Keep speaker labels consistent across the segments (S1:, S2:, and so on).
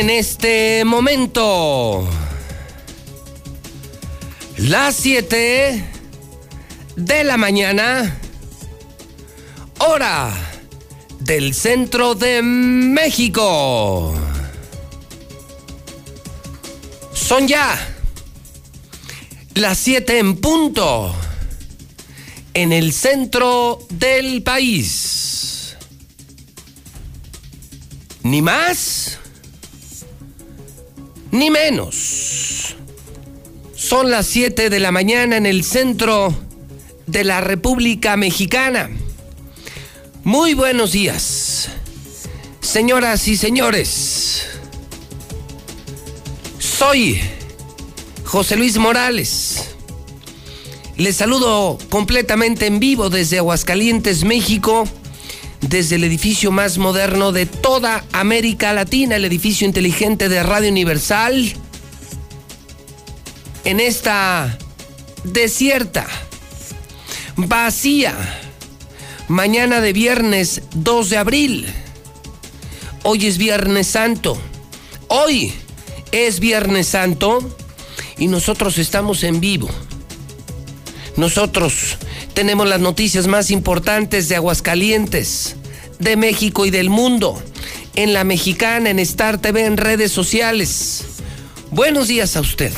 S1: En este momento las 7 de la mañana, hora del centro de México. Son ya las 7 en punto en el centro del país. Ni más ni menos. Son las 7 de la mañana en el centro de la República Mexicana. Muy buenos días, señoras y señores. Soy José Luis Morales. Les saludo completamente en vivo desde Aguascalientes, México desde el edificio más moderno de toda América Latina, el edificio inteligente de Radio Universal, en esta desierta, vacía, mañana de viernes 2 de abril. Hoy es Viernes Santo. Hoy es Viernes Santo y nosotros estamos en vivo. Nosotros tenemos las noticias más importantes de Aguascalientes, de México y del mundo, en la mexicana, en Star TV, en redes sociales. Buenos días a usted,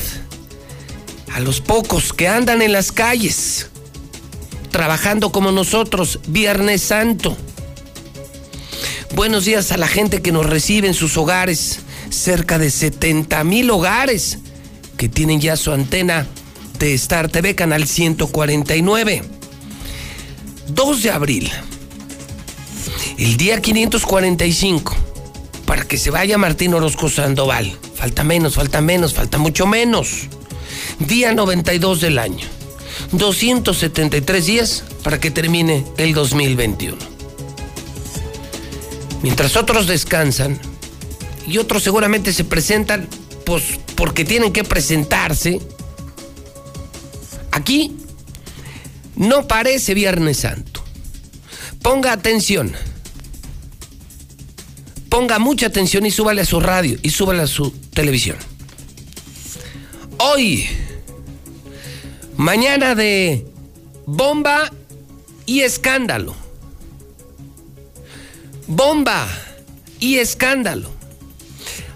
S1: a los pocos que andan en las calles, trabajando como nosotros, Viernes Santo. Buenos días a la gente que nos recibe en sus hogares, cerca de 70 mil hogares que tienen ya su antena de Star TV, canal 149. 2 de abril, el día 545, para que se vaya Martín Orozco Sandoval. Falta menos, falta menos, falta mucho menos. Día 92 del año. 273 días para que termine el 2021. Mientras otros descansan y otros seguramente se presentan pues porque tienen que presentarse. Aquí no parece Viernes Santo. Ponga atención. Ponga mucha atención y súbale a su radio y súbale a su televisión. Hoy, mañana de bomba y escándalo. Bomba y escándalo.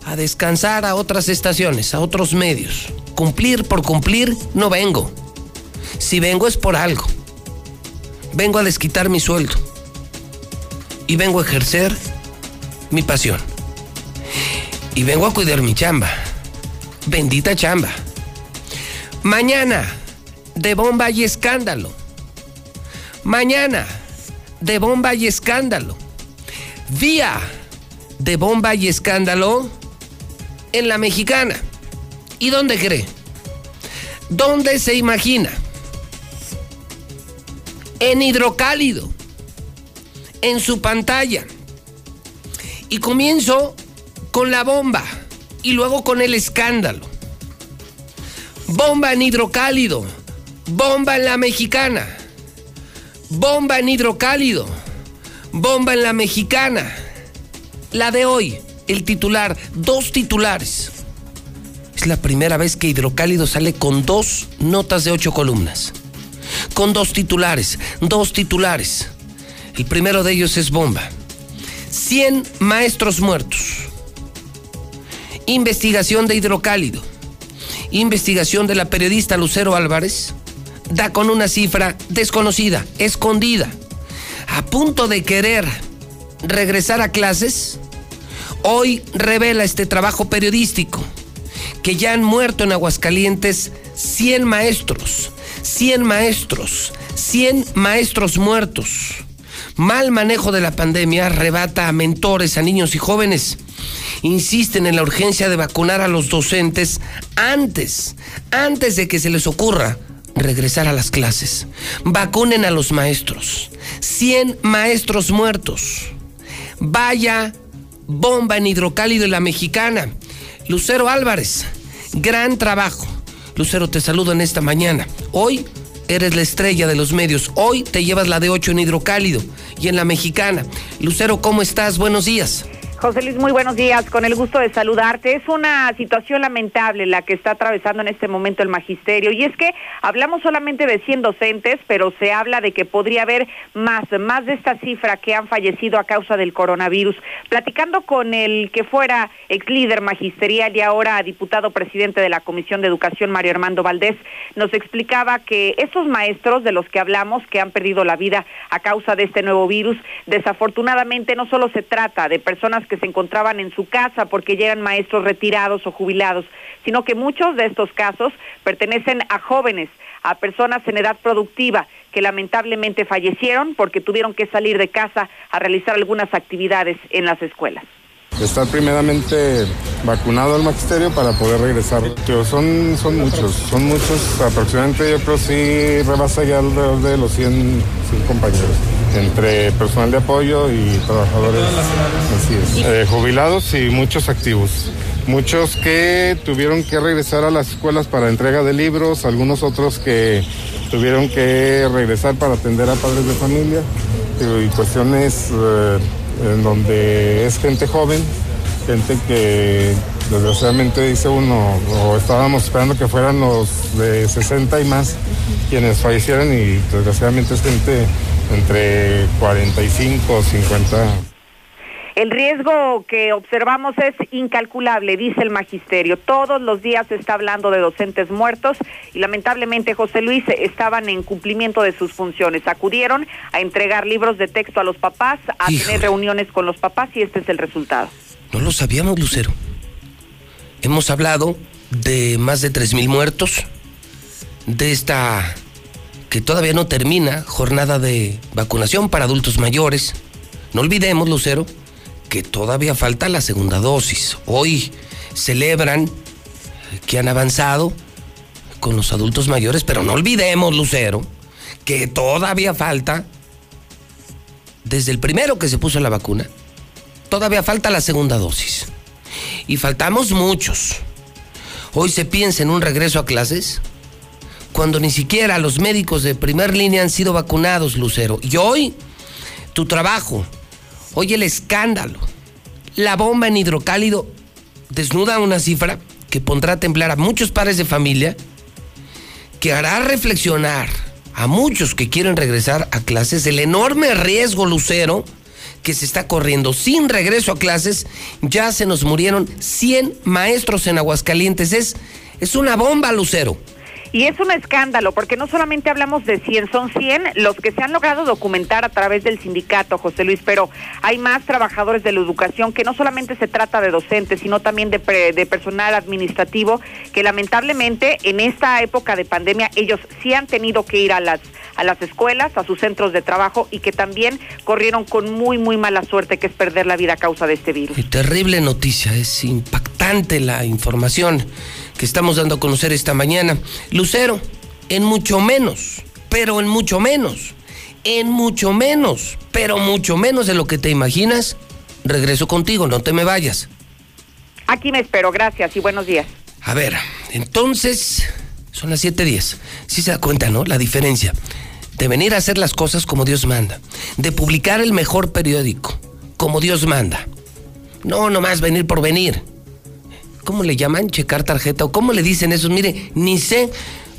S1: A descansar a otras estaciones, a otros medios. Cumplir por cumplir no vengo. Si vengo es por algo. Vengo a desquitar mi sueldo. Y vengo a ejercer mi pasión. Y vengo a cuidar mi chamba. Bendita chamba. Mañana, de bomba y escándalo. Mañana, de bomba y escándalo. Día de bomba y escándalo en la mexicana. ¿Y dónde cree? ¿Dónde se imagina? En hidrocálido, en su pantalla. Y comienzo con la bomba y luego con el escándalo. Bomba en hidrocálido, bomba en la mexicana, bomba en hidrocálido, bomba en la mexicana. La de hoy, el titular, dos titulares. Es la primera vez que hidrocálido sale con dos notas de ocho columnas con dos titulares, dos titulares. El primero de ellos es bomba. 100 maestros muertos. Investigación de hidrocálido. Investigación de la periodista Lucero Álvarez da con una cifra desconocida, escondida. A punto de querer regresar a clases, hoy revela este trabajo periodístico que ya han muerto en Aguascalientes 100 maestros 100 maestros, 100 maestros muertos. Mal manejo de la pandemia arrebata a mentores, a niños y jóvenes. Insisten en la urgencia de vacunar a los docentes antes, antes de que se les ocurra regresar a las clases. Vacunen a los maestros. 100 maestros muertos. Vaya bomba en hidrocálido en la mexicana. Lucero Álvarez, gran trabajo. Lucero, te saludo en esta mañana. Hoy eres la estrella de los medios. Hoy te llevas la de 8 en hidrocálido y en la mexicana. Lucero, ¿cómo estás? Buenos días.
S2: José Luis, muy buenos días. Con el gusto de saludarte. Es una situación lamentable la que está atravesando en este momento el magisterio. Y es que hablamos solamente de 100 docentes, pero se habla de que podría haber más, más de esta cifra que han fallecido a causa del coronavirus. Platicando con el que fuera ex líder magisterial y ahora diputado presidente de la Comisión de Educación, Mario Armando Valdés, nos explicaba que esos maestros de los que hablamos que han perdido la vida a causa de este nuevo virus, desafortunadamente no solo se trata de personas que se encontraban en su casa porque ya eran maestros retirados o jubilados, sino que muchos de estos casos pertenecen a jóvenes, a personas en edad productiva que lamentablemente fallecieron porque tuvieron que salir de casa a realizar algunas actividades en las escuelas
S3: estar primeramente vacunado al magisterio para poder regresar. Son, son muchos, son muchos, aproximadamente yo creo sí rebasa ya alrededor de los 100 compañeros entre personal de apoyo y trabajadores así eh, jubilados y muchos activos. Muchos que tuvieron que regresar a las escuelas para entrega de libros, algunos otros que tuvieron que regresar para atender a padres de familia y cuestiones eh, en donde es gente joven, gente que desgraciadamente dice uno, o estábamos esperando que fueran los de 60 y más quienes fallecieran y desgraciadamente es gente entre 45 o 50.
S2: El riesgo que observamos es incalculable, dice el magisterio. Todos los días se está hablando de docentes muertos y lamentablemente José Luis estaban en cumplimiento de sus funciones. Acudieron a entregar libros de texto a los papás, a tener reuniones con los papás y este es el resultado.
S1: No lo sabíamos, Lucero. Hemos hablado de más de 3.000 muertos, de esta que todavía no termina jornada de vacunación para adultos mayores. No olvidemos, Lucero, que todavía falta la segunda dosis. Hoy celebran que han avanzado con los adultos mayores, pero no olvidemos, Lucero, que todavía falta, desde el primero que se puso la vacuna, todavía falta la segunda dosis. Y faltamos muchos. Hoy se piensa en un regreso a clases cuando ni siquiera los médicos de primer línea han sido vacunados, Lucero. Y hoy, tu trabajo, hoy el escándalo, la bomba en hidrocálido desnuda una cifra que pondrá a temblar a muchos padres de familia, que hará reflexionar a muchos que quieren regresar a clases el enorme riesgo, Lucero, que se está corriendo sin regreso a clases. Ya se nos murieron 100 maestros en Aguascalientes. Es, es una bomba, Lucero.
S2: Y es un escándalo, porque no solamente hablamos de 100, son 100 los que se han logrado documentar a través del sindicato, José Luis, pero hay más trabajadores de la educación que no solamente se trata de docentes, sino también de, de personal administrativo, que lamentablemente en esta época de pandemia ellos sí han tenido que ir a las a las escuelas, a sus centros de trabajo y que también corrieron con muy, muy mala suerte, que es perder la vida a causa de este virus.
S1: terrible noticia, es impactante la información que estamos dando a conocer esta mañana. Lucero, en mucho menos, pero en mucho menos, en mucho menos, pero mucho menos de lo que te imaginas, regreso contigo, no te me vayas.
S2: Aquí me espero, gracias y buenos días.
S1: A ver, entonces, son las 7:10. Sí se da cuenta, ¿no? La diferencia de venir a hacer las cosas como Dios manda, de publicar el mejor periódico, como Dios manda. No nomás venir por venir. ¿Cómo le llaman? Checar tarjeta o cómo le dicen eso. Mire, ni sé,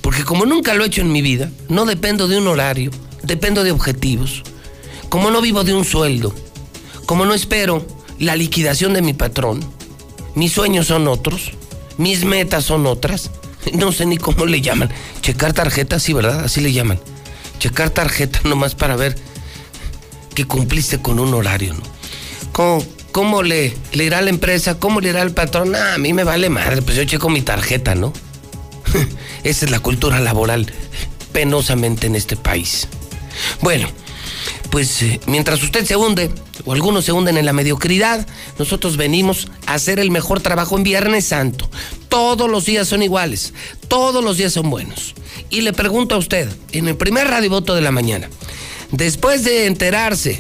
S1: porque como nunca lo he hecho en mi vida, no dependo de un horario, dependo de objetivos. Como no vivo de un sueldo, como no espero la liquidación de mi patrón, mis sueños son otros, mis metas son otras. No sé ni cómo le llaman. Checar tarjeta, sí, ¿verdad? Así le llaman. Checar tarjeta nomás para ver que cumpliste con un horario, ¿no? ¿Cómo, ¿Cómo le, le irá a la empresa? ¿Cómo le irá al patrón? A mí me vale madre, pues yo checo mi tarjeta, ¿no? Esa es la cultura laboral penosamente en este país. Bueno, pues eh, mientras usted se hunde, o algunos se hunden en la mediocridad, nosotros venimos a hacer el mejor trabajo en Viernes Santo. Todos los días son iguales, todos los días son buenos. Y le pregunto a usted, en el primer radio voto de la mañana, después de enterarse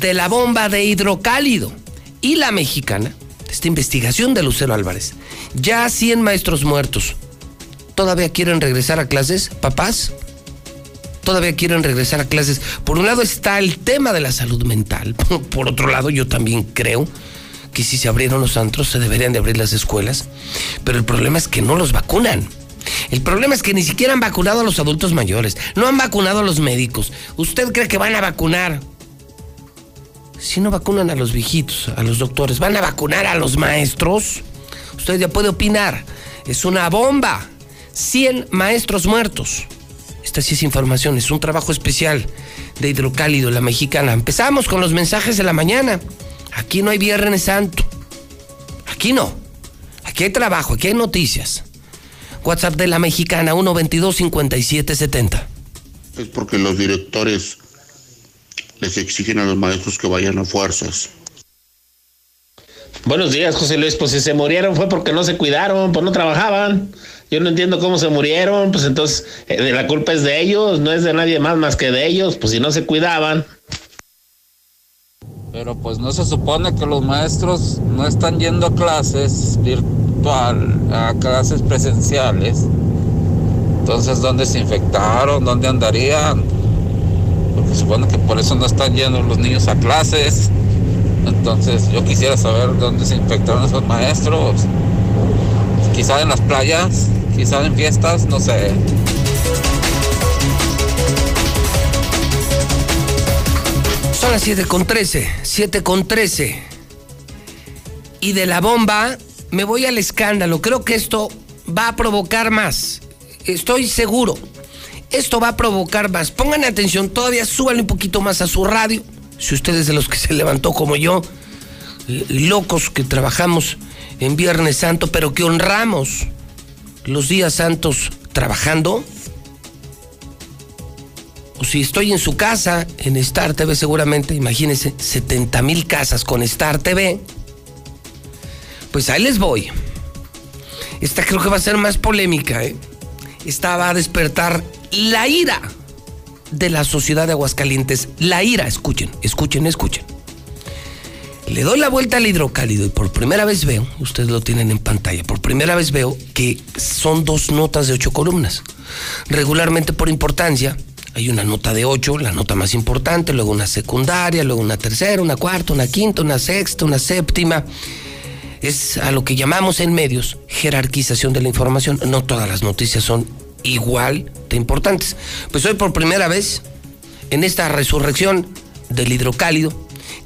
S1: de la bomba de hidrocálido, y la mexicana, esta investigación de Lucero Álvarez, ya 100 maestros muertos, ¿todavía quieren regresar a clases, papás? Todavía quieren regresar a clases. Por un lado está el tema de la salud mental, por otro lado yo también creo que si se abrieron los antros se deberían de abrir las escuelas, pero el problema es que no los vacunan. El problema es que ni siquiera han vacunado a los adultos mayores, no han vacunado a los médicos. ¿Usted cree que van a vacunar? Si no vacunan a los viejitos, a los doctores, ¿van a vacunar a los maestros? Usted ya puede opinar. Es una bomba. 100 maestros muertos. Esta sí es información, es un trabajo especial de Hidrocálido, la mexicana. Empezamos con los mensajes de la mañana. Aquí no hay Viernes Santo. Aquí no. Aquí hay trabajo, aquí hay noticias. WhatsApp de la mexicana 122-5770.
S4: Es porque los directores les exigen a los maestros que vayan a fuerzas.
S5: Buenos días, José Luis. Pues si se murieron fue porque no se cuidaron, pues no trabajaban. Yo no entiendo cómo se murieron, pues entonces eh, la culpa es de ellos, no es de nadie más más que de ellos, pues si no se cuidaban.
S6: Pero pues no se supone que los maestros no están yendo a clases virtual, a clases presenciales. Entonces, ¿dónde se infectaron? ¿Dónde andarían? Porque supone que por eso no están yendo los niños a clases. Entonces, yo quisiera saber dónde se infectaron esos maestros. Quizá en las playas, quizá en fiestas, no sé.
S1: Son las 7 con 13, 7 con 13. Y de la bomba me voy al escándalo. Creo que esto va a provocar más. Estoy seguro. Esto va a provocar más. Pongan atención, todavía súbanle un poquito más a su radio. Si ustedes de los que se levantó como yo, locos que trabajamos en Viernes Santo, pero que honramos los días santos trabajando, o si estoy en su casa, en Star TV seguramente, imagínense, 70 mil casas con Star TV. Pues ahí les voy. Esta creo que va a ser más polémica, ¿eh? Esta va a despertar la ira de la sociedad de Aguascalientes. La ira, escuchen, escuchen, escuchen. Le doy la vuelta al hidrocálido y por primera vez veo, ustedes lo tienen en pantalla, por primera vez veo que son dos notas de ocho columnas. Regularmente por importancia, hay una nota de ocho, la nota más importante, luego una secundaria, luego una tercera, una cuarta, una quinta, una sexta, una séptima. Es a lo que llamamos en medios jerarquización de la información. No todas las noticias son igual de importantes. Pues hoy por primera vez, en esta resurrección del hidrocálido,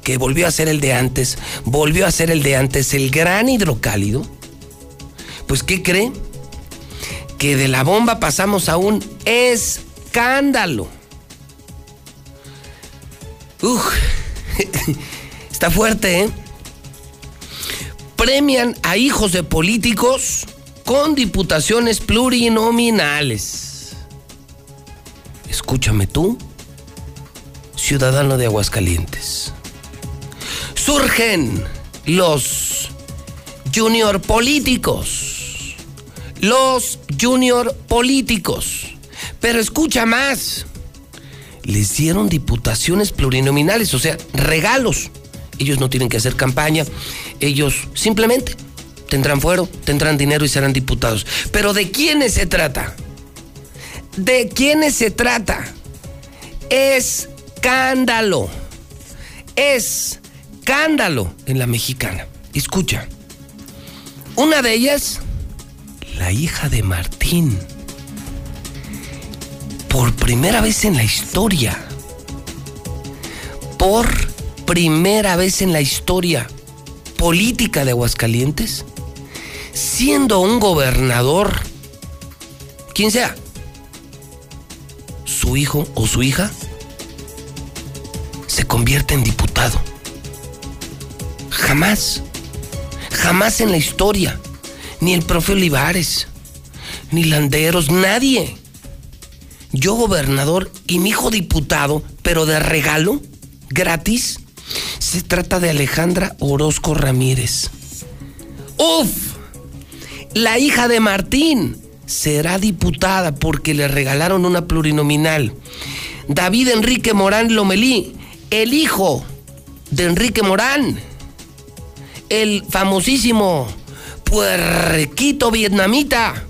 S1: que volvió a ser el de antes, volvió a ser el de antes, el gran hidrocálido, pues ¿qué cree? Que de la bomba pasamos a un es escándalo. Uf, está fuerte, ¿eh? Premian a hijos de políticos con diputaciones plurinominales. Escúchame tú, ciudadano de Aguascalientes. Surgen los junior políticos. Los junior políticos pero escucha más. Les dieron diputaciones plurinominales, o sea, regalos. Ellos no tienen que hacer campaña. Ellos simplemente tendrán fuero, tendrán dinero y serán diputados. Pero ¿de quiénes se trata? ¿De quiénes se trata? Escándalo. Escándalo en la mexicana. Escucha. Una de ellas, la hija de Martín por primera vez en la historia, por primera vez en la historia política de Aguascalientes, siendo un gobernador, quien sea, su hijo o su hija, se convierte en diputado. Jamás, jamás en la historia, ni el profe Olivares, ni Landeros, nadie yo gobernador y mi hijo diputado, pero de regalo, gratis. Se trata de Alejandra Orozco Ramírez. ¡Uf! La hija de Martín será diputada porque le regalaron una plurinominal. David Enrique Morán Lomelí, el hijo de Enrique Morán, el famosísimo puerquito vietnamita.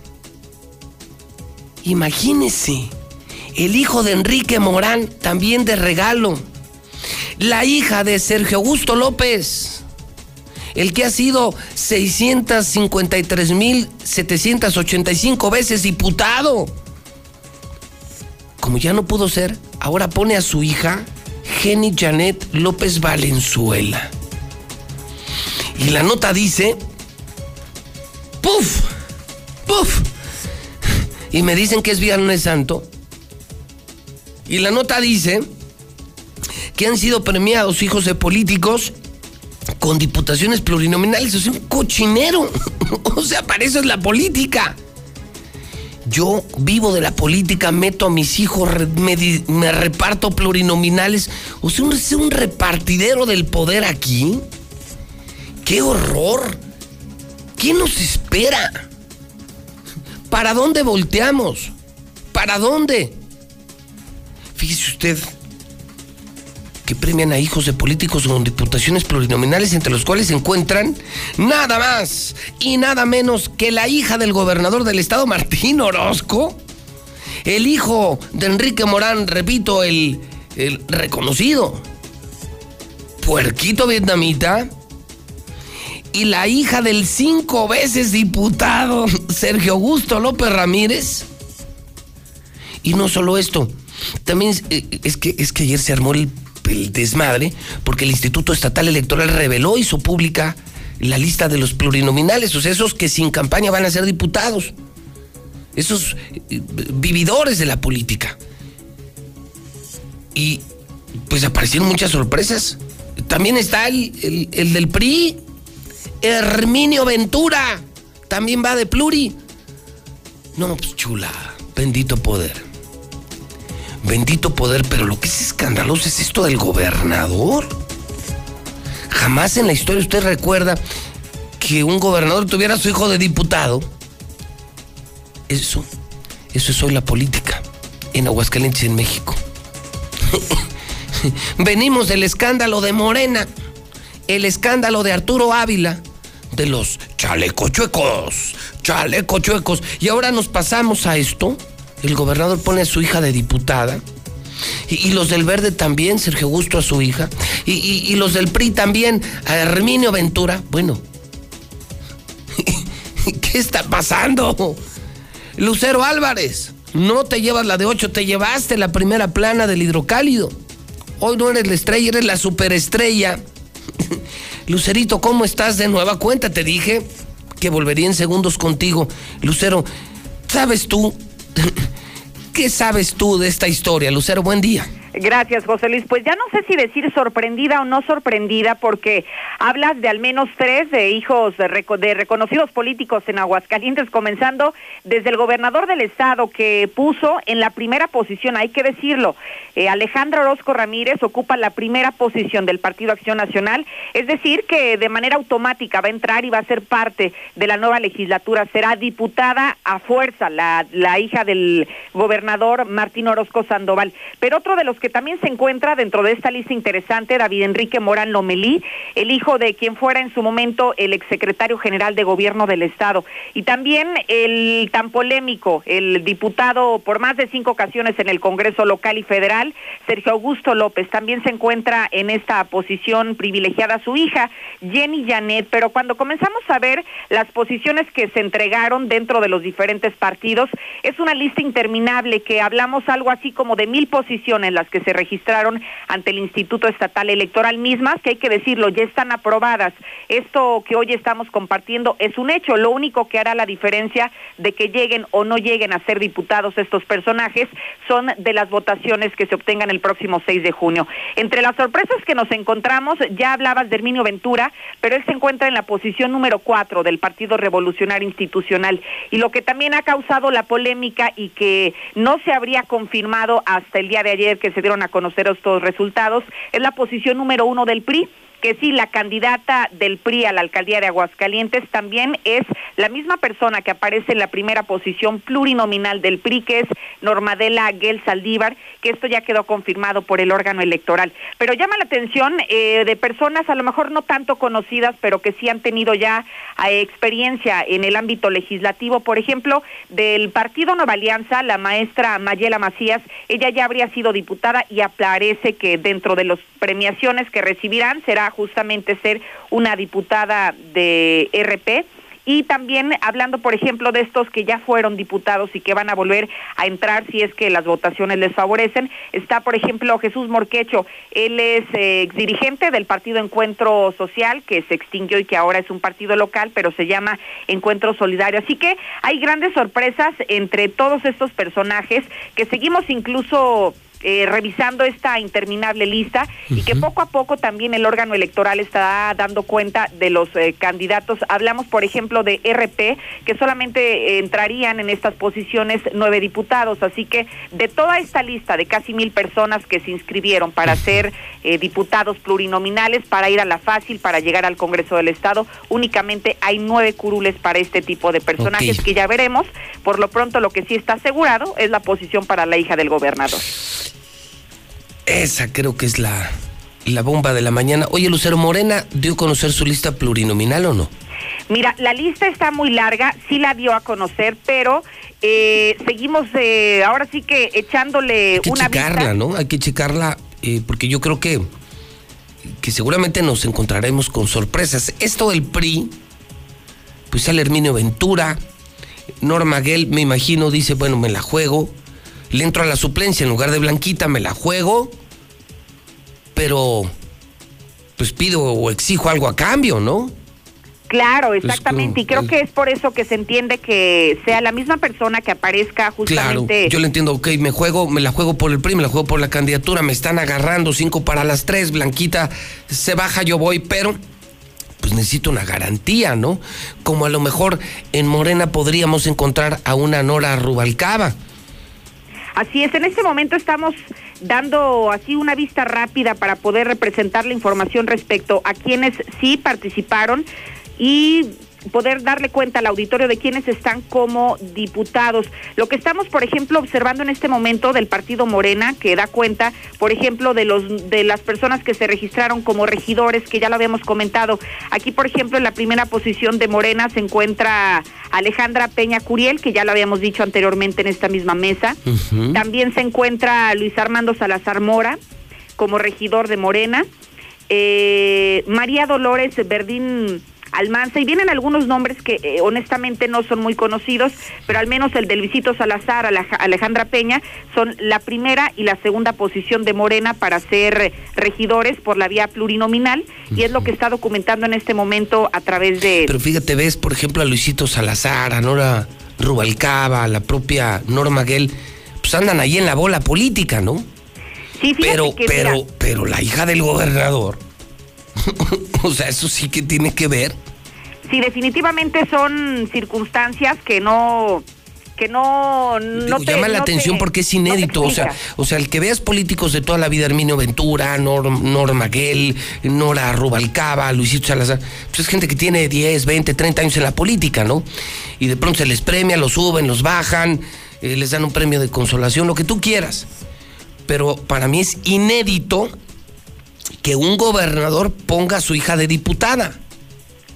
S1: Imagínese el hijo de Enrique Morán, también de regalo. La hija de Sergio Augusto López, el que ha sido 653.785 veces diputado. Como ya no pudo ser, ahora pone a su hija, Jenny Janet López Valenzuela. Y la nota dice, ¡puf! ¡puf! Y me dicen que es Viernes Santo. Y la nota dice que han sido premiados hijos de políticos con diputaciones plurinominales. O sea, un cochinero. o sea, para eso es la política. Yo vivo de la política, meto a mis hijos, me, reparto plurinominales. O sea, un, un repartidero del poder aquí. ¡Qué horror! ¿Qué nos espera? ¿Para dónde volteamos? ¿Para dónde? Fíjese usted que premian a hijos de políticos con diputaciones plurinominales entre los cuales se encuentran nada más y nada menos que la hija del gobernador del estado, Martín Orozco, el hijo de Enrique Morán, repito, el, reconocido puerquito vietnamita, y la hija del cinco veces diputado Sergio Augusto López Ramírez. Y no solo esto, también eh, es que, es que ayer se armó el, desmadre porque el Instituto Estatal Electoral reveló, hizo pública la lista de los plurinominales, o sea, esos que sin campaña van a ser diputados, esos eh, vividores de la política. Y pues aparecieron muchas sorpresas. También está el, el del PRI, Herminio Ventura, también va de pluri. No, pues chula, bendito poder. Bendito poder, pero lo que es escandaloso es esto del gobernador. Jamás en la historia usted recuerda que un gobernador tuviera su hijo de diputado. Eso, eso es hoy la política en Aguascalientes, en México. Venimos del escándalo de Morena, el escándalo de Arturo Ávila, de los chalecochuecos, chalecochuecos, y ahora nos pasamos a esto el gobernador pone a su hija de diputada. Y, los del Verde también, Sergio Augusto a su hija. Y, y los del PRI también, a Herminio Ventura. Bueno, ¿qué está pasando? Lucero Álvarez, no te llevas la de 8, te llevaste la primera plana del hidrocálido. Hoy no eres la estrella, eres la superestrella. Lucerito, ¿cómo estás de nueva cuenta? Te dije que volvería en segundos contigo. Lucero, ¿sabes tú ¿Qué sabes tú de esta historia, Lucero? Buen día.
S2: Gracias, José Luis. Pues ya no sé si decir sorprendida o no sorprendida, porque hablas de al menos tres de hijos de, reconocidos políticos en Aguascalientes, comenzando desde el gobernador del estado que puso en la primera posición, hay que decirlo, eh, Alejandro Orozco Ramírez ocupa la primera posición del Partido Acción Nacional, es decir, que de manera automática va a entrar y va a ser parte de la nueva legislatura, será diputada a fuerza la, la hija del gobernador Martín Orozco Sandoval. Pero otro de los que también se encuentra dentro de esta lista interesante David Enrique Morán Lomelí, el hijo de quien fuera en su momento el exsecretario general de Gobierno del Estado. Y también el tan polémico, el diputado por más de cinco ocasiones en el Congreso local y federal, Sergio Augusto López. También se encuentra en esta posición privilegiada su hija, Jenny Janet. Pero cuando comenzamos a ver las posiciones que se entregaron dentro de los diferentes partidos, es una lista interminable que hablamos algo así como de mil posiciones las que se registraron ante el Instituto Estatal Electoral mismas, que hay que decirlo, ya están aprobadas. Esto que hoy estamos compartiendo es un hecho, lo único que hará la diferencia de que lleguen o no lleguen a ser diputados estos personajes son de las votaciones que se obtengan el próximo 6 de junio. Entre las sorpresas que nos encontramos, ya hablabas de Herminio Ventura, pero él se encuentra en la posición número 4 del Partido Revolucionario Institucional. Y lo que también ha causado la polémica y que no se habría confirmado hasta el día de ayer que se dieron a conocer estos resultados, es la posición número uno del PRI que sí, la candidata del PRI a la alcaldía de Aguascalientes también es la misma persona que aparece en la primera posición plurinominal del PRI, que es Normadela Guel Saldívar, que esto ya quedó confirmado por el órgano electoral. Pero llama la atención eh, de personas a lo mejor no tanto conocidas, pero que sí han tenido ya eh, experiencia en el ámbito legislativo. Por ejemplo, del Partido Nueva Alianza, la maestra Mayela Macías, ella ya habría sido diputada y aparece que dentro de las premiaciones que recibirán será justamente ser una diputada de RP y también hablando, por ejemplo, de estos que ya fueron diputados y que van a volver a entrar si es que las votaciones les favorecen, está, por ejemplo, Jesús Morquecho. Él es eh, dirigente del Partido Encuentro Social, que se extinguió y que ahora es un partido local, pero se llama Encuentro Solidario. Así que hay grandes sorpresas entre todos estos personajes que seguimos incluso eh, revisando esta interminable lista y que poco a poco también el órgano electoral está dando cuenta de los eh, candidatos. Hablamos, por ejemplo, de RP, que solamente eh, entrarían en estas posiciones nueve diputados. Así que de toda esta lista de casi mil personas que se inscribieron para ser diputados plurinominales, para ir a la fácil, para llegar al Congreso del Estado, únicamente hay nueve curules para este tipo de personajes que ya veremos. Por lo pronto, lo que sí está asegurado es la posición para la hija del gobernador.
S1: Esa creo que es la, la bomba de la mañana. Oye, Lucero Morena, ¿dio a conocer su lista plurinominal o no?
S2: Mira, la lista está muy larga, sí la dio a conocer, pero eh, seguimos eh, ahora sí que echándole
S1: Hay que checarla, ¿no? Hay que checarla eh, porque yo creo que, que seguramente nos encontraremos con sorpresas. Esto del PRI, pues sale Herminio Ventura, Norma Gell, me imagino, dice, bueno, me la juego, le entro a la suplencia en lugar de Blanquita, me la juego pero pues pido o exijo algo a cambio, ¿no?
S2: Claro, exactamente. y creo que es por eso que se entiende que sea la misma persona que aparezca justamente.
S1: Claro, yo le entiendo, ok, me juego, me la juego por el PRI, me la juego por la candidatura, me están agarrando cinco para las tres, Blanquita se baja, yo voy, pero pues necesito una garantía, ¿no? Como a lo mejor en Morena podríamos encontrar a una Nora Rubalcaba.
S2: Así es, en este momento estamos dando así una vista rápida para poder representar la información respecto a quienes sí participaron y poder darle cuenta al auditorio de quienes están como diputados. Lo que estamos, por ejemplo, observando en este momento del partido Morena, que da cuenta, por ejemplo, de los de las personas que se registraron como regidores, que ya lo habíamos comentado. Aquí, por ejemplo, en la primera posición de Morena se encuentra Alejandra Peña Curiel, que ya lo habíamos dicho anteriormente en esta misma mesa. También se encuentra Luis Armando Salazar Mora como regidor de Morena. Eh, María Dolores Verdín Almanza, y vienen algunos nombres que eh, honestamente no son muy conocidos, pero al menos el de Luisito Salazar, Alejandra Peña, son la primera y la segunda posición de Morena para ser regidores por la vía plurinominal, y es lo que está documentando en este momento a través de...
S1: Pero fíjate, ves, por ejemplo, a Luisito Salazar, a Nora Rubalcaba, a la propia Norma Gell, pues andan ahí en la bola política, ¿no?
S2: Sí,
S1: pero, pero, pero la hija del gobernador o sea, eso sí que tiene que ver.
S2: Sí, definitivamente son circunstancias que no que no, no
S1: llama la atención porque es inédito, o sea, o sea, el que veas políticos de toda la vida, Herminio Ventura, Norma Gell, Nora Rubalcaba, Luisito Salazar, pues es gente que tiene 10, 20, 30 años en la política, ¿no? Y de pronto se les premia, los suben, los bajan, eh, les dan un premio de consolación, lo que tú quieras. Pero para mí es inédito que un gobernador ponga a su hija de diputada.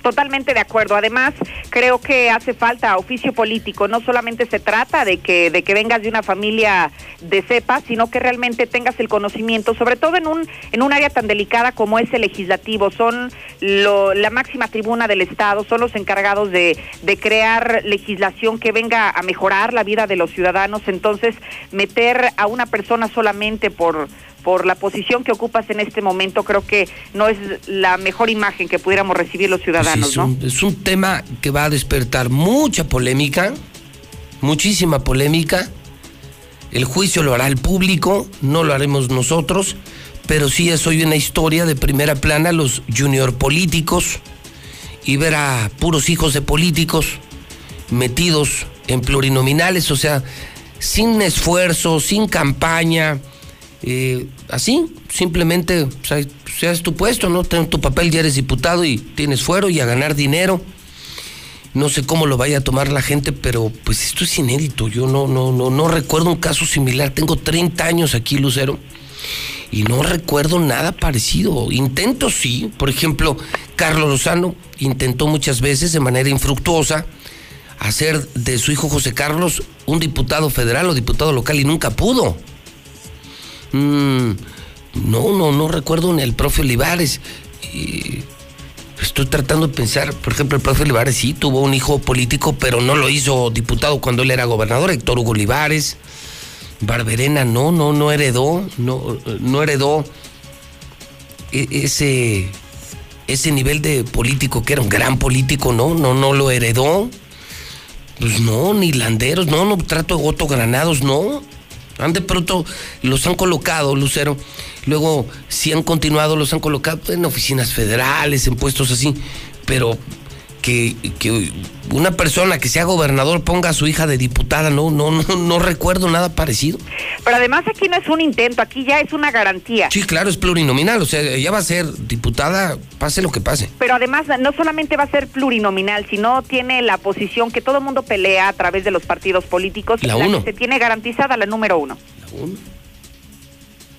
S2: Totalmente de acuerdo. Además, creo que hace falta oficio político. No solamente se trata de que de que vengas de una familia de cepa, sino que realmente tengas el conocimiento, sobre todo en un en un área tan delicada como es el legislativo. Son la máxima tribuna del Estado, son los encargados de, de crear legislación que venga a mejorar la vida de los ciudadanos. Entonces, meter a una persona solamente por por la posición que ocupas en este momento, creo que no es la mejor imagen que pudiéramos recibir los ciudadanos,
S1: es un,
S2: ¿no?
S1: Es un tema que va a despertar mucha polémica, muchísima polémica. El juicio lo hará el público, no lo haremos nosotros, pero sí es hoy una historia de primera plana los junior políticos y ver a puros hijos de políticos metidos en plurinominales, o sea, sin esfuerzo, sin campaña eh, así, simplemente, sea, seas tu puesto, ¿no? Ten tu papel, ya eres diputado y tienes fuero y a ganar dinero. No sé cómo lo vaya a tomar la gente, pero pues esto es inédito. Yo no, no, no, no recuerdo un caso similar. Tengo 30 años aquí, Lucero, y no recuerdo nada parecido. Intento sí, por ejemplo, Carlos Lozano intentó muchas veces de manera infructuosa hacer de su hijo José Carlos un diputado federal o diputado local y nunca pudo. Mm, no, no, no recuerdo ni el profe Olivares. Estoy tratando de pensar, por ejemplo, el profe Olivares sí tuvo un hijo político, pero no lo hizo diputado cuando él era gobernador, Héctor Hugo Olivares. Barberena no, no, no heredó, no, no heredó e- ese, ese nivel de político que era un gran político, no, no, no lo heredó. Pues no, ni Landeros, no, no trato de Otto Granados, no. Han de pronto los han colocado, Lucero. Luego, si han continuado, los han colocado en oficinas federales, en puestos así. Pero que, que una persona que sea gobernador ponga a su hija de diputada, no, no, no, no recuerdo nada parecido.
S2: Pero además aquí no es un intento, aquí ya es una garantía.
S1: Sí, claro, es plurinominal, o sea, ella va a ser diputada, pase lo que pase.
S2: Pero además no solamente va a ser plurinominal, sino tiene la posición que todo mundo pelea a través de los partidos políticos.
S1: La
S2: que
S1: uno.
S2: se tiene garantizada la número uno.
S1: La uno.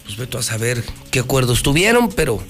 S1: Pues veto a saber qué acuerdos tuvieron, pero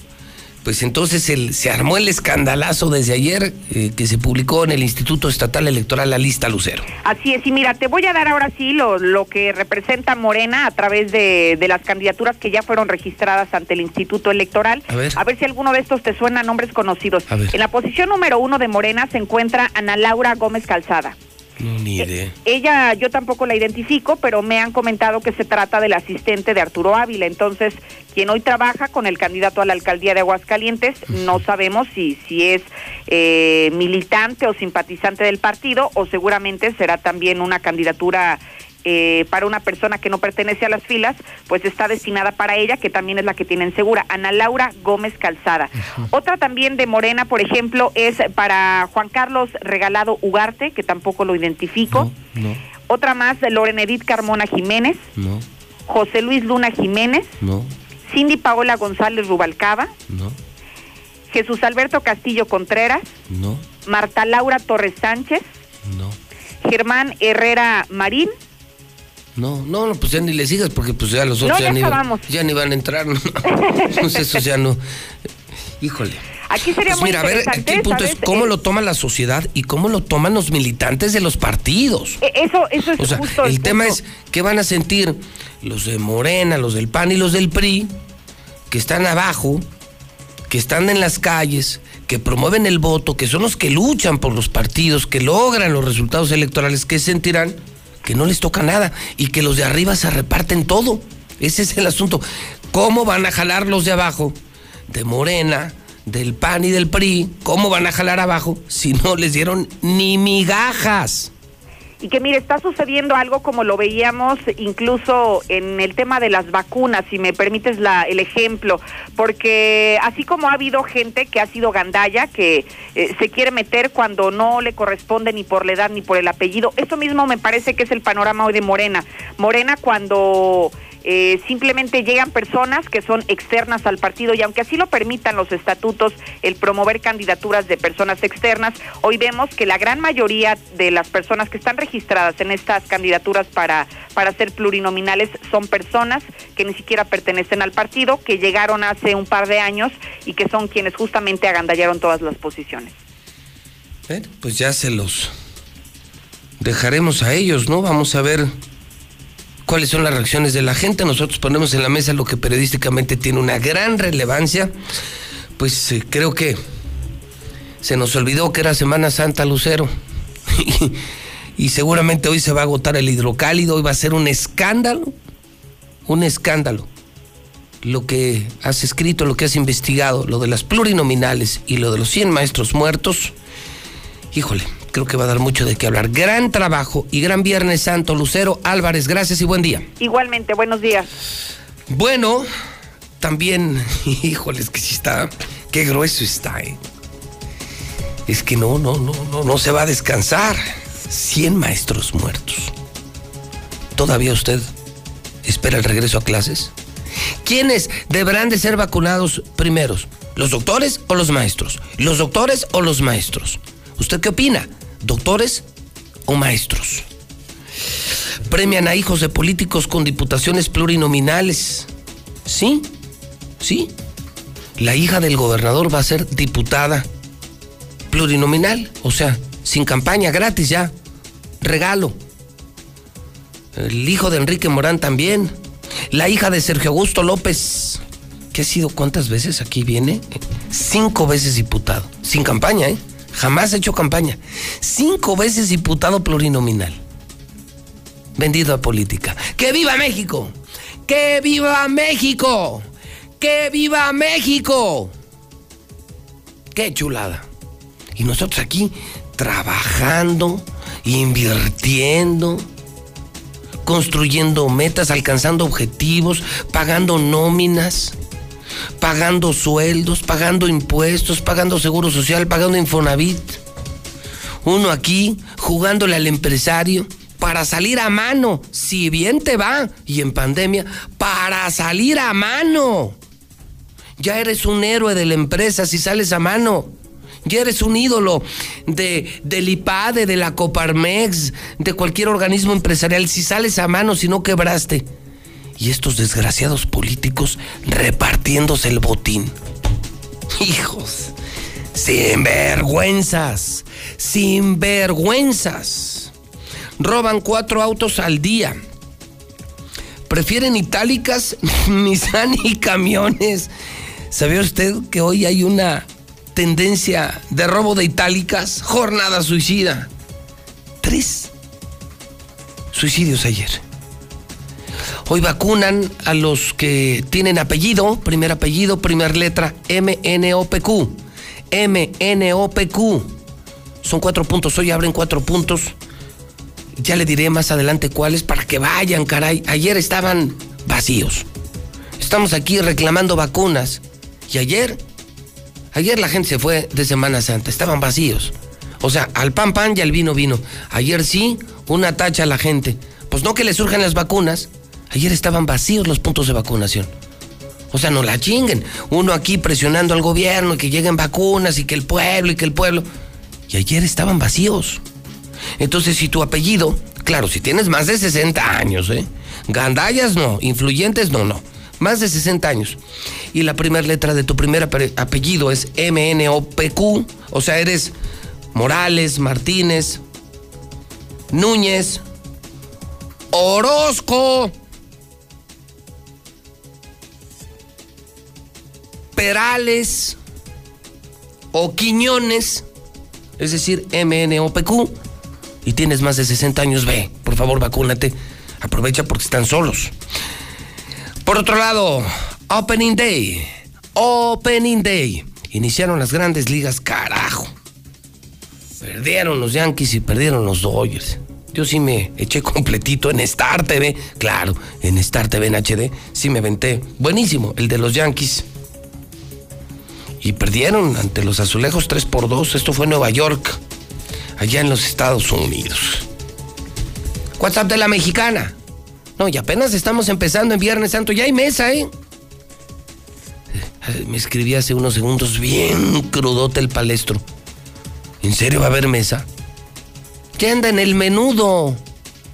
S1: pues entonces el- se armó el escandalazo desde ayer eh, que se publicó en el Instituto Estatal Electoral la lista Lucero.
S2: Así es, y mira, te voy a dar ahora sí lo, lo que representa Morena a través de, de las candidaturas que ya fueron registradas ante el Instituto Electoral.
S1: A ver.
S2: si alguno de estos te suena a nombres conocidos.
S1: A ver.
S2: En la posición número uno de Morena se encuentra Ana Laura Gómez Calzada.
S1: No, ni idea.
S2: Ella, yo tampoco la identifico, pero me han comentado que se trata del asistente de Arturo Ávila. Entonces, quien hoy trabaja con el candidato a la alcaldía de Aguascalientes, no sabemos si, si es eh, militante o simpatizante del partido, o seguramente será también una candidatura eh, para una persona que no pertenece a las filas, pues está destinada para ella, que también es la que tienen segura, Ana Laura Gómez Calzada. Otra también de Morena, por ejemplo, es para Juan Carlos Regalado Ugarte, que tampoco lo identifico.
S1: No, no,
S2: Otra más, Loren Edith Carmona Jiménez,
S1: no,
S2: José Luis Luna Jiménez,
S1: no,
S2: Cindy Paola González Rubalcaba,
S1: no,
S2: Jesús Alberto Castillo Contreras,
S1: no,
S2: Marta Laura Torres Sánchez,
S1: no.
S2: Germán Herrera Marín,
S1: No, no, no, pues ya ni le sigas porque pues ya los otros
S2: No,
S1: ya,
S2: ya
S1: ni,
S2: acabamos.
S1: ya ni van a entrar. ¿no? Entonces esos ya no. Híjole.
S2: Aquí sería
S1: Pues
S2: muy
S1: mira, a ver, aquí el punto es cómo
S2: Eh,
S1: lo toma la sociedad y cómo lo toman los militantes de los partidos.
S2: eh, Eso, eso es
S1: O sea,
S2: justo
S1: el tema es qué van a sentir los de Morena, los del PAN y los del PRI, que están abajo, que están en las calles, que promueven el voto, que son los que luchan por los partidos, que logran los resultados electorales, que sentirán que no les toca nada y que los de arriba se reparten todo. Ese es el asunto. ¿Cómo van a jalar los de abajo, de Morena, del PAN y del PRI? ¿Cómo van a jalar abajo si no les dieron ni migajas?
S2: Y que mire, está sucediendo algo como lo veíamos incluso en el tema de las vacunas, si me permites la, el ejemplo, porque así como ha habido gente que ha sido gandalla, que eh, se quiere meter cuando no le corresponde ni por la edad ni por el apellido, eso mismo me parece que es el panorama hoy de Morena. Morena cuando eh, simplemente llegan personas que son externas al partido y aunque así lo permitan los estatutos, el promover candidaturas de personas externas, hoy vemos que la gran mayoría de las personas que están registradas en estas candidaturas para, para ser plurinominales son personas que ni siquiera pertenecen al partido, que llegaron hace un par de años y que son quienes justamente agandallaron todas las posiciones.
S1: Pues ya se los dejaremos a ellos, ¿no? Vamos a ver cuáles son las reacciones de la gente. Nosotros ponemos en la mesa lo que periodísticamente tiene una gran relevancia. Pues eh, creo que se nos olvidó que era Semana Santa Lucero. y seguramente hoy se va a agotar el hidrocálido, hoy va a ser un escándalo, un escándalo. Lo que has escrito, lo que has investigado, lo de las plurinominales y lo de los 100 maestros muertos, híjole, creo que va a dar mucho de qué hablar. Gran trabajo y gran Viernes Santo, Lucero Álvarez, gracias y buen día.
S2: Igualmente, buenos días.
S1: Bueno, también, híjole, es que sí está, qué grueso está, ¿eh? Es que no, no, no, no, no se va a descansar. 100 maestros muertos. ¿Todavía usted espera el regreso a clases? ¿Quiénes deberán de ser vacunados primeros? ¿Los doctores o los maestros? ¿Los doctores o los maestros? ¿Usted qué opina? ¿Doctores o maestros? Premian a hijos de políticos con diputaciones plurinominales. ¿Sí? ¿Sí? La hija del gobernador va a ser diputada plurinominal, o sea, sin campaña, gratis ya, regalo. El hijo de Enrique Morán también. La hija de Sergio Augusto López, que ha sido cuántas veces aquí viene, cinco veces diputado, sin campaña, ¿eh? Jamás ha hecho campaña. Cinco veces diputado plurinominal. Vendido a política. ¡Que viva México! ¡Que viva México! ¡Que viva México! ¡Qué chulada! Y nosotros aquí trabajando, invirtiendo, construyendo metas, alcanzando objetivos, pagando nóminas, pagando sueldos, pagando impuestos, pagando seguro social, pagando Infonavit. Uno aquí jugándole al empresario para salir a mano, si bien te va, y en pandemia, para salir a mano. Ya eres un héroe de la empresa si sales a mano. Ya eres un ídolo de, del IPADE, de la Coparmex, de cualquier organismo empresarial. Si sales a mano, si no quebraste. Y estos desgraciados políticos repartiéndose el botín. Hijos, sin vergüenzas, sin vergüenzas. Roban cuatro autos al día. Prefieren itálicas, Nissan y camiones. ¿Sabía usted que hoy hay una tendencia de robo de itálicas, jornada suicida. Tres suicidios ayer. Hoy vacunan a los que tienen apellido, primer apellido, primer letra, MNOPQ. MNOPQ. Son cuatro puntos, hoy abren cuatro puntos. Ya le diré más adelante cuáles para que vayan, caray. Ayer estaban vacíos. Estamos aquí reclamando vacunas. Y ayer Ayer la gente se fue de Semana Santa, estaban vacíos. O sea, al pan pan y al vino vino. Ayer sí, una tacha a la gente. Pues no que le surjan las vacunas. Ayer estaban vacíos los puntos de vacunación. O sea, no la chinguen. Uno aquí presionando al gobierno que lleguen vacunas y que el pueblo y que el pueblo. Y ayer estaban vacíos. Entonces, si tu apellido, claro, si tienes más de 60 años, ¿eh? Gandallas no, influyentes no, no. Más de 60 años y la primera letra de tu primer apellido es MNOPQ, o sea, eres Morales, Martínez, Núñez, Orozco, Perales o Quiñones, es decir, MNOPQ, y tienes más de 60 años, ve, por favor, vacúnate. Aprovecha porque están solos. Por otro lado, Opening Day. Opening Day. Iniciaron las grandes ligas, carajo. Perdieron los Yankees y perdieron los Dodgers. Yo sí me eché completito en Star TV. Claro, en Star TV en HD. Sí me venté. Buenísimo, el de los Yankees. Y perdieron ante los azulejos 3 por 2. Esto fue en Nueva York, allá en los Estados Unidos. WhatsApp de la mexicana. No, y apenas estamos empezando en Viernes Santo. Ya hay mesa, ¿eh? Me escribí hace unos segundos bien crudote el palestro. ¿En serio va a haber mesa? Ya anda en el menudo.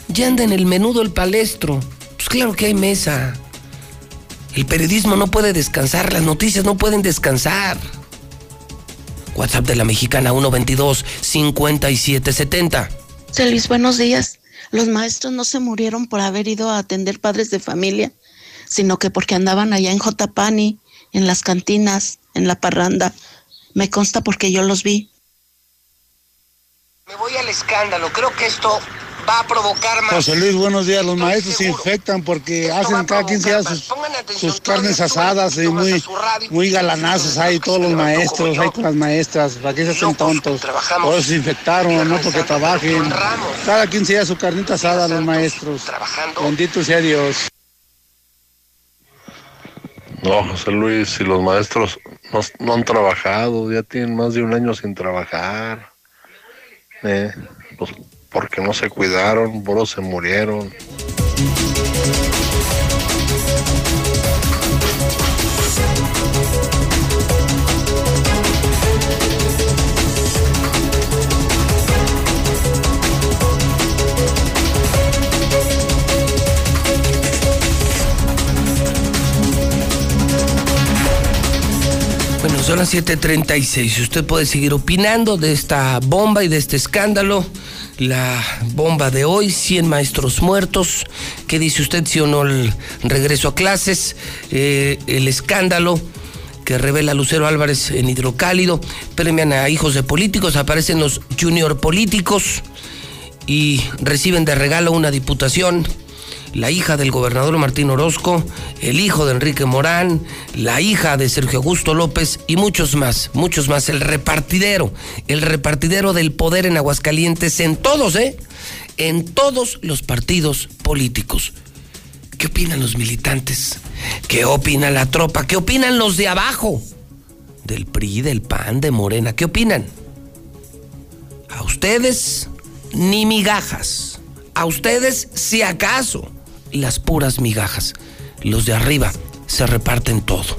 S1: Ya anda en el menudo el palestro. Pues claro que hay mesa. El periodismo no puede descansar, las noticias no pueden descansar. WhatsApp de la mexicana 122 5770.
S7: Luis, buenos días. Los maestros no se murieron por haber ido a atender padres de familia, sino que porque andaban allá en Jotapani en las cantinas, en la parranda. Me consta porque yo los vi.
S1: Me voy al escándalo. Creo que esto va a provocar más.
S8: José Luis, buenos días. Los maestros se infectan porque hacen cada 15 días sus, carnes asadas y muy, muy galanazos hay todos los maestros, hay con las maestras, para que se hacen tontos. Todos se infectaron, no porque trabajen. Cada 15 días su carnita asada los maestros. Bendito sea Dios.
S9: No, José Luis, si los maestros no, han trabajado, ya tienen más de un año sin trabajar, eh, pues porque no se cuidaron, por se murieron.
S1: son las 7:36. Usted puede seguir opinando de esta bomba y de este escándalo. La bomba de hoy, 100 maestros muertos. ¿Qué dice usted si o no el regreso a clases? Eh, el escándalo que revela Lucero Álvarez en Hidrocálido. Premian a hijos de políticos, aparecen los junior políticos y reciben de regalo una diputación. La hija del gobernador Martín Orozco, el hijo de Enrique Morán, la hija de Sergio Augusto López y muchos más, muchos más. El repartidero, el repartidero del poder en Aguascalientes, en todos, ¿eh? En todos los partidos políticos. ¿Qué opinan los militantes? ¿Qué opina la tropa? ¿Qué opinan los de abajo? Del PRI, del PAN, de Morena. ¿Qué opinan? A ustedes ni migajas. A ustedes si acaso las puras migajas. Los de arriba se reparten todo.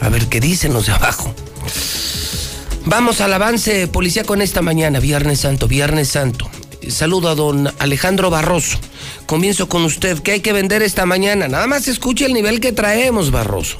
S1: A ver qué dicen los de abajo. Vamos al avance policía con esta mañana, Viernes Santo, Viernes Santo. Saludo a don Alejandro Barroso. Comienzo con usted. ¿Qué hay que vender esta mañana? Nada más escuche el nivel que traemos, Barroso.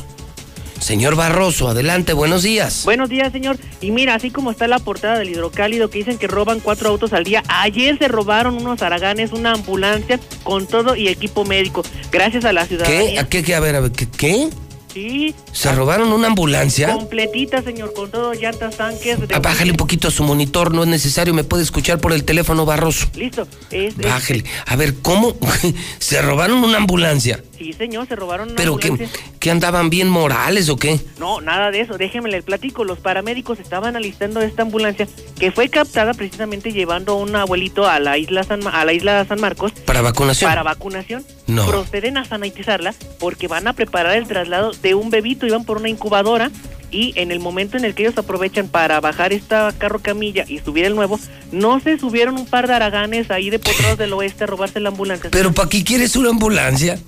S1: Señor Barroso, adelante, buenos días.
S10: Buenos días, señor. Y mira, así como está la portada del hidrocálido que dicen que roban cuatro autos al día, ayer se robaron unos araganes, una ambulancia con todo y equipo médico, gracias a la ciudadanía.
S1: ¿Qué? ¿A qué? qué? A ver, a ver, ¿qué? qué?
S10: Sí.
S1: ¿Se robaron una ambulancia?
S10: Completita, señor, con todo, llantas, tanques.
S1: Ah, bájale un poquito a su monitor, no es necesario, me puede escuchar por el teléfono Barroso.
S10: Listo. Es,
S1: Bájale. A ver, ¿cómo? ¿Se robaron una ambulancia?
S10: Sí, señor, se robaron una
S1: ¿Pero
S10: ambulancia.
S1: qué, qué andaban bien morales o qué?
S10: No, nada de eso, déjeme le platico. Los paramédicos estaban alistando esta ambulancia que fue captada precisamente llevando a un abuelito a la isla San, a la isla San Marcos.
S1: ¿Para vacunación?
S10: Para vacunación.
S1: No.
S10: Proceden a sanitizarla porque van a preparar el traslado de un bebito, iban por una incubadora y en el momento en el que ellos aprovechan para bajar esta carro camilla y subir el nuevo, no se subieron un par de araganes ahí de potrados del oeste a robarse la ambulancia.
S1: ¿Pero para qué quieres una ambulancia?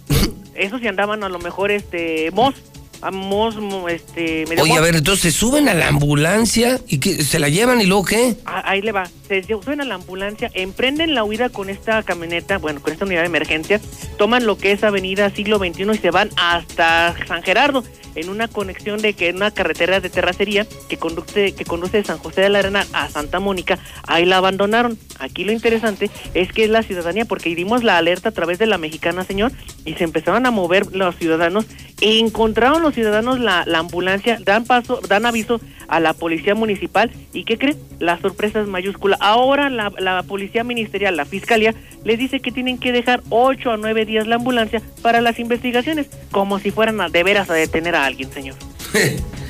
S10: Esos sí andaban a lo mejor este mos, a mos, mo- este medio
S1: Oye, a ver, entonces se suben a la ambulancia y que se la llevan y luego qué?
S10: Ah, Ahí le va. Se suben a la ambulancia, emprenden la huida con esta camioneta, bueno, con esta unidad de emergencia, toman lo que es Avenida Siglo XXI y se van hasta San Gerardo, en una conexión de que en una carretera de terracería que conduce, que conduce de San José de la Arena a Santa Mónica. Ahí la abandonaron. Aquí lo interesante es que es la ciudadanía, porque dimos la alerta a través de la mexicana, señor, y se empezaron a mover los ciudadanos. E encontraron los ciudadanos la, la ambulancia, dan paso, dan aviso a la policía municipal y ¿qué creen? La sorpresa es mayúscula. Ahora la, policía ministerial, la fiscalía, les dice que tienen que dejar 8 a 9 días la ambulancia para las investigaciones, como si fueran a, de veras a detener a alguien, señor.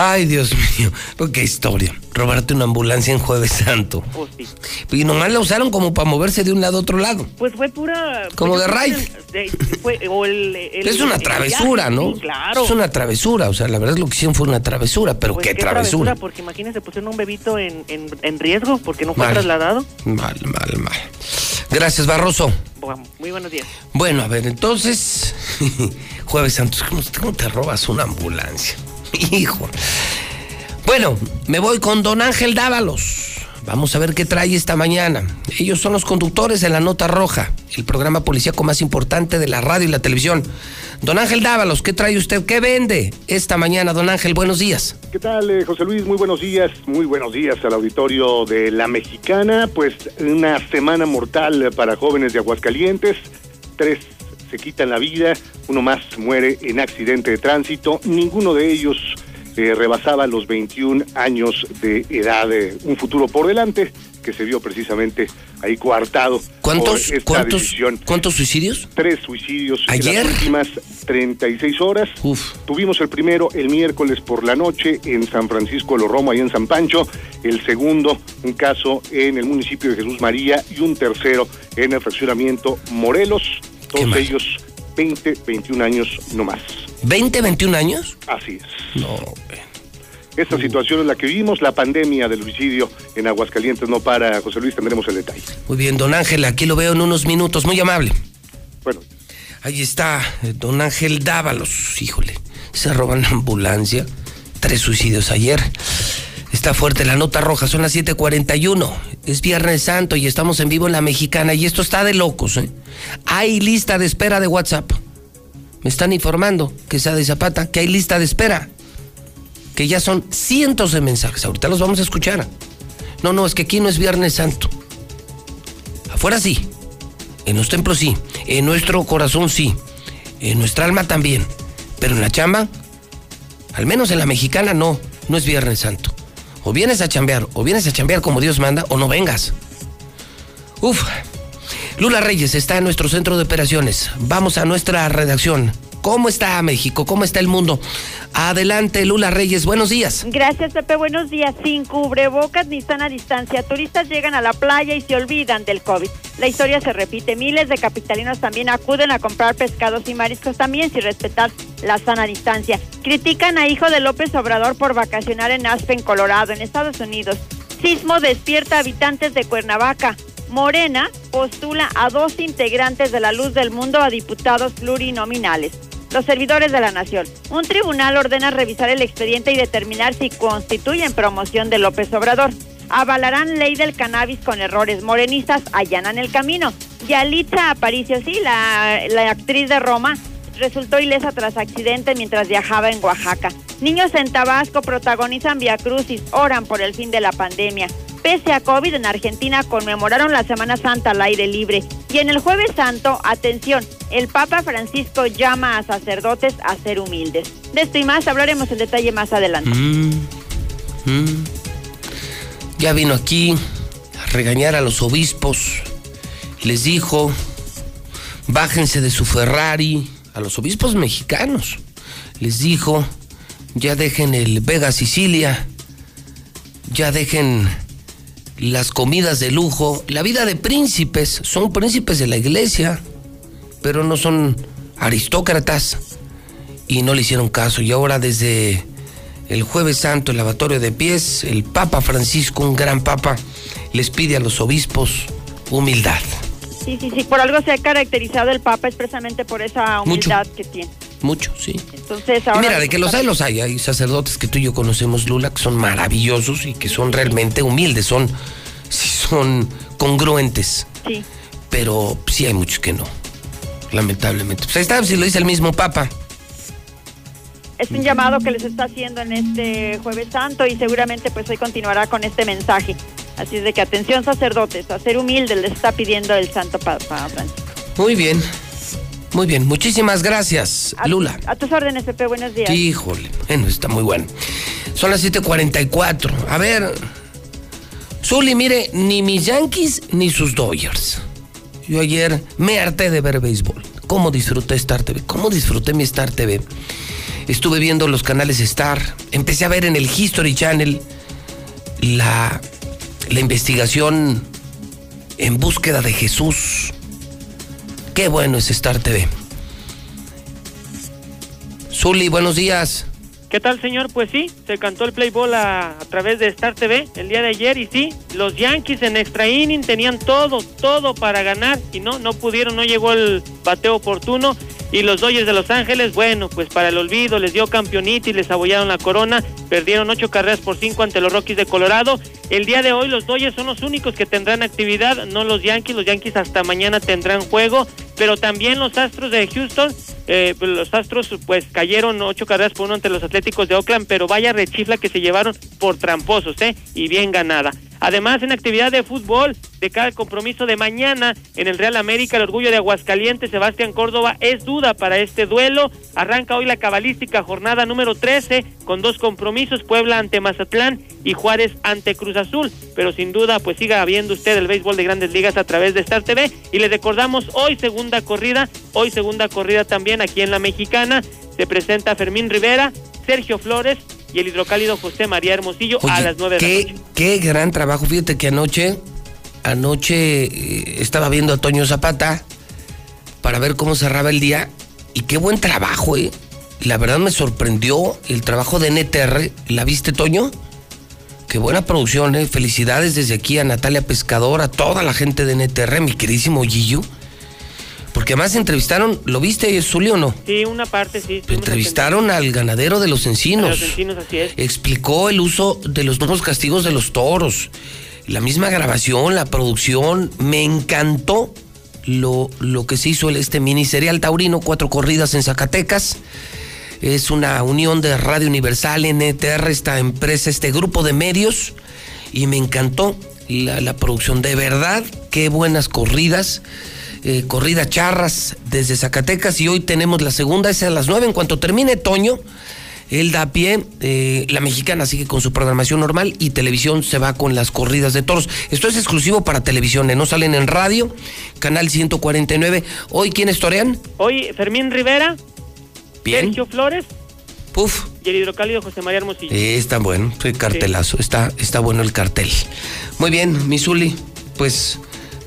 S1: Ay, Dios mío, qué historia. Robarte una ambulancia en Jueves Santo.
S10: Pues sí.
S1: Y nomás la usaron como para moverse de un lado a otro lado.
S10: Pues fue pura...
S1: Como
S10: pues
S1: de
S10: el-
S1: Es una
S10: el
S1: travesura,
S10: viaje,
S1: ¿no?
S10: sí, claro.
S1: Es una travesura, o sea, la verdad lo que hicieron fue una travesura, pero
S10: Pues
S1: qué, travesura.
S10: Porque imagínense, pusieron un bebito en, en, en riesgo porque no fue
S1: Mal.
S10: trasladado.
S1: Mal, mal, mal. Gracias, Barroso.
S10: Bueno, muy buenos días.
S1: Bueno, a ver, entonces, Jueves Santos, ¿cómo, cómo te robas una ambulancia? Hijo. Bueno, me voy con don Ángel Dávalos. Vamos a ver qué trae esta mañana. Ellos son los conductores de La Nota Roja, el programa policíaco más importante de la radio y la televisión. Don Ángel Dávalos, ¿qué trae usted? ¿Qué vende esta mañana, don Ángel? Buenos días.
S11: ¿Qué tal, eh, José Luis? Muy buenos días. Muy buenos días al auditorio de La Mexicana. Pues una semana mortal para jóvenes de Aguascalientes. Tres se quitan la vida, uno más muere en accidente de tránsito. Ninguno de ellos eh, rebasaba los 21 años de edad. eh, un futuro por delante que se vio precisamente ahí coartado.
S1: ¿Cuántos,
S11: por esta
S1: cuántos,
S11: decisión.
S1: cuántos suicidios?
S11: Tres suicidios en
S1: ¿Ayer?
S11: las últimas 36 horas. Tuvimos el primero el miércoles por la noche en San Francisco de los Romo, ahí en San Pancho. El segundo, un caso en el municipio de Jesús María. Y un tercero en el fraccionamiento Morelos. Todos ellos 20, 21 años no más.
S1: ¿20, 21 años?
S11: Así es.
S1: No.
S11: Esta situación es la que vivimos, la pandemia del suicidio en Aguascalientes no para. José Luis, tendremos el detalle.
S1: Muy bien, don Ángel, aquí lo veo en unos minutos, muy amable.
S11: Bueno.
S1: Ahí está, eh, don Ángel Dávalos, híjole, se roban la ambulancia, tres suicidios ayer. Está fuerte la nota roja, son las 7:41, es Viernes Santo y estamos en vivo en La Mexicana y esto está de locos, ¿eh? Hay lista de espera de WhatsApp. Me están informando que sea de Zapata, que hay lista de espera. Que ya son cientos de mensajes. Ahorita los vamos a escuchar. No, no, es que aquí no es Viernes Santo. Afuera sí. En los templos sí. En nuestro corazón sí. En nuestra alma también. Pero en la chamba, al menos en la mexicana, no, no es Viernes Santo. O vienes a chambear, o vienes a chambear como Dios manda, o no vengas. Uf. Lula Reyes está en nuestro centro de operaciones. Vamos a nuestra redacción. ¿Cómo está México? ¿Cómo está el mundo? Adelante, Lula Reyes, buenos días.
S12: Gracias, Pepe, buenos días. Sin cubrebocas ni sana distancia, turistas llegan a la playa y se olvidan del COVID. La historia se repite. Miles de capitalinos también acuden a comprar pescados y mariscos también sin respetar la sana distancia. Critican a hijo de López Obrador por vacacionar en Aspen, Colorado, en Estados Unidos. Sismo despierta habitantes de Cuernavaca. Morena postula a dos integrantes de la Luz del Mundo a diputados plurinominales. Los servidores de la Nación. Un tribunal ordena revisar el expediente y determinar si constituyen promoción de López Obrador. Avalarán ley del cannabis con errores. Morenistas allanan el camino. Yalitza Aparicio, sí, la, la actriz de Roma, resultó ilesa tras accidente mientras viajaba en Oaxaca. Niños en Tabasco protagonizan Via Crucis, oran por el fin de la pandemia. Pese a COVID, en Argentina conmemoraron la Semana Santa al aire libre. Y en el Jueves Santo, atención, el Papa Francisco llama a sacerdotes a ser humildes. De esto y más hablaremos en detalle más adelante.
S1: Mm, mm. Ya vino aquí a regañar a los obispos. Les dijo, bájense de su Ferrari a los obispos mexicanos. Les dijo, ya dejen el Vega Sicilia, ya dejen las comidas de lujo, la vida de príncipes, son príncipes de la iglesia, pero no son aristócratas y no le hicieron caso. Y ahora desde el jueves santo, el lavatorio de pies, el Papa Francisco, un gran papa, les pide a los obispos humildad.
S12: Sí, sí, sí, por algo se ha caracterizado el Papa, es precisamente por esa humildad que tiene.
S1: Mucho, sí.
S12: Entonces,
S1: Y
S12: ahora...
S1: mira, de que los hay, los hay. Hay sacerdotes que tú y yo conocemos, Lula, que son maravillosos y que son realmente humildes, son, son congruentes.
S12: Sí.
S1: Pero sí hay muchos que no, lamentablemente. Pues ahí está, si lo dice el mismo Papa.
S12: Es un llamado que les está haciendo en este Jueves Santo y seguramente pues hoy continuará con este mensaje. Así es de que atención sacerdotes, a ser humildes les está pidiendo el Santo Papa Francisco.
S1: Muy bien, muy bien. Muchísimas gracias,
S12: A-
S1: Lula.
S12: A tus órdenes, Pepe, buenos días.
S1: Híjole, bueno, está muy bueno. Son las 7:44. A ver, Zuli, mire, ni mis Yankees ni sus Dodgers. Yo ayer me harté de ver béisbol. ¿Cómo disfruté Star TV? ¿Cómo disfruté mi Star TV? Estuve viendo los canales Star. Empecé a ver en el History Channel la, la investigación en búsqueda de Jesús. Qué bueno es Star TV. Zuli, buenos días.
S13: ¿Qué tal, señor? Pues sí, se cantó el play ball a, través de Star TV el día de ayer y sí, los Yankees en extra inning tenían todo, todo para ganar y no, no pudieron, no llegó el bateo oportuno y los Dodgers de Los Ángeles, bueno, pues para el olvido les dio campeonito y les abollaron la corona, perdieron ocho carreras por cinco ante los Rockies de Colorado. El día de hoy los Dodgers son los únicos que tendrán actividad, no los Yankees, los Yankees hasta mañana tendrán juego, pero también los Astros de Houston eh, pues, los Astros pues cayeron ocho carreras por uno ante los Atléticos de Oakland, pero vaya rechifla que se llevaron por tramposos, ¿eh? Y bien ganada. Además, en actividad de fútbol, de cada compromiso de mañana en el Real América, el orgullo de Aguascalientes, Sebastián Córdoba es duda para este duelo. Arranca hoy la cabalística jornada número 13 con dos compromisos, Puebla ante Mazatlán y Juárez ante Cruz Azul. Pero sin duda, pues siga viendo usted el béisbol de grandes ligas a través de Star TV. Y le recordamos hoy segunda corrida, hoy segunda corrida también aquí en la Mexicana. Se presenta Fermín Rivera, Sergio Flores y el hidrocálido José María Hermosillo a las nueve de la noche.
S1: qué gran trabajo. Fíjate que anoche, anoche eh, estaba viendo a Toño Zapata para ver cómo cerraba el día y qué buen trabajo, ¿eh? La verdad me sorprendió el trabajo de NTR. ¿La viste, Toño? Qué buena producción, ¿eh? Felicidades desde aquí a Natalia Pescador, a toda la gente de NTR, mi queridísimo Gillo. Porque además entrevistaron, ¿lo viste, Zulio, o no?
S13: Sí, una parte sí.
S1: Entrevistaron al ganadero de los encinos.
S13: Los encinos, así es.
S1: explicó el uso de los nuevos castigos de los toros. La misma grabación, la producción, me encantó lo, lo que se hizo este miniserial taurino, cuatro corridas en Zacatecas. Es una unión de Radio Universal, NTR, esta empresa, este grupo de medios. Y me encantó la, producción. De verdad, qué buenas corridas. eh, corrida charras desde Zacatecas y hoy tenemos la segunda, es a las nueve. En cuanto termine Toño, él da pie, eh, la mexicana sigue con su programación normal y televisión se va con las corridas de toros. Esto es exclusivo para televisión, ¿eh? no salen en radio, canal 149. Hoy, ¿quiénes torean?
S13: Hoy Fermín Rivera,
S1: Bien.
S13: Sergio Flores
S1: Puf.
S13: y el hidrocálido José María Hermosillo.
S1: Eh, está bueno, sí, cartelazo, está, está bueno el cartel. Muy bien, Misuli, pues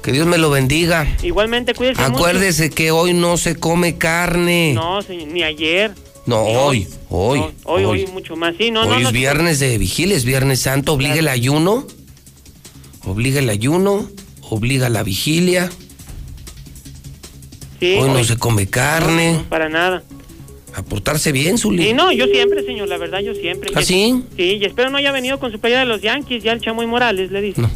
S1: que Dios me lo bendiga.
S13: Igualmente, cuídese
S1: Acuérdese que hoy no se come carne.
S13: No, señor, ni ayer.
S1: No, hoy, hoy,
S13: No, hoy, hoy, mucho más. Sí, no, no,
S1: Hoy
S13: no.
S1: es viernes de vigilia, es viernes santo, obliga el ayuno, obliga el ayuno, obliga la vigilia.
S13: Sí,
S1: hoy no
S13: hoy.
S1: se come carne.
S13: No, para nada.
S1: A portarse bien, Zuli.
S13: Sí, no, yo siempre, señor, la verdad, yo siempre.
S1: ¿Ah, sí?
S13: Sí, y espero no haya venido con su playera de los Yankees, ya el Chamoy Morales, le dice.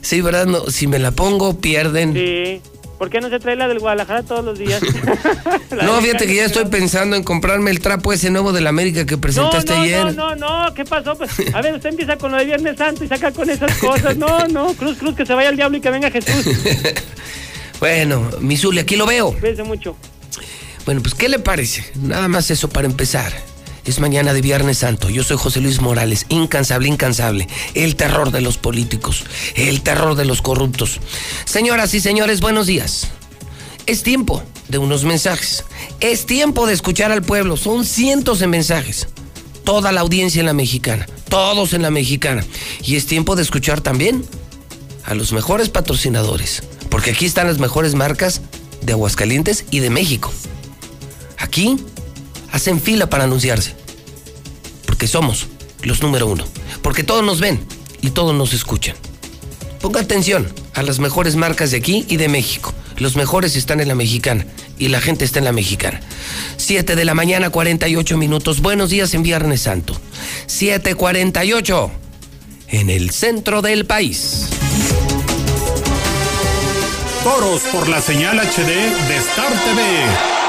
S1: Sí, ¿verdad? No, si me la pongo, pierden.
S13: Sí. ¿Por qué no se trae la del Guadalajara todos los días?
S1: No, fíjate que ya estoy pensando en comprarme el trapo ese nuevo de la América que
S13: No,
S1: presentaste
S13: no,
S1: ayer.
S13: no, no, no, ¿qué pasó? Pues, a ver, usted empieza con lo de Viernes Santo y saca con esas cosas. No, no, cruz, cruz, que se vaya el diablo y que venga Jesús.
S1: Bueno, mi Zuli, aquí lo veo.
S13: Cuídense mucho.
S1: Bueno, pues, ¿qué le parece? Nada más eso para empezar. Es mañana de Viernes Santo. Yo soy José Luis Morales, incansable, incansable. El terror de los políticos, el terror de los corruptos. Señoras y señores, buenos días. Es tiempo de unos mensajes. Es tiempo de escuchar al pueblo. Son cientos de mensajes. Toda la audiencia en la mexicana. Todos en la mexicana. Y es tiempo de escuchar también a los mejores patrocinadores. Porque aquí están las mejores marcas de Aguascalientes y de México. Aquí hacen fila para anunciarse. Porque somos los número uno. Porque todos nos ven y todos nos escuchan. Ponga atención a las mejores marcas de aquí y de México. Los mejores están en la mexicana y la gente está en la mexicana. 7 de la mañana, 48 minutos. Buenos días en Viernes Santo. 7:48 en el centro del país.
S14: Toros por la señal HD de Star TV.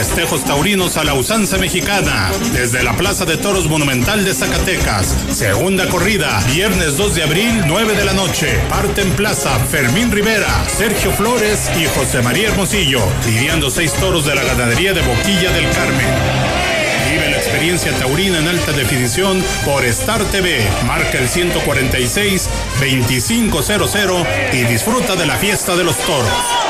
S14: Festejos taurinos a la usanza mexicana. Desde la Plaza de Toros Monumental de Zacatecas. Segunda corrida, viernes 2 de abril, 9 de la noche. Parte en plaza Fermín Rivera, Sergio Flores y José María Hermosillo. Lidiando seis toros de la ganadería de Boquilla del Carmen. Vive la experiencia taurina en alta definición por Star TV. Marca el 146-2500 y disfruta de la fiesta de los toros.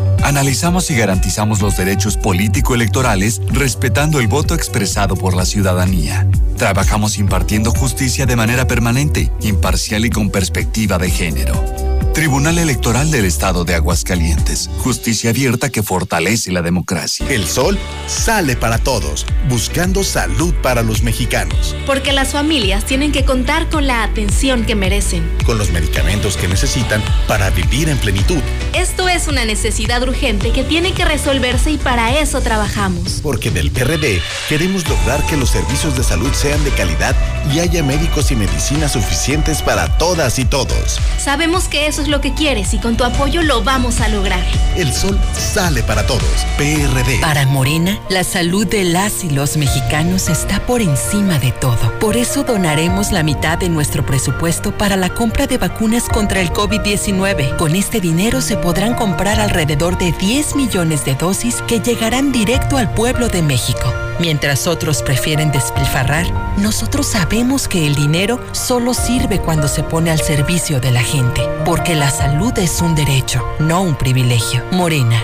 S15: Analizamos y garantizamos los derechos político-electorales respetando el voto expresado por la ciudadanía. Trabajamos impartiendo justicia de manera permanente, imparcial y con perspectiva de género. Tribunal Electoral del Estado de Aguascalientes. Justicia abierta que fortalece la democracia.
S16: El sol sale para todos, buscando salud para los mexicanos,
S17: Porque las familias tienen que contar con la atención que merecen.
S16: con los medicamentos que necesitan para vivir en plenitud.
S17: Esto es una necesidad urgente que tiene que resolverse y para eso trabajamos.
S16: Porque del PRD queremos lograr que los servicios de salud sean de calidad y haya médicos y medicinas suficientes para todas y todos.
S17: Sabemos que eso es lo que quieres y con tu apoyo lo vamos a lograr.
S16: El sol sale para todos. PRD.
S18: Para Morena, la salud de las y los mexicanos está por encima de todo. Por eso donaremos la mitad de nuestro presupuesto para la compra de vacunas contra el COVID-19. Con este dinero se podrán comprar alrededor de 10 millones de dosis que llegarán directo al pueblo de México. Mientras otros prefieren despilfarrar, nosotros sabemos que el dinero solo sirve cuando se pone al servicio de la gente, porque la salud es un derecho, no un privilegio. Morena,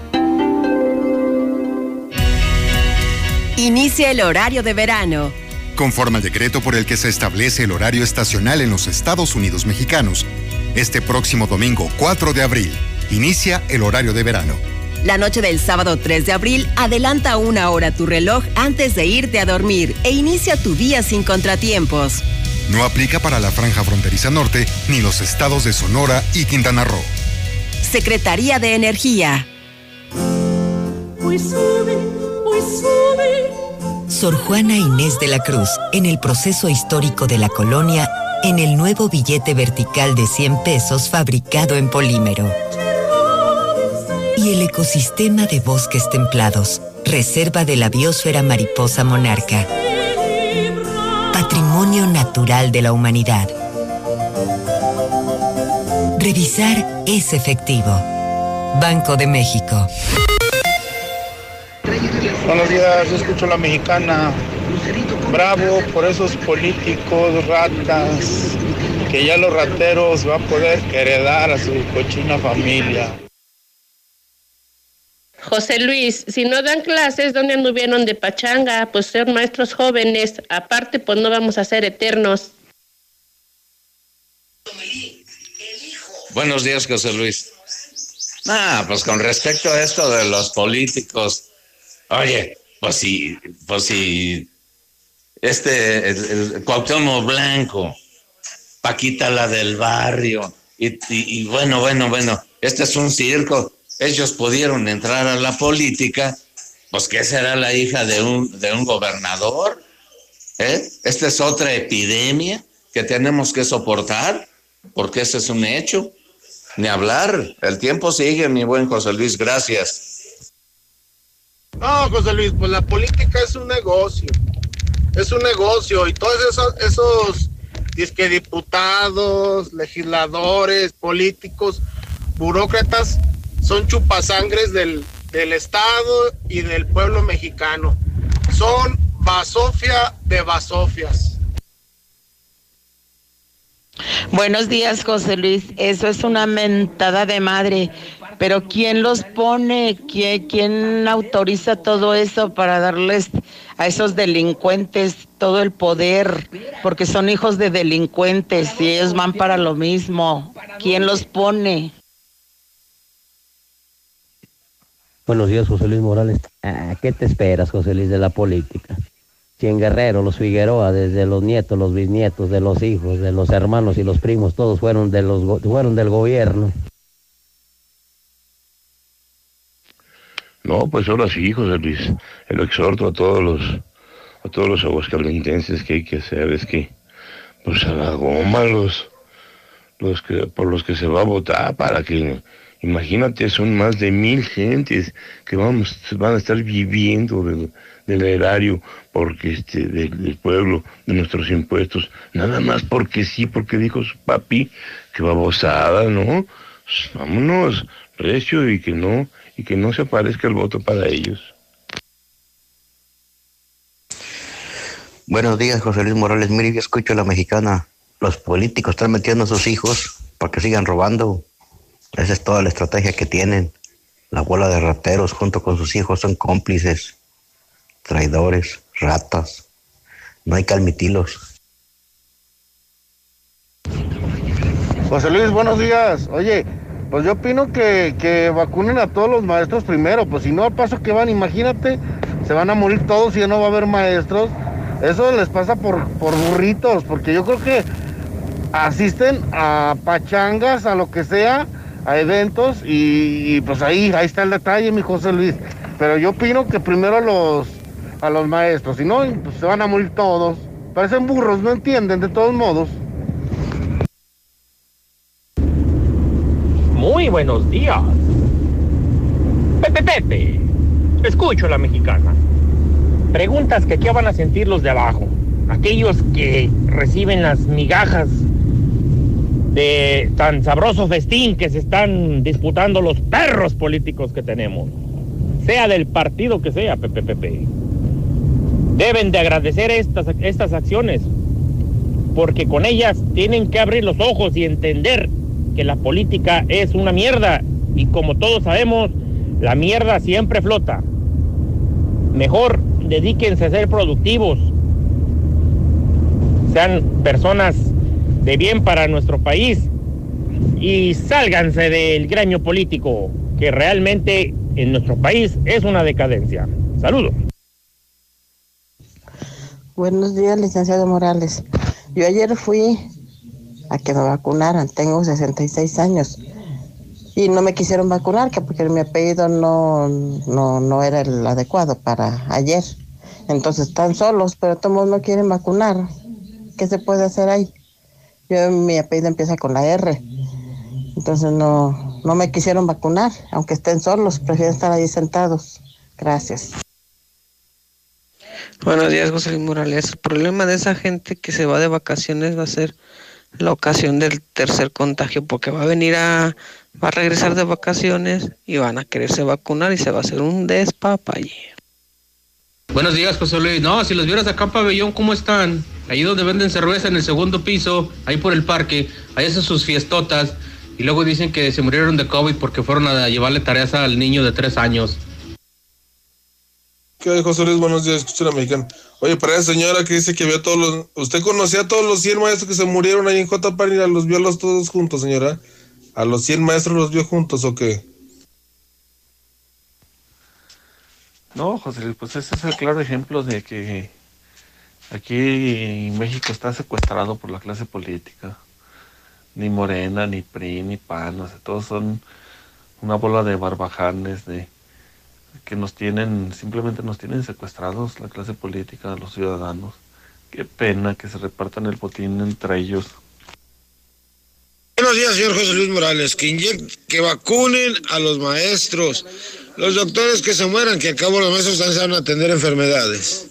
S19: Inicia el horario de verano.
S20: Conforme al decreto por el que se establece el horario estacional en los Estados Unidos mexicanos, este próximo domingo 4 de abril inicia el horario de verano.
S19: La noche del sábado 3 de abril adelanta una hora tu reloj antes de irte a dormir e inicia tu día sin contratiempos.
S20: No aplica para la franja fronteriza norte ni los estados de Sonora y Quintana Roo.
S19: Secretaría de Energía.
S18: Sor Juana Inés de la Cruz, en el proceso histórico de la colonia, en el nuevo billete vertical de 100 pesos fabricado en polímero. Y el ecosistema de bosques templados, reserva de la biosfera mariposa monarca. Patrimonio natural de la humanidad. Revisar es efectivo. Banco de México.
S21: Buenos días, yo escucho la mexicana. Bravo por esos políticos ratas, que ya los rateros van a poder heredar a su cochina familia.
S22: José Luis, si no dan clases, ¿dónde anduvieron de pachanga? Pues ser maestros jóvenes, aparte pues no vamos a ser eternos.
S23: Buenos días, José Luis. Ah, pues con respecto a esto de los políticos, Oye, pues sí, pues sí, este, el, Cuauhtémoc Blanco, Paquita la del barrio, y, bueno, bueno, bueno, este es un circo. Ellos pudieron entrar a la política, pues ¿qué será la hija de un, de un gobernador? ¿Eh? Esta es otra epidemia que tenemos que soportar, porque ese es un hecho. Ni hablar, el tiempo sigue, mi buen José Luis, gracias.
S21: No, José Luis, pues la política es un negocio. Es un negocio y todos esos, esos diputados, legisladores, políticos, burócratas, son chupasangres del, del Estado y del pueblo mexicano. Son basofia de basofias.
S24: Buenos días, José Luis. Eso es una mentada de madre. Pero ¿quién los pone? ¿Quién, autoriza todo eso para darles a esos delincuentes todo el poder? Porque son hijos de delincuentes y ellos van para lo mismo. ¿Quién los pone?
S25: Buenos días, José Luis Morales. Ah, ¿Qué te esperas, José Luis, de la política? Cien Guerrero, los Figueroa, desde los nietos, los bisnietos, de los hijos, de los hermanos y los primos, todos fueron, de los, fueron del gobierno.
S26: No, pues ahora sí, José Luis. El exhorto a todos los, a todos los aguascalentenses que hay que hacer es que, pues a la goma los, que, por los que se va a votar para que, imagínate, son más de mil gentes que vamos, van a estar viviendo del, erario, porque este, del, pueblo, de nuestros impuestos, nada más porque sí, porque dijo su papi que babosada, ¿no? Pues vámonos, recio y que no, y que no se aparezca el voto para ellos.
S27: Buenos días, José Luis Morales. Mire, yo escucho a la mexicana. Los políticos están metiendo a sus hijos para que sigan robando. Esa es toda la estrategia que tienen. La bola de rateros junto con sus hijos son cómplices, traidores, ratas. No hay que admitirlos.
S21: José Luis, buenos días. Oye,
S20: Pues yo opino que, que vacunen a todos los maestros primero, pues si no al paso que van, imagínate, se van a morir todos y ya no va a haber maestros. Eso les pasa por, por burritos, porque yo creo que asisten a pachangas, a lo que sea, a eventos y, pues ahí, ahí está el detalle, mi José Luis. Pero yo opino que primero a los, a los maestros, si no, pues se van a morir todos. Parecen burros, no entienden de todos modos.
S28: Muy buenos días. Pepe Pepe, escucho a la mexicana. Preguntas que qué van a sentir los de abajo, aquellos que reciben las migajas de tan sabroso festín que se están disputando los perros políticos que tenemos, sea del partido que sea, Pepe Pepe. Deben de agradecer estas, estas acciones, porque con ellas tienen que abrir los ojos y entender que la política es una mierda y como todos sabemos, la mierda siempre flota. Mejor dedíquense a ser productivos, sean personas de bien para nuestro país y sálganse del gremio político, que realmente en nuestro país es una decadencia. Saludos.
S15: Buenos días, licenciado Morales. Yo ayer fui a que me vacunaran, tengo 66 años y no me quisieron vacunar que porque mi apellido no, no, no era el adecuado para ayer. Entonces están solos, pero todos no quieren vacunar. ¿Qué se puede hacer ahí? Yo, mi apellido empieza con la R. Entonces no, no me quisieron vacunar, aunque estén solos, prefieren estar ahí sentados. Gracias.
S29: Buenos días, José Luis Morales. El problema de esa gente que se va de vacaciones va a ser la ocasión del tercer contagio, porque va a venir a, va a regresar de vacaciones y van a quererse vacunar y se va a hacer un despapalle.
S30: Buenos días, José Luis. No, si los vieras acá en Pabellón, ¿cómo están? Ahí donde venden cerveza en el segundo piso, ahí por el parque, ahí hacen sus fiestotas y luego dicen que se murieron de COVID porque fueron a llevarle tareas al niño de tres años.
S31: ¿Qué hay, José Luis? Buenos días, escucha la mexicana. Oye, para esa señora que dice que vio a todos los... ¿Usted conocía a todos los 100 maestros que se murieron ahí en J. y los vio a los todos juntos, señora? ¿A los 100 maestros los vio juntos o qué?
S32: No, José Luis, pues ese es el claro ejemplo de que aquí México está secuestrado por la clase política. Ni Morena, ni PRI, ni PAN, o sea, todos son una bola de barbajanes, de que nos tienen, simplemente nos tienen secuestrados la clase política, los ciudadanos. Qué pena que se repartan el botín entre ellos.
S33: Buenos días, señor José Luis Morales. Que, que vacunen a los maestros, los doctores que se mueran, que al cabo los maestros también saben atender enfermedades.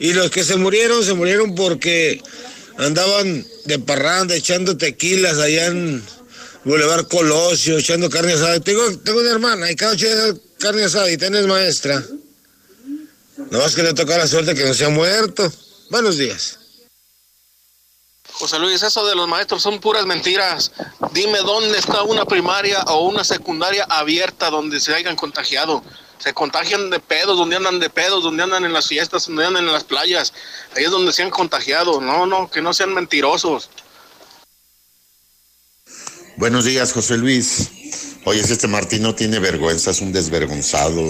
S33: Y los que se murieron, se murieron porque andaban de parranda, echando tequilas allá en Boulevard Colosio, echando carne asada. Tengo, tengo una hermana y cada noche carne asada y tenés maestra. No más que le toca la suerte que no se ha muerto. Buenos días.
S34: José Luis, eso de los maestros son puras mentiras. Dime dónde está una primaria o una secundaria abierta donde se hayan contagiado. Se contagian de pedos, donde andan de pedos, donde andan en las fiestas, donde andan en las playas. Ahí es donde se han contagiado. No, no, que no sean mentirosos.
S35: Buenos días, José Luis. Oye, este Martín no tiene vergüenza, es un desvergonzado,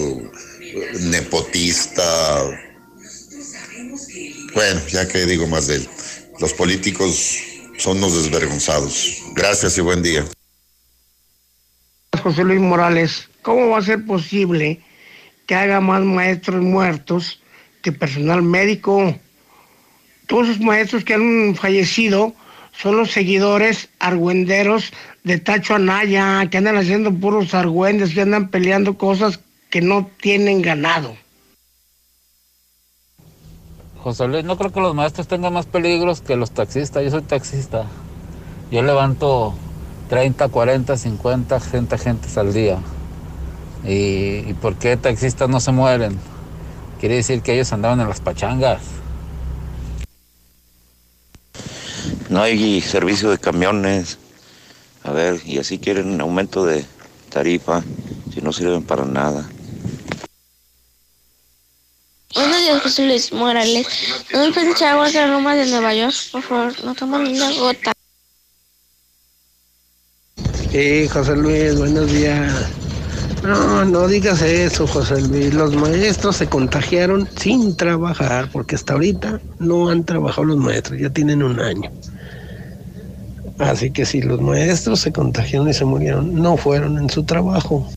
S35: nepotista. Bueno, ya que digo más de él. Los políticos son los desvergonzados. Gracias y buen día.
S36: José Luis Morales, ¿cómo va a ser posible que haga más maestros muertos que personal médico? Todos los maestros que han fallecido son los seguidores argüenderos de Tacho Anaya, que andan haciendo puros argüendes, que andan peleando cosas que no tienen ganado.
S6: José Luis, no creo que los maestros tengan más peligros que los taxistas. Yo soy taxista. Yo levanto 30, 40, 50, 60 gentes al día. ¿Y, ¿Y por qué taxistas no se mueren? Quiere decir que ellos andaban en las pachangas.
S37: No hay servicio de camiones. A ver, y así quieren aumento de tarifa, si no sirven para nada.
S38: Buenos días, José Luis Morales. No me pensé agua de de Nueva York, por favor, no toman ni una gota.
S39: Sí, José Luis, buenos días. No, no digas eso, José Luis. Los maestros se contagiaron sin trabajar, porque hasta ahorita no han trabajado los maestros, ya tienen un año. Así que si los maestros se contagiaron y se murieron, no fueron en su trabajo.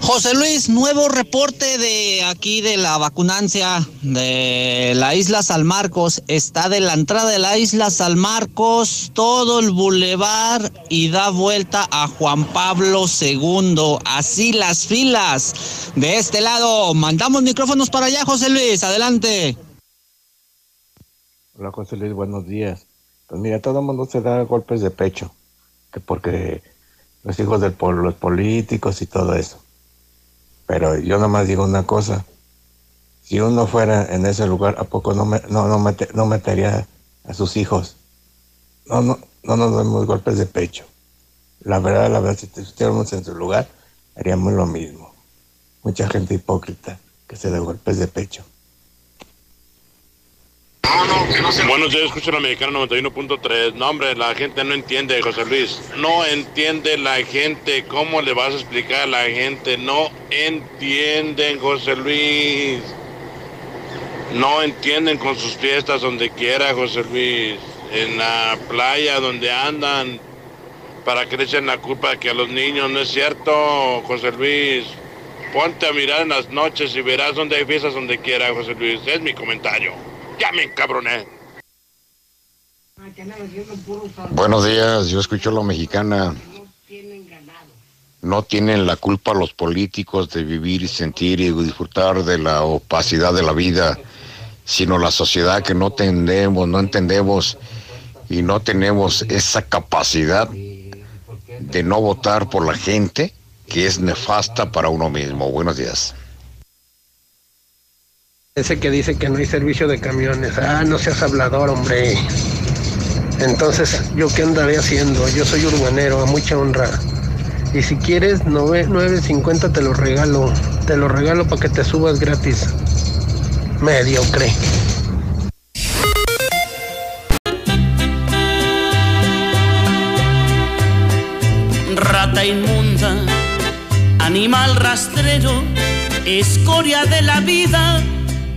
S40: José Luis, nuevo reporte de aquí de la vacunancia de la isla San Marcos. Está de la entrada de la isla San Marcos, todo el bulevar y da vuelta a Juan Pablo II. Así las filas de este lado. Mandamos micrófonos para allá, José Luis. Adelante.
S41: Hola, José Luis, buenos días. Pues mira, todo el mundo se da golpes de pecho, que porque los hijos de los políticos y todo eso. Pero yo nomás digo una cosa. Si uno fuera en ese lugar, ¿a poco no, me, no, no, no metería a sus hijos? No, no, no nos damos golpes de pecho. La verdad, la verdad, si estuviéramos en su lugar, haríamos lo mismo. Mucha gente hipócrita que se da golpes de pecho.
S21: Buenos días, escucho la mexicana 91.3. No, hombre, la gente no entiende, José Luis. No entiende la gente. ¿Cómo le vas a explicar a la gente? No entienden, José Luis. No entienden con sus fiestas donde quiera, José Luis. En la playa donde andan. Para que le echen la culpa que a los niños. No es cierto, José Luis. Ponte a mirar en las noches y verás donde hay fiestas donde quiera, José Luis. Es mi comentario. Ya me.
S42: Buenos días, yo escucho la mexicana. No tienen la culpa los políticos de vivir y sentir y disfrutar de la opacidad de la vida, sino la sociedad que no entendemos, no entendemos y no tenemos esa capacidad de no votar por la gente que es nefasta para uno mismo. Buenos días.
S39: Ese que dice que no hay servicio de camiones. Ah, no seas hablador, hombre. Entonces, ¿yo qué andaré haciendo? Yo soy urbanero, a mucha honra. Y si quieres, 9.50 te lo regalo. Te lo regalo para que te subas gratis. Mediocre.
S43: Rata inmunda, animal rastrero, escoria de la vida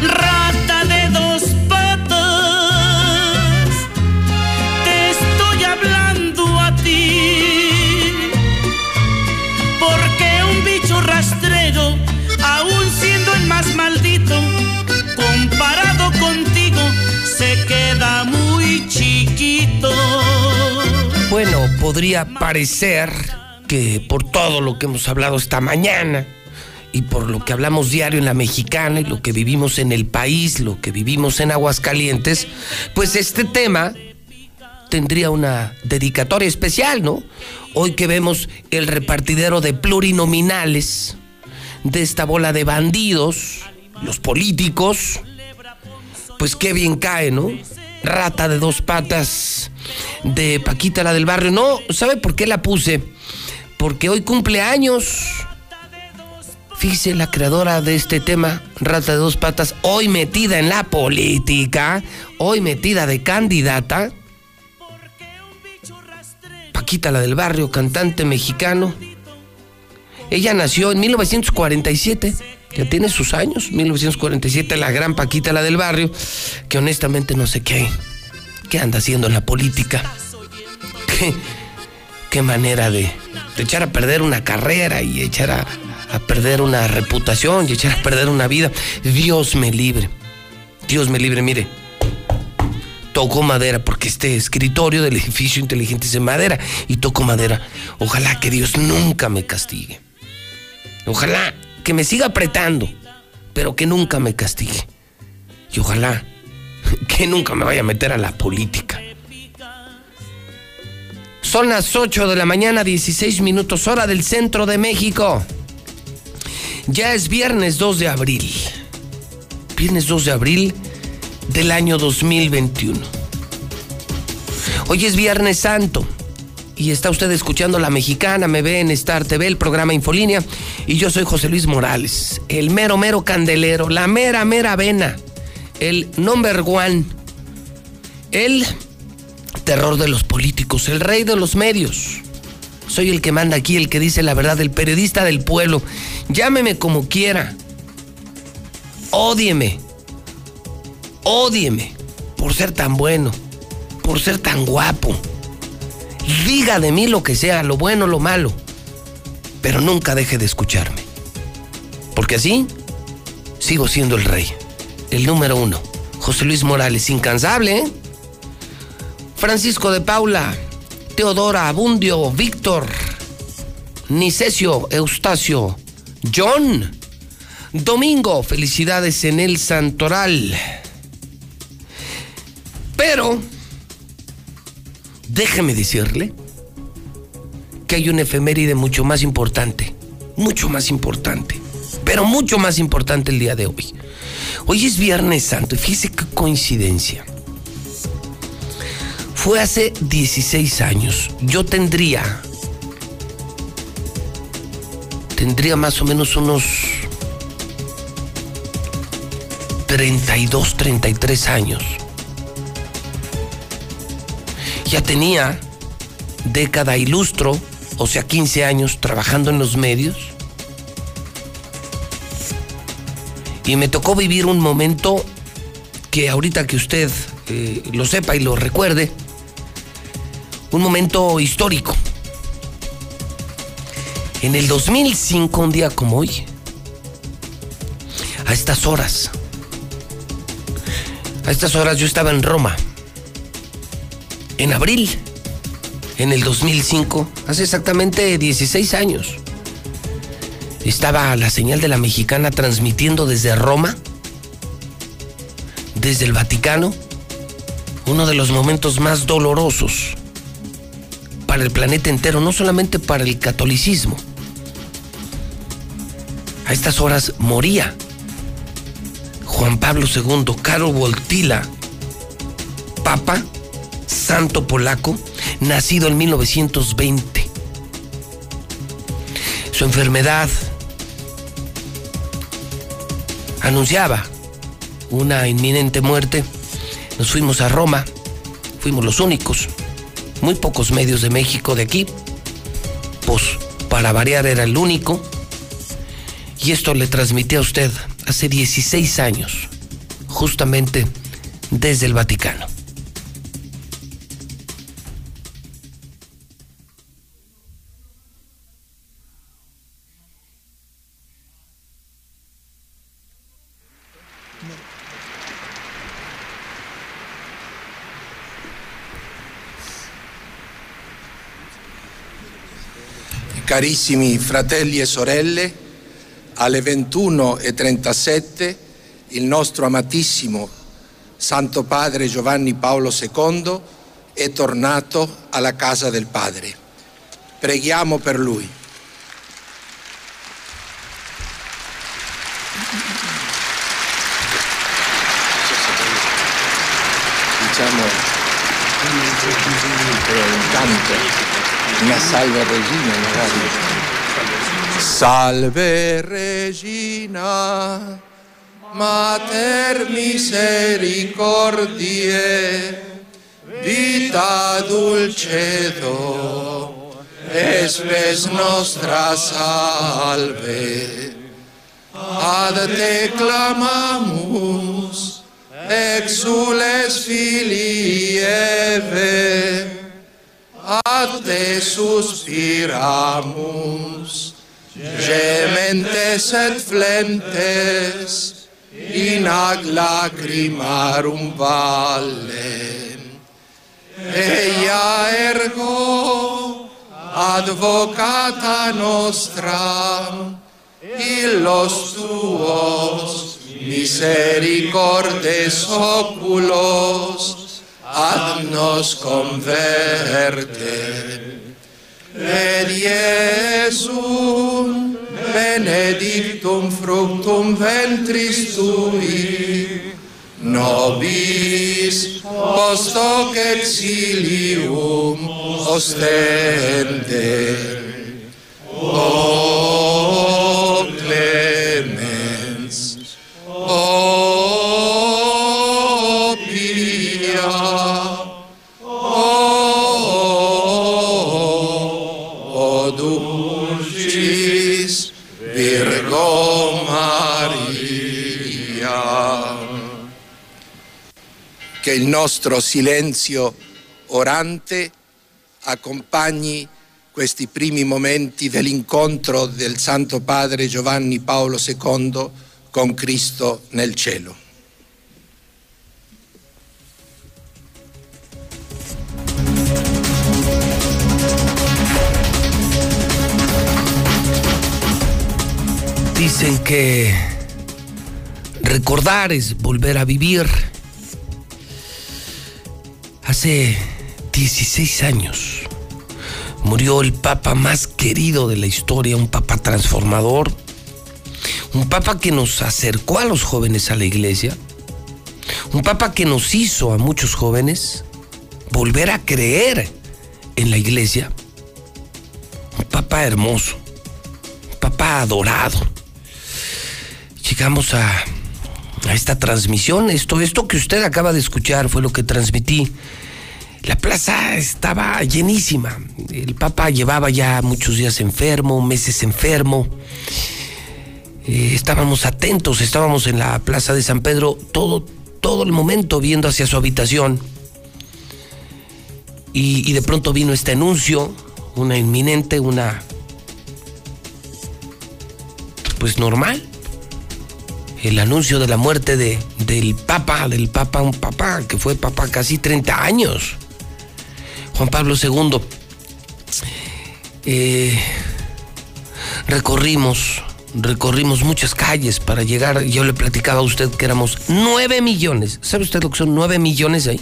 S43: rata de dos patas, te estoy hablando a ti, porque un bicho rastrero, aún siendo el más maldito, comparado contigo, se queda muy chiquito.
S1: Bueno, podría parecer que por todo lo que hemos hablado esta mañana, y por lo que hablamos diario en la mexicana y lo que vivimos en el país, lo que vivimos en Aguascalientes, pues este tema tendría una dedicatoria especial, ¿no? Hoy que vemos el repartidero de plurinominales de esta bola de bandidos, los políticos, pues qué bien cae, ¿no? Rata de dos patas de Paquita la del barrio. No, ¿sabe por qué la puse? Porque hoy cumple años Fíjese, la creadora de este tema, Rata de dos patas, hoy metida en la política, hoy metida de candidata. Paquita, la del barrio, cantante mexicano. Ella nació en 1947, ya tiene sus años, 1947, la gran Paquita, la del barrio, que honestamente no sé qué, qué anda haciendo en la política. Qué, qué manera de, de echar a perder una carrera y echar a, a perder una reputación y echar a perder una vida. Dios me libre. Dios me libre, mire. Toco madera porque este escritorio del edificio inteligente es de madera y toco madera. Ojalá que Dios nunca me castigue. Ojalá que me siga apretando, pero que nunca me castigue. Y ojalá que nunca me vaya a meter a la política. Son las 8 de la mañana, 16 minutos hora del centro de México. Ya es viernes 2 de abril. Viernes 2 de abril del año 2021. Hoy es Viernes Santo y está usted escuchando La Mexicana, me ve en Star TV, el programa Infolínea, y yo soy José Luis Morales, el mero, mero candelero, la mera, mera vena, el number one, el terror de los políticos, el rey de los medios. Soy el que manda aquí, el que dice la verdad, el periodista del pueblo. Llámeme como quiera. Ódieme. Ódieme por ser tan bueno, por ser tan guapo. Diga de mí lo que sea, lo bueno, lo malo. Pero nunca deje de escucharme. Porque así sigo siendo el rey. El número uno. José Luis Morales, incansable, ¿eh? Francisco de Paula, Teodora, Abundio, Víctor, Nicesio, Eustacio, John, Domingo, felicidades en el Santoral. Pero, déjeme decirle que hay una efeméride mucho más importante, mucho más importante, pero mucho más importante el día de hoy. Hoy es Viernes Santo y fíjese qué coincidencia. Fue hace 16 años. Yo tendría. Tendría más o menos unos 32, 33 años. Ya tenía década ilustro, o sea, 15 años trabajando en los medios. Y me tocó vivir un momento que ahorita que usted eh, lo sepa y lo recuerde, un momento histórico. En el 2005, un día como hoy, a estas horas, a estas horas yo estaba en Roma, en abril, en el 2005, hace exactamente 16 años. Estaba la señal de la mexicana transmitiendo desde Roma, desde el Vaticano, uno de los momentos más dolorosos para el planeta entero, no solamente para el catolicismo. A estas horas moría Juan Pablo II, Karol Voltila, Papa, santo polaco, nacido en 1920. Su enfermedad anunciaba una inminente muerte. Nos fuimos a Roma, fuimos los únicos muy pocos medios de México de aquí, pues para variar era el único. Y esto le transmití a usted hace 16 años, justamente desde el Vaticano.
S44: Carissimi fratelli e sorelle, alle 21.37 il nostro amatissimo Santo Padre Giovanni Paolo II è tornato alla casa del Padre. Preghiamo per lui. Diciamo un canto. Una salve regina. Salve regina, mater misericordiae, vita dulcedo, espes nostra salve. Ad te clamamus, exules filii Te suspiramus, gementes et flentes, in ag lacrimarum valle. Eia ergo, advocata nostra, illos tuos misericordes oculos, ad nos converte. Et Iesum benedictum fructum ventris tui, nobis post hoc exilium ostende. O
S45: nostro silenzio orante accompagni questi primi momenti dell'incontro del Santo Padre Giovanni Paolo II con Cristo nel cielo.
S1: Dicen que recordar es volver a vivir. Hace 16 años murió el papa más querido de la historia, un papa transformador, un papa que nos acercó a los jóvenes a la iglesia, un papa que nos hizo a muchos jóvenes volver a creer en la iglesia, un papa hermoso, un papa adorado. Llegamos a, a esta transmisión, esto, esto que usted acaba de escuchar fue lo que transmití. La plaza estaba llenísima. El Papa llevaba ya muchos días enfermo, meses enfermo. Eh, estábamos atentos, estábamos en la plaza de San Pedro todo, todo el momento viendo hacia su habitación. Y, y de pronto vino este anuncio, una inminente, una... Pues normal. El anuncio de la muerte de, del Papa, del Papa, un Papa que fue Papa casi 30 años. Juan Pablo II. Eh, recorrimos, recorrimos muchas calles para llegar. Yo le platicaba a usted que éramos 9 millones. ¿Sabe usted lo que son 9 millones ahí?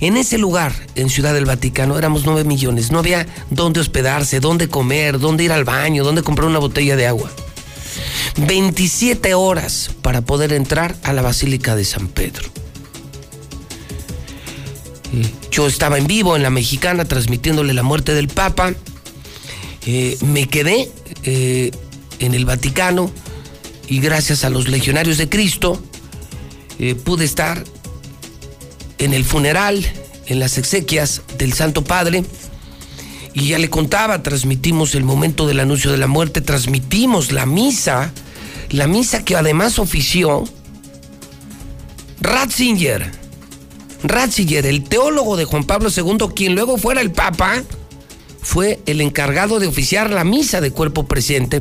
S1: En ese lugar, en Ciudad del Vaticano, éramos 9 millones. No había dónde hospedarse, dónde comer, dónde ir al baño, dónde comprar una botella de agua. 27 horas para poder entrar a la Basílica de San Pedro. Yo estaba en vivo en la mexicana transmitiéndole la muerte del Papa. Eh, me quedé eh, en el Vaticano y gracias a los legionarios de Cristo eh, pude estar en el funeral, en las exequias del Santo Padre. Y ya le contaba, transmitimos el momento del anuncio de la muerte, transmitimos la misa, la misa que además ofició Ratzinger. Ratzinger, el teólogo de Juan Pablo II, quien luego fuera el Papa, fue el encargado de oficiar la misa de cuerpo presente.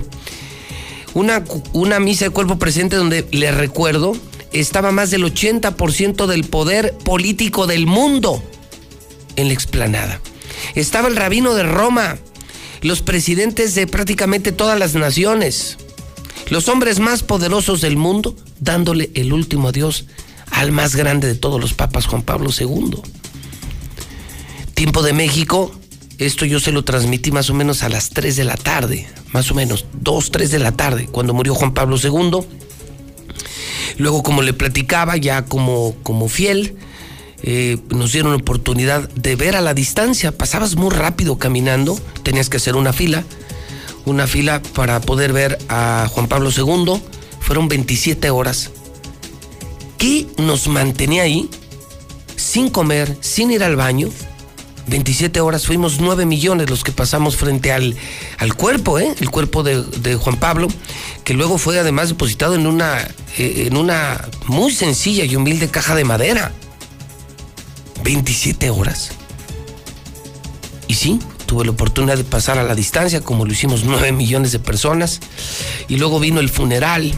S1: Una, una misa de cuerpo presente donde, le recuerdo, estaba más del 80% del poder político del mundo en la explanada. Estaba el rabino de Roma, los presidentes de prácticamente todas las naciones, los hombres más poderosos del mundo, dándole el último adiós al más grande de todos los papas, Juan Pablo II. Tiempo de México, esto yo se lo transmití más o menos a las 3 de la tarde, más o menos, 2, 3 de la tarde, cuando murió Juan Pablo II. Luego, como le platicaba, ya como, como fiel, eh, nos dieron la oportunidad de ver a la distancia. Pasabas muy rápido caminando, tenías que hacer una fila, una fila para poder ver a Juan Pablo II. Fueron 27 horas. ¿Qué nos mantenía ahí? Sin comer, sin ir al baño. 27 horas, fuimos 9 millones los que pasamos frente al, al cuerpo, ¿eh? el cuerpo de, Juan Pablo, que luego fue además depositado en una, eh, en una muy sencilla y humilde caja de madera. 27 horas. Y sí, tuve la oportunidad de pasar a la distancia, como lo hicimos 9 millones de personas. Y luego vino el funeral.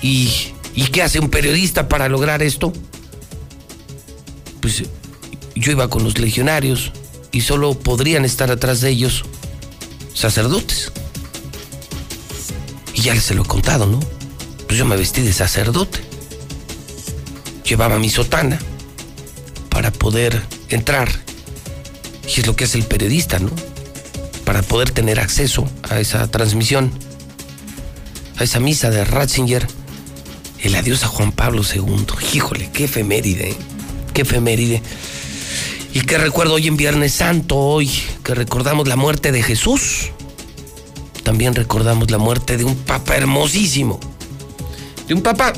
S1: ¿Y, ¿y qué hace un periodista para lograr esto? Pues yo iba con los legionarios y solo podrían estar atrás de ellos sacerdotes. Y ya les se lo he contado, ¿no? Pues yo me vestí de sacerdote. Llevaba mi sotana, para poder entrar. Y es lo que hace el periodista, ¿no? Para poder tener acceso a esa transmisión, a esa misa de Ratzinger, el adiós a Juan Pablo II. Híjole, qué efeméride, ¿eh? qué efeméride. Y qué recuerdo hoy en Viernes Santo, hoy que recordamos la muerte de Jesús, también recordamos la muerte de un papa hermosísimo, de un papa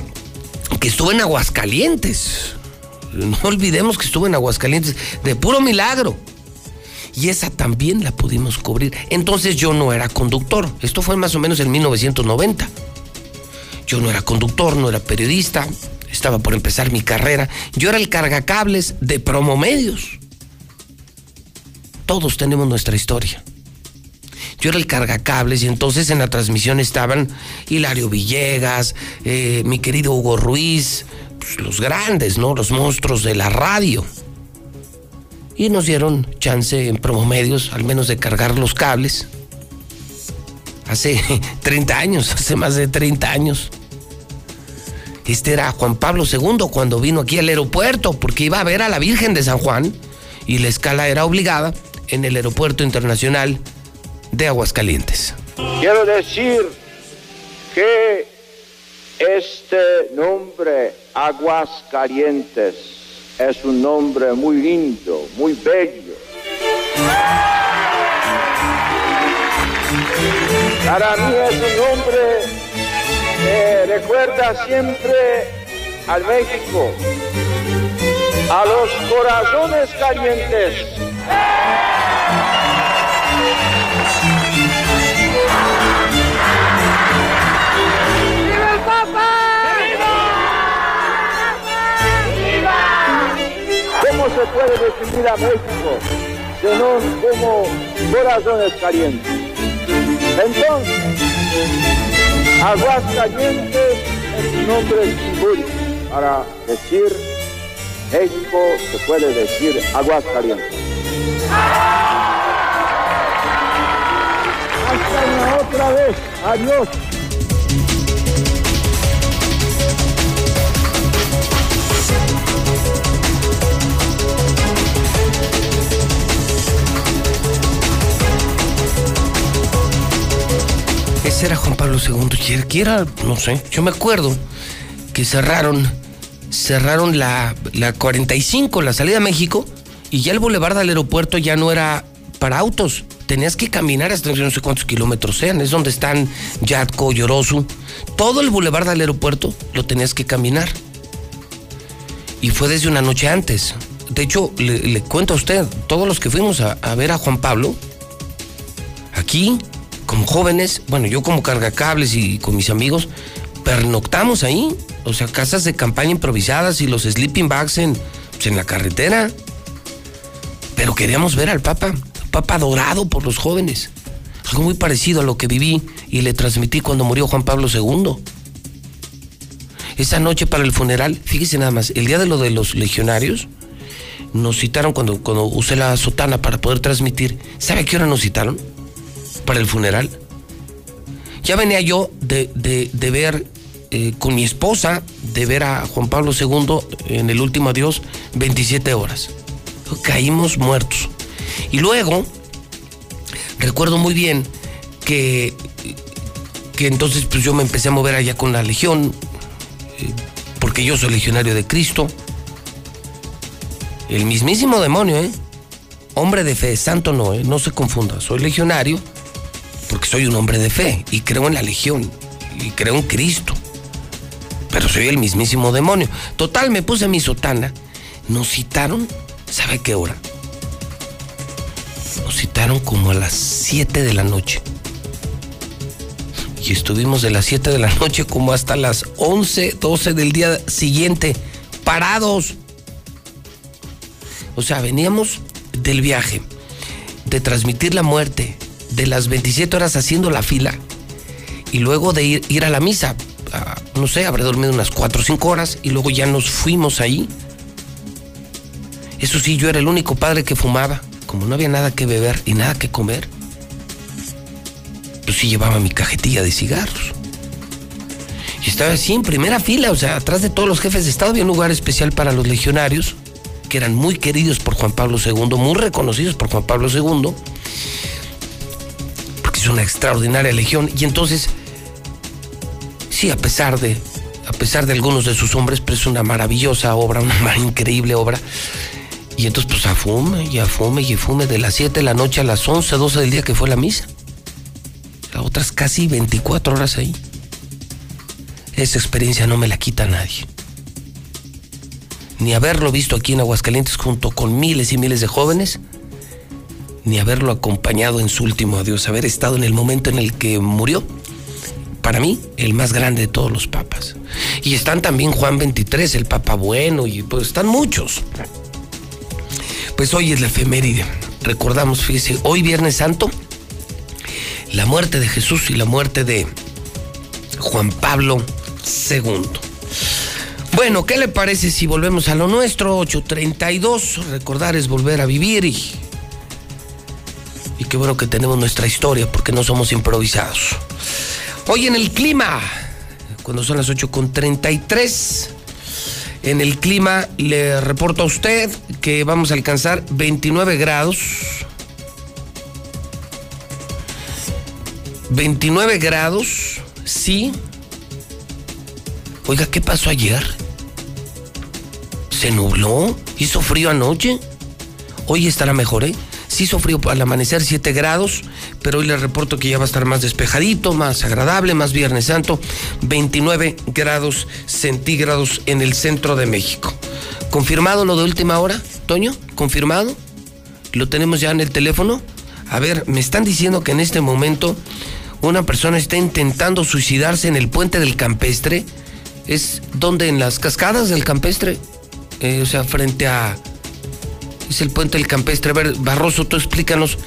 S1: que estuvo en Aguascalientes. No olvidemos que estuvo en Aguascalientes de puro milagro. Y esa también la pudimos cubrir. Entonces yo no era conductor. Esto fue más o menos en 1990. Yo no era conductor, no era periodista. Estaba por empezar mi carrera. Yo era el cargacables de promomedios. Todos tenemos nuestra historia. Yo era el cargacables y entonces en la transmisión estaban Hilario Villegas, eh, mi querido Hugo Ruiz, pues, los grandes, ¿no? Los monstruos de la radio. Y nos dieron chance en promomedios, al menos de cargar los cables. Hace 30 años, hace más de 30 años. Este era Juan Pablo II cuando vino aquí al aeropuerto, porque iba a ver a la Virgen de San Juan y la escala era obligada en el Aeropuerto Internacional de Aguascalientes.
S45: Quiero decir que este nombre Aguascalientes es un nombre muy lindo, muy bello. Para mí es un nombre que recuerda siempre al México, a los corazones calientes. ¿Cómo se puede definir a México sino como corazones calientes? Entonces, Aguascalientes es un nombre simbólico para decir México se puede decir Aguascalientes. Hasta la otra vez. Adiós.
S1: Era Juan Pablo II. Era, no sé, yo me acuerdo que cerraron, cerraron la, la 45, la salida a México, y ya el bulevar del aeropuerto ya no era para autos. Tenías que caminar hasta no sé cuántos kilómetros sean. Es donde están Yatco, Yorosu. Todo el bulevar del aeropuerto lo tenías que caminar. Y fue desde una noche antes. De hecho, le, cuento a usted, todos los que fuimos a ver a Juan Pablo, aquí, como jóvenes, bueno, yo como cargacables y con mis amigos, pernoctamos ahí. O sea, casas de campaña improvisadas y los sleeping bags en, pues, en la carretera. Pero queríamos ver al Papa, Papa adorado por los jóvenes. Algo muy parecido a lo que viví y le transmití cuando murió Juan Pablo II. Esa noche para el funeral, fíjese nada más, el día de lo de los legionarios, nos citaron cuando, cuando usé la sotana para poder transmitir. ¿Sabe a qué hora nos citaron? Para el funeral. Ya venía yo de, de- de ver eh, con mi esposa, de ver a Juan Pablo II en el último adiós, 27 horas. Caímos muertos. Y luego, recuerdo muy bien que, que entonces pues yo me empecé a mover allá con la legión, eh, porque yo soy legionario de Cristo. El mismísimo demonio, ¿eh? Hombre de fe, santo no, ¿eh? No se confunda. Soy legionario porque soy un hombre de fe y creo en la legión y creo en Cristo. Pero soy el mismísimo demonio. Total, me puse mi sotana. Nos citaron, ¿sabe qué hora? Nos citaron como a las 7 de la noche. Y estuvimos de las 7 de la noche como hasta las 11, 12 del día siguiente, parados. O sea, veníamos del viaje, de transmitir la muerte, de las 27 horas haciendo la fila y luego de ir, a la misa. No sé, habré dormido unas 4 o 5 horas y luego ya nos fuimos ahí. Eso sí, yo era el único padre que fumaba. Como no había nada que beber y nada que comer, pues sí llevaba mi cajetilla de cigarros. Y estaba así en primera fila, o sea, atrás de todos los jefes de Estado había un lugar especial para los legionarios. que eran muy queridos por Juan Pablo II, muy reconocidos por Juan Pablo II, es una extraordinaria legión. Y entonces, sí, a pesar de, a pesar de algunos de sus hombres, pero es una maravillosa obra, una increíble obra. Y entonces, pues a fume, y a fume, y a fume de las 7 de la noche a las 11, 12 del día que fue la misa. Las otras casi 24 horas ahí. Esa experiencia no me la quita nadie. Ni haberlo visto aquí en Aguascalientes junto con miles y miles de jóvenes, ni haberlo acompañado en su último adiós, haber estado en el momento en el que murió. Para mí, el más grande de todos los papas. Y están también Juan 23, el papa bueno, y pues están muchos. Pues hoy es la efeméride. Recordamos, fíjese, hoy Viernes Santo, la muerte de Jesús y la muerte de Juan Pablo II. Bueno, ¿qué le parece si volvemos a lo nuestro? 832, recordar es volver a vivir y, qué bueno que tenemos nuestra historia porque no somos improvisados. Hoy en el clima, cuando son las 8.33, en el clima le reporto a usted que vamos a alcanzar 29 grados. 29 grados, sí. Oiga, ¿qué pasó ayer? ¿Se nubló? ¿Hizo frío anoche? Hoy estará mejor, ¿eh? Sí frío al amanecer 7 grados, pero hoy le reporto que ya va a estar más despejadito, más agradable, más Viernes Santo, 29 grados centígrados en el centro de México. ¿Confirmado lo de última hora, Toño? ¿Confirmado? ¿Lo tenemos ya en el teléfono? A ver, me están diciendo que en este momento una persona está intentando suicidarse en el puente del campestre. ¿Es donde? ¿En las cascadas del campestre? Eh, o sea, frente a... Es el puente del campestre. A ver, Barroso, tú explícanos.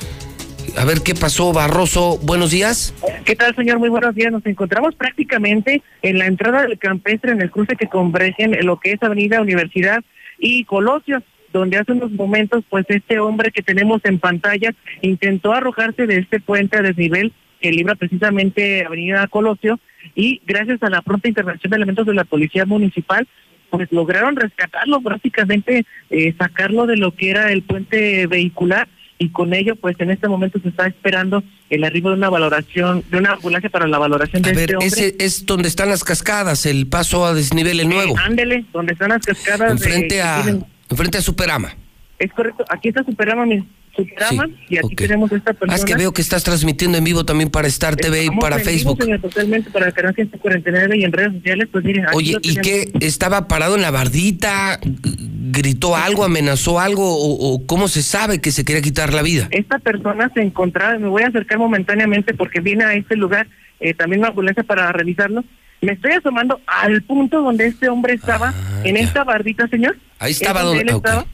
S1: A ver qué pasó, Barroso. Buenos días.
S46: ¿Qué tal, señor? Muy buenos días. Nos encontramos prácticamente en la entrada del campestre, en el cruce que convergen en lo que es Avenida Universidad y Colosio, donde hace unos momentos, pues este hombre que tenemos en pantalla intentó arrojarse de este puente a desnivel que libra precisamente Avenida Colosio y gracias a la pronta intervención de elementos de la Policía Municipal, pues lograron rescatarlo, prácticamente eh, sacarlo de lo que era el puente vehicular y con ello pues en este momento se está esperando el arribo de una valoración, de una ambulancia para la valoración de
S1: A ver,
S46: este hombre.
S1: ese es donde están las cascadas, el paso a desnivel el nuevo.
S46: Eh, ándele, donde están las cascadas. de-
S1: Enfrente
S46: que
S1: a,
S46: tienen-
S1: enfrente a Superama.
S46: Es correcto, aquí está Superama, mi Superama, y aquí tenemos esta
S1: Ah,
S46: persona.
S1: es que veo que estás transmitiendo en vivo también para Star TV y
S46: Estamos
S1: para
S46: en vivo,
S1: Facebook.
S46: señor, totalmente para el canal 149 y en redes sociales, pues mire,
S1: Oye, ¿y qué? ¿Estaba parado en la bardita? ¿Gritó algo? ¿Amenazó algo? ¿O, o cómo se sabe que se quería quitar la vida?
S46: Esta persona se encontraba, me voy a acercar momentáneamente porque viene a este lugar eh, también una ambulancia para revisarlo. Me estoy asomando al punto donde este hombre estaba, en esta bardita, señor.
S1: Ah, Ahí estaba
S46: Es donde él
S1: ok.
S46: estaba.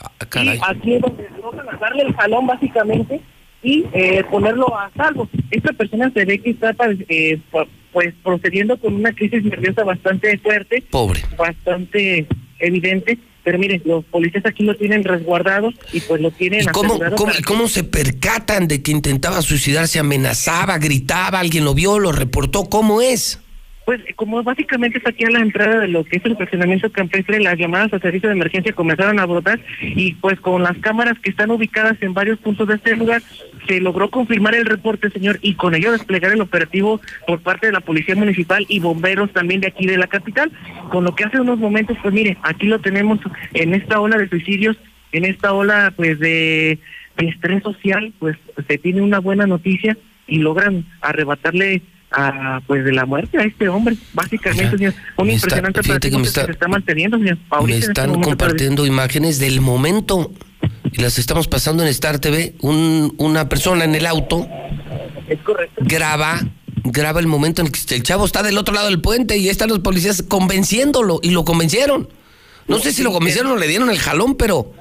S1: Ah, caray.
S46: Y aquí es donde a darle el jalón básicamente y eh, ponerlo a salvo. Esta persona se ve que está eh, pu- pues procediendo con una crisis nerviosa bastante fuerte,
S1: Pobre.
S46: bastante evidente. Pero miren, los policías aquí lo tienen resguardado y pues lo tienen
S1: ¿Y cómo, cómo,
S46: para
S1: cómo se percatan de que intentaba suicidarse? ¿Amenazaba, gritaba, alguien lo vio, lo reportó? ¿Cómo es?
S46: Pues como básicamente está aquí a la entrada de lo que es el estacionamiento campestre, las llamadas a servicio de emergencia comenzaron a brotar y pues con las cámaras que están ubicadas en varios puntos de este lugar se logró confirmar el reporte, señor, y con ello desplegar el operativo por parte de la Policía Municipal y bomberos también de aquí de la capital, con lo que hace unos momentos, pues mire, aquí lo tenemos en esta ola de suicidios, en esta ola pues de, de estrés social, pues se tiene una buena noticia y logran arrebatarle a pues de la muerte a este hombre, básicamente, señor. Un
S1: está-
S46: impresionante
S1: fíjate que está-
S46: se está manteniendo, señor. Ahorita
S1: Me
S46: este
S1: están compartiendo imágenes del momento y las estamos pasando en Star TV. Un- una persona en el auto
S46: Es correcto.
S1: graba graba el momento en el que el chavo está del otro lado del puente y están los policías convenciéndolo y lo convencieron. No sé si lo convencieron o le dieron el jalón, pero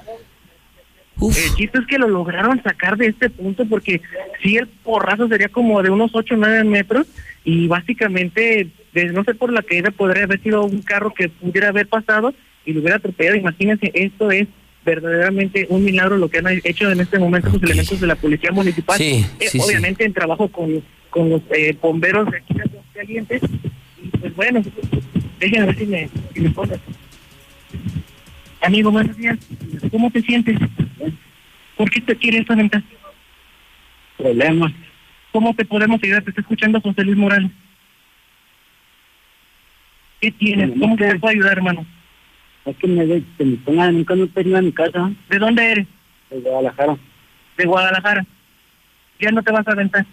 S46: El chiste es que lo lograron sacar de este punto porque sí el porrazo sería como de unos 8 o 9 metros y básicamente, no sé por la caída, podría haber sido un carro que pudiera haber pasado y lo hubiera atropellado. Imagínense, esto es verdaderamente un milagro lo que han hecho en este momento los elementos de la Policía Municipal.
S1: Sí,
S46: Eh,
S1: sí,
S46: obviamente en trabajo con, con los eh, bomberos de aquí de Aguascalientes. Y pues bueno, déjenme ver si me, si me ponen. Amigo, buenos días. ¿Cómo te sientes? ¿Por qué te quieres aventar?
S47: Problemas.
S46: ¿Cómo te podemos ayudar? Te está escuchando José Luis Morales. ¿Qué tienes? ¿Cómo te puedo ayudar, hermano?
S47: Es que me, que me pongan nunca no tengo en mi casa.
S46: ¿De dónde eres?
S47: De Guadalajara.
S46: De Guadalajara. Ya no te vas a aventar.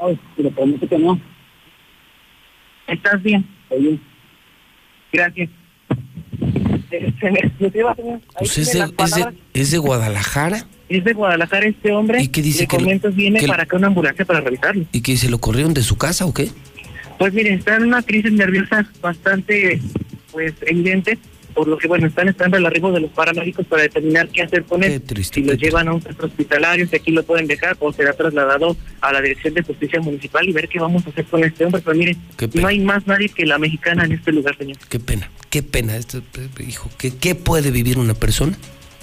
S47: No, te lo prometo que no.
S46: ¿Estás bien?
S47: Estoy bien.
S46: Gracias. Eh, se me- ¿me iba a hacer- ahí
S1: Pues es, de, es, de, es de Guadalajara.
S46: Es de Guadalajara este hombre.
S1: ¿Y qué dice que lo-
S46: viene
S1: que
S46: para acá una ambulancia para revisarlo.
S1: ¿Y que se lo corrieron de su casa o qué?
S46: Pues mire, está en una crisis nerviosa bastante pues evidente, por lo que bueno, están esperando el arribo de los paramédicos para determinar qué hacer con él. si lo llevan a un centro hospitalario, si aquí lo pueden dejar o será trasladado a la Dirección de Justicia Municipal y ver qué vamos a hacer con este hombre. Pero mire, no hay más nadie que la mexicana en este lugar, señor.
S1: Qué pena, qué pena. Esto, eh, hijo, ¿qué, ¿qué puede vivir una persona?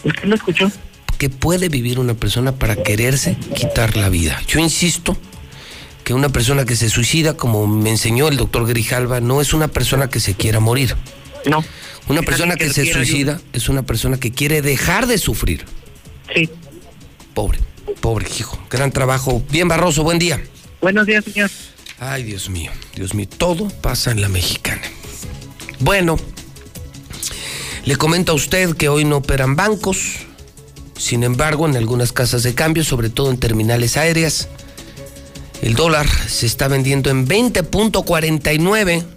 S46: ¿Usted lo escuchó?
S1: ¿Qué puede vivir una persona para quererse quitar la vida? Yo insisto que una persona que se suicida, como me enseñó el doctor Grijalva, no es una persona que se quiera morir.
S46: No.
S1: Una persona que
S46: que
S1: se suicida es una persona que quiere dejar de sufrir.
S46: Sí.
S1: Pobre, pobre hijo. Gran trabajo. Bien, Barroso, buen día.
S46: Buenos días, señor.
S1: Ay, Dios mío, Dios mío, todo pasa en la mexicana. Bueno, le comento a usted que hoy no operan bancos. Sin embargo, en algunas casas de cambio, sobre todo en terminales aéreas, el dólar se está vendiendo en 20.49.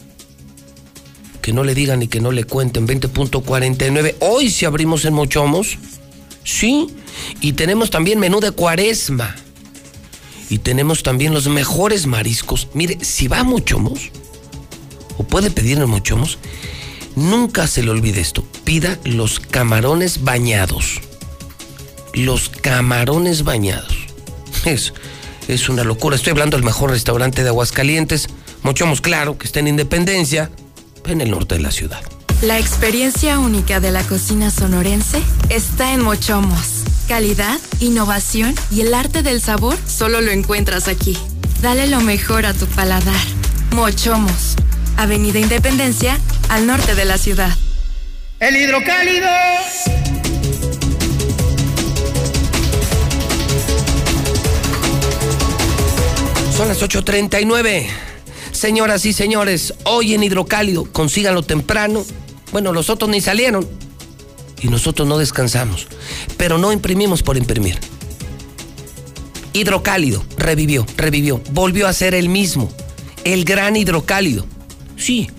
S1: Que no le digan ni que no le cuenten, 20.49. Hoy si abrimos en Mochomos, sí. Y tenemos también menú de cuaresma. Y tenemos también los mejores mariscos. Mire, si va Mochomos, o puede pedir en Mochomos, nunca se le olvide esto. Pida los camarones bañados. Los camarones bañados. Es, es una locura. Estoy hablando del mejor restaurante de Aguascalientes. Mochomos, claro, que está en Independencia, en el norte de la ciudad.
S48: La experiencia única de la cocina sonorense está en Mochomos. Calidad, innovación y el arte del sabor solo lo encuentras aquí. Dale lo mejor a tu paladar. Mochomos, Avenida Independencia, al norte de la ciudad.
S43: El hidrocálido.
S1: Son las 8.39. Señoras y señores, hoy en Hidrocálido, consíganlo temprano. Bueno, los otros ni salieron. Y nosotros no descansamos. Pero no imprimimos por imprimir. Hidrocálido, revivió, revivió. Volvió a ser el mismo. El gran hidrocálido. Sí,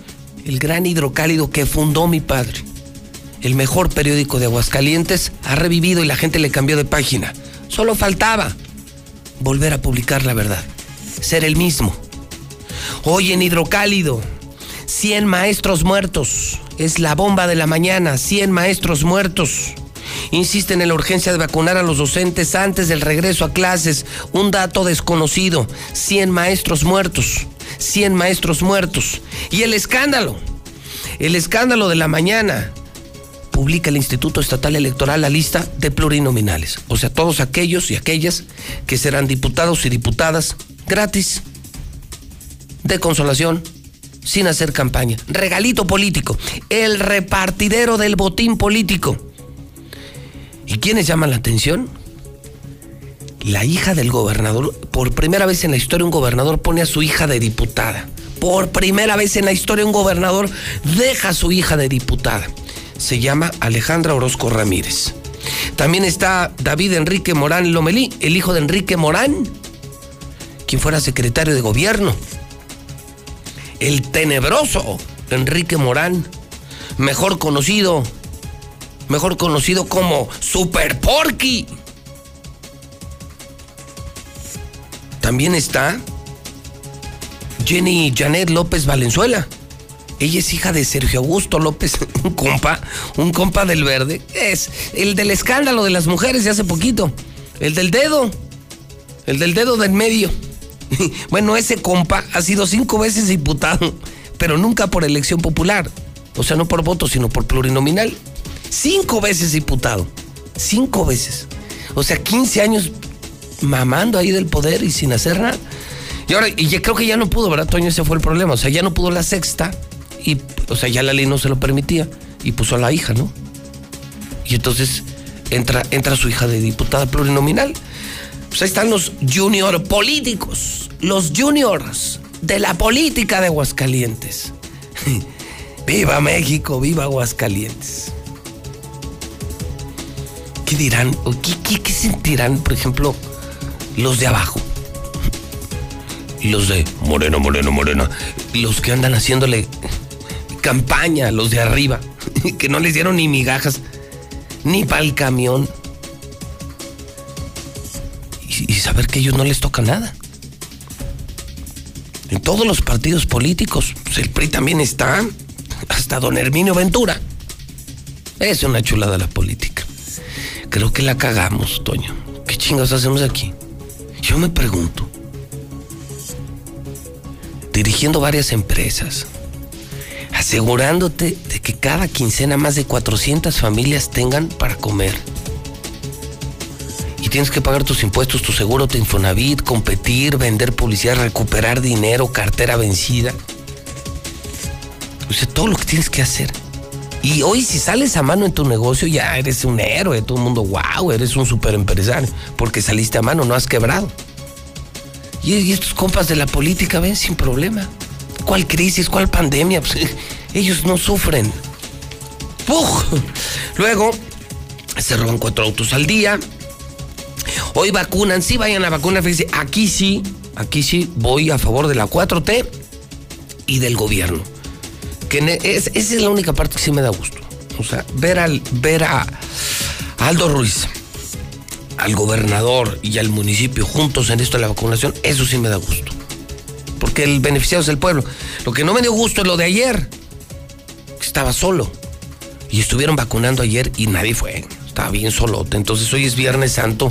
S1: el gran hidrocálido que fundó mi padre. El mejor periódico de Aguascalientes ha revivido y la gente le cambió de página. Solo faltaba volver a publicar la verdad. Ser el mismo. Hoy en Hidrocálido, 100 maestros muertos. Es la bomba de la mañana, 100 maestros muertos. Insisten en la urgencia de vacunar a los docentes antes del regreso a clases. Un dato desconocido, 100 maestros muertos. 100 maestros muertos. Y el escándalo, el escándalo de la mañana. Publica el Instituto Estatal Electoral la lista de plurinominales. O sea, todos aquellos y aquellas que serán diputados y diputadas gratis de consolación, sin hacer campaña. Regalito político, el repartidero del botín político. ¿Y quiénes llaman la atención? La hija del gobernador. Por primera vez en la historia un gobernador pone a su hija de diputada. Por primera vez en la historia un gobernador deja a su hija de diputada. Se llama Alejandra Orozco Ramírez. También está David Enrique Morán Lomelí, el hijo de Enrique Morán, quien fuera secretario de gobierno el tenebroso Enrique Morán, mejor conocido, mejor conocido como Super Porky. También está Jenny Janet López Valenzuela. Ella es hija de Sergio Augusto López, un compa, un compa del verde. Es el del escándalo de las mujeres de hace poquito. El del dedo. El del dedo del medio. Bueno, ese compa ha sido cinco veces diputado, pero nunca por elección popular. O sea, no por voto, sino por plurinominal. Cinco veces diputado. Cinco veces. O sea, 15 años mamando ahí del poder y sin hacer nada. Y ahora, y creo que ya no pudo, ¿verdad, Toño? Ese fue el problema. O sea, ya no pudo la sexta. Y, o sea, ya la ley no se lo permitía. Y puso a la hija, ¿no? Y entonces entra, entra su hija de diputada plurinominal. Pues ahí están los junior políticos, los juniors de la política de Aguascalientes. viva México, viva Aguascalientes. ¿Qué dirán? ¿Qué, qué, qué sentirán, por ejemplo, los de abajo? Los de Moreno, Moreno, Moreno. Los que andan haciéndole campaña, los de arriba, que no les dieron ni migajas, ni para el camión. Y, saber que ellos no les toca nada. En todos los partidos políticos, pues el PRI también está, hasta don Herminio Ventura. Es una chulada la política. Creo que la cagamos, Toño. ¿Qué chingados hacemos aquí? Yo me pregunto. Dirigiendo varias empresas, asegurándote de que cada quincena más de 400 familias tengan para comer. Tienes que pagar tus impuestos, tu seguro, tu Infonavit, competir, vender publicidad, recuperar dinero, cartera vencida. O sea, todo lo que tienes que hacer. Y hoy si sales a mano en tu negocio ya eres un héroe, todo el mundo, wow, eres un super empresario, porque saliste a mano, no has quebrado. Y, y estos compas de la política ven sin problema. ¿Cuál crisis? ¿Cuál pandemia? Pues, ellos no sufren. ¡Puf! Luego se roban cuatro autos al día. Hoy vacunan, sí vayan a vacunar. Fíjense, aquí sí, aquí sí voy a favor de la 4T y del gobierno. Que es, esa es la única parte que sí me da gusto. O sea, ver, al, ver a Aldo Ruiz, al gobernador y al municipio juntos en esto de la vacunación, eso sí me da gusto. Porque el beneficiado es el pueblo. Lo que no me dio gusto es lo de ayer, que estaba solo. Y estuvieron vacunando ayer y nadie fue. Estaba bien solote. Entonces hoy es Viernes Santo.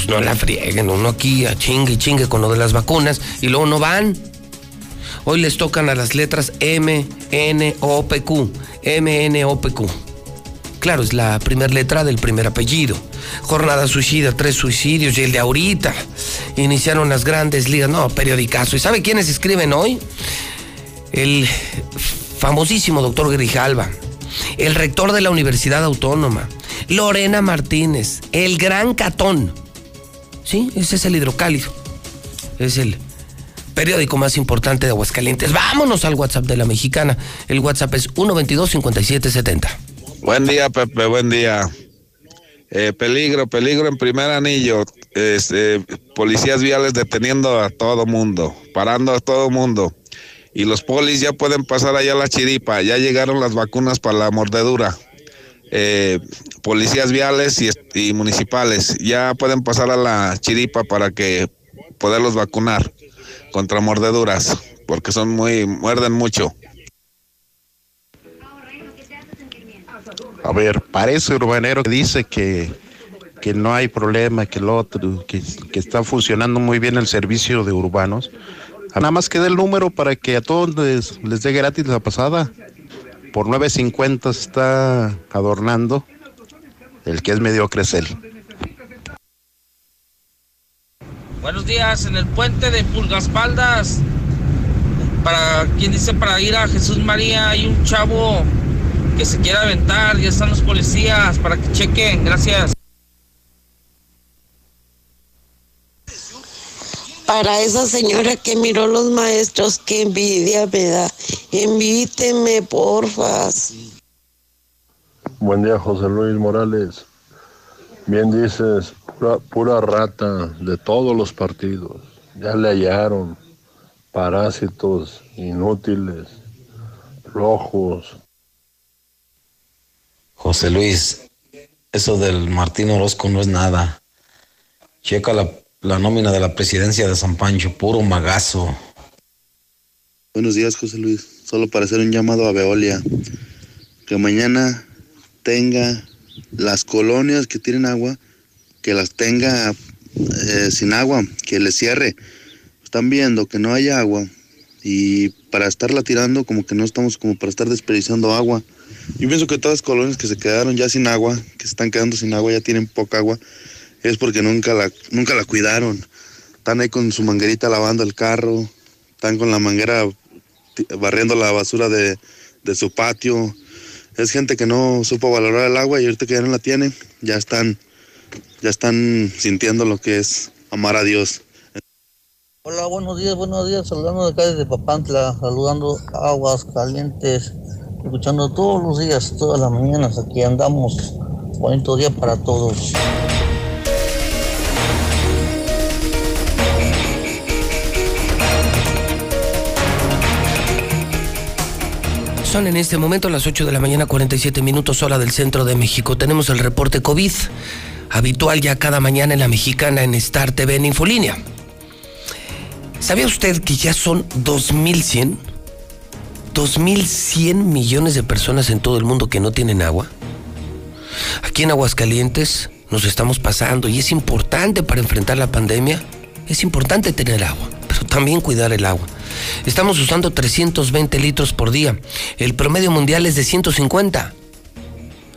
S1: Pues no la frieguen. Uno aquí a chingue y chingue con lo de las vacunas. Y luego no van. Hoy les tocan a las letras M, N, O, P, Q. M, N, O, P, Q. Claro, es la primera letra del primer apellido. Jornada suicida, tres suicidios y el de ahorita. Iniciaron las grandes ligas. No, periodicazo. ¿Y sabe quiénes escriben hoy? El famosísimo doctor Grijalva, el rector de la Universidad Autónoma, Lorena Martínez, el gran Catón. Sí, ese es el hidrocálido. Es el periódico más importante de Aguascalientes. Vámonos al WhatsApp de la mexicana. El WhatsApp es 122-5770.
S49: Buen día, Pepe, buen día. Eh, peligro, peligro en primer anillo. Este, policías viales deteniendo a todo mundo, parando a todo mundo. Y los polis ya pueden pasar allá a la chiripa. Ya llegaron las vacunas para la mordedura. Eh, policías viales y, y municipales ya pueden pasar a la chiripa para que poderlos vacunar contra mordeduras, porque son muy, muerden mucho.
S50: A ver, parece urbanero que dice que, que no hay problema, que el otro, que, está funcionando muy bien el servicio de urbanos. Nada más que dé el número para que a todos les, les dé gratis la pasada. Por 9.50 se está adornando el que es mediocre es él.
S51: Buenos días, en el puente de Pulgaspaldas, para quien dice para ir a Jesús María, hay un chavo que se quiere aventar, ya están los policías, para que chequen, gracias.
S52: Para esa señora que miró los maestros, qué envidia me da. Invíteme, porfas.
S53: Buen día, José Luis Morales. Bien dices, pura, pura rata de todos los partidos. Ya le hallaron parásitos inútiles, rojos.
S54: José Luis, eso del Martín Orozco no es nada. Checa la, la nómina de la presidencia de San Pancho, puro magazo.
S55: Buenos días, José Luis. Solo para hacer un llamado a Veolia. Que mañana tenga las colonias que tienen agua, que las tenga eh, sin agua, que le cierre. Están viendo que no hay agua y para estarla tirando como que no estamos como para estar desperdiciando agua. Yo pienso que todas las colonias que se quedaron ya sin agua, que se están quedando sin agua, ya tienen poca agua, es porque nunca la, nunca la cuidaron. Están ahí con su manguerita lavando el carro, están con la manguera barriendo la basura de, de su patio. es gente que no supo valorar el agua y ahorita que ya no la tienen, ya están, ya están sintiendo lo que es amar a Dios.
S50: Hola, buenos días, buenos días, saludando de acá desde Papantla, saludando aguas calientes, escuchando todos los días, todas las mañanas, aquí andamos. Bonito día para todos.
S1: Son en este momento las 8 de la mañana 47 minutos hora del centro de México. Tenemos el reporte COVID, habitual ya cada mañana en la mexicana en Star TV en Infolínea. ¿Sabía usted que ya son 2100? 2100 millones de personas en todo el mundo que no tienen agua. Aquí en Aguascalientes nos estamos pasando y es importante para enfrentar la pandemia, es importante tener agua, pero también cuidar el agua. Estamos usando 320 litros por día. El promedio mundial es de 150.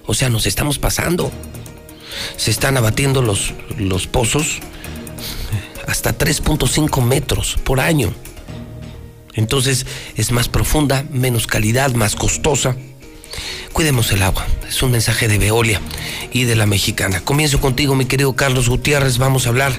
S1: O sea, nos estamos pasando. Se están abatiendo los, los pozos hasta 3.5 metros por año. Entonces es más profunda, menos calidad, más costosa. Cuidemos el agua. Es un mensaje de Veolia y de la mexicana. Comienzo contigo, mi querido Carlos Gutiérrez. Vamos a hablar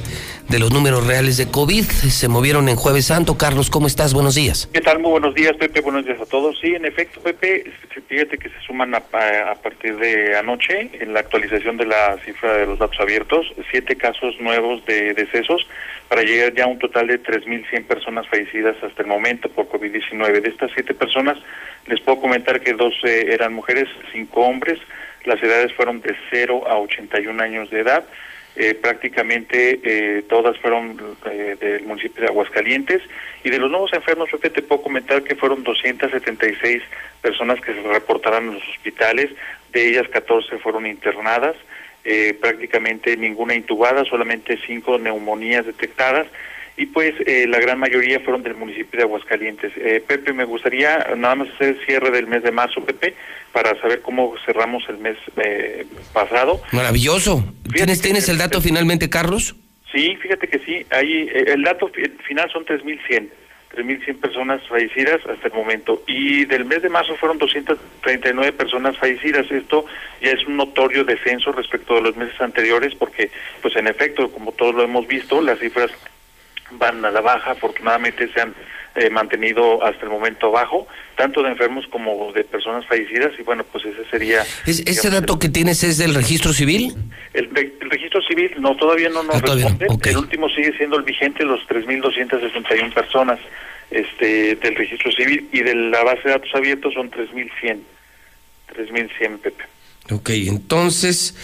S1: de los números reales de COVID. Se movieron en Jueves Santo. Carlos, ¿cómo estás? Buenos días.
S56: ¿Qué tal? Muy buenos días, Pepe. Buenos días a todos. Sí, en efecto, Pepe, fíjate que se suman a, a partir de anoche en la actualización de la cifra de los datos abiertos, siete casos nuevos de decesos para llegar ya a un total de 3.100 personas fallecidas hasta el momento por COVID-19. De estas siete personas, les puedo comentar que dos eh, eran mujeres, cinco hombres. Las edades fueron de 0 a 81 años de edad. Eh, prácticamente eh, todas fueron eh, del municipio de Aguascalientes. Y de los nuevos enfermos, Pepe, te puedo comentar que fueron 276 personas que se reportaron en los hospitales, de ellas 14 fueron internadas, eh, prácticamente ninguna intubada, solamente cinco neumonías detectadas y pues eh, la gran mayoría fueron del municipio de Aguascalientes. Eh, Pepe, me gustaría nada más hacer el cierre del mes de marzo, Pepe, para saber cómo cerramos el mes eh, pasado.
S1: Maravilloso. ¿Tienes, ¿Tienes el dato finalmente, Carlos?
S56: Sí, fíjate que sí. Hay, eh, el dato fi- final son 3.100. 3.100 personas fallecidas hasta el momento. Y del mes de marzo fueron 239 personas fallecidas. Esto ya es un notorio descenso respecto de los meses anteriores porque, pues en efecto, como todos lo hemos visto, las cifras van a la baja. Afortunadamente se han eh, mantenido hasta el momento bajo, tanto de enfermos como de personas fallecidas. Y bueno, pues ese sería...
S1: ¿Es- ¿Ese dato que tienes es del registro civil?
S56: El, el registro civil no todavía no nos
S1: Ah,
S56: responde. El último sigue siendo el vigente, los 3.261 personas este, del registro civil y de la base de datos abiertos son 3.100. 3.100, Pepe.
S1: Ok, entonces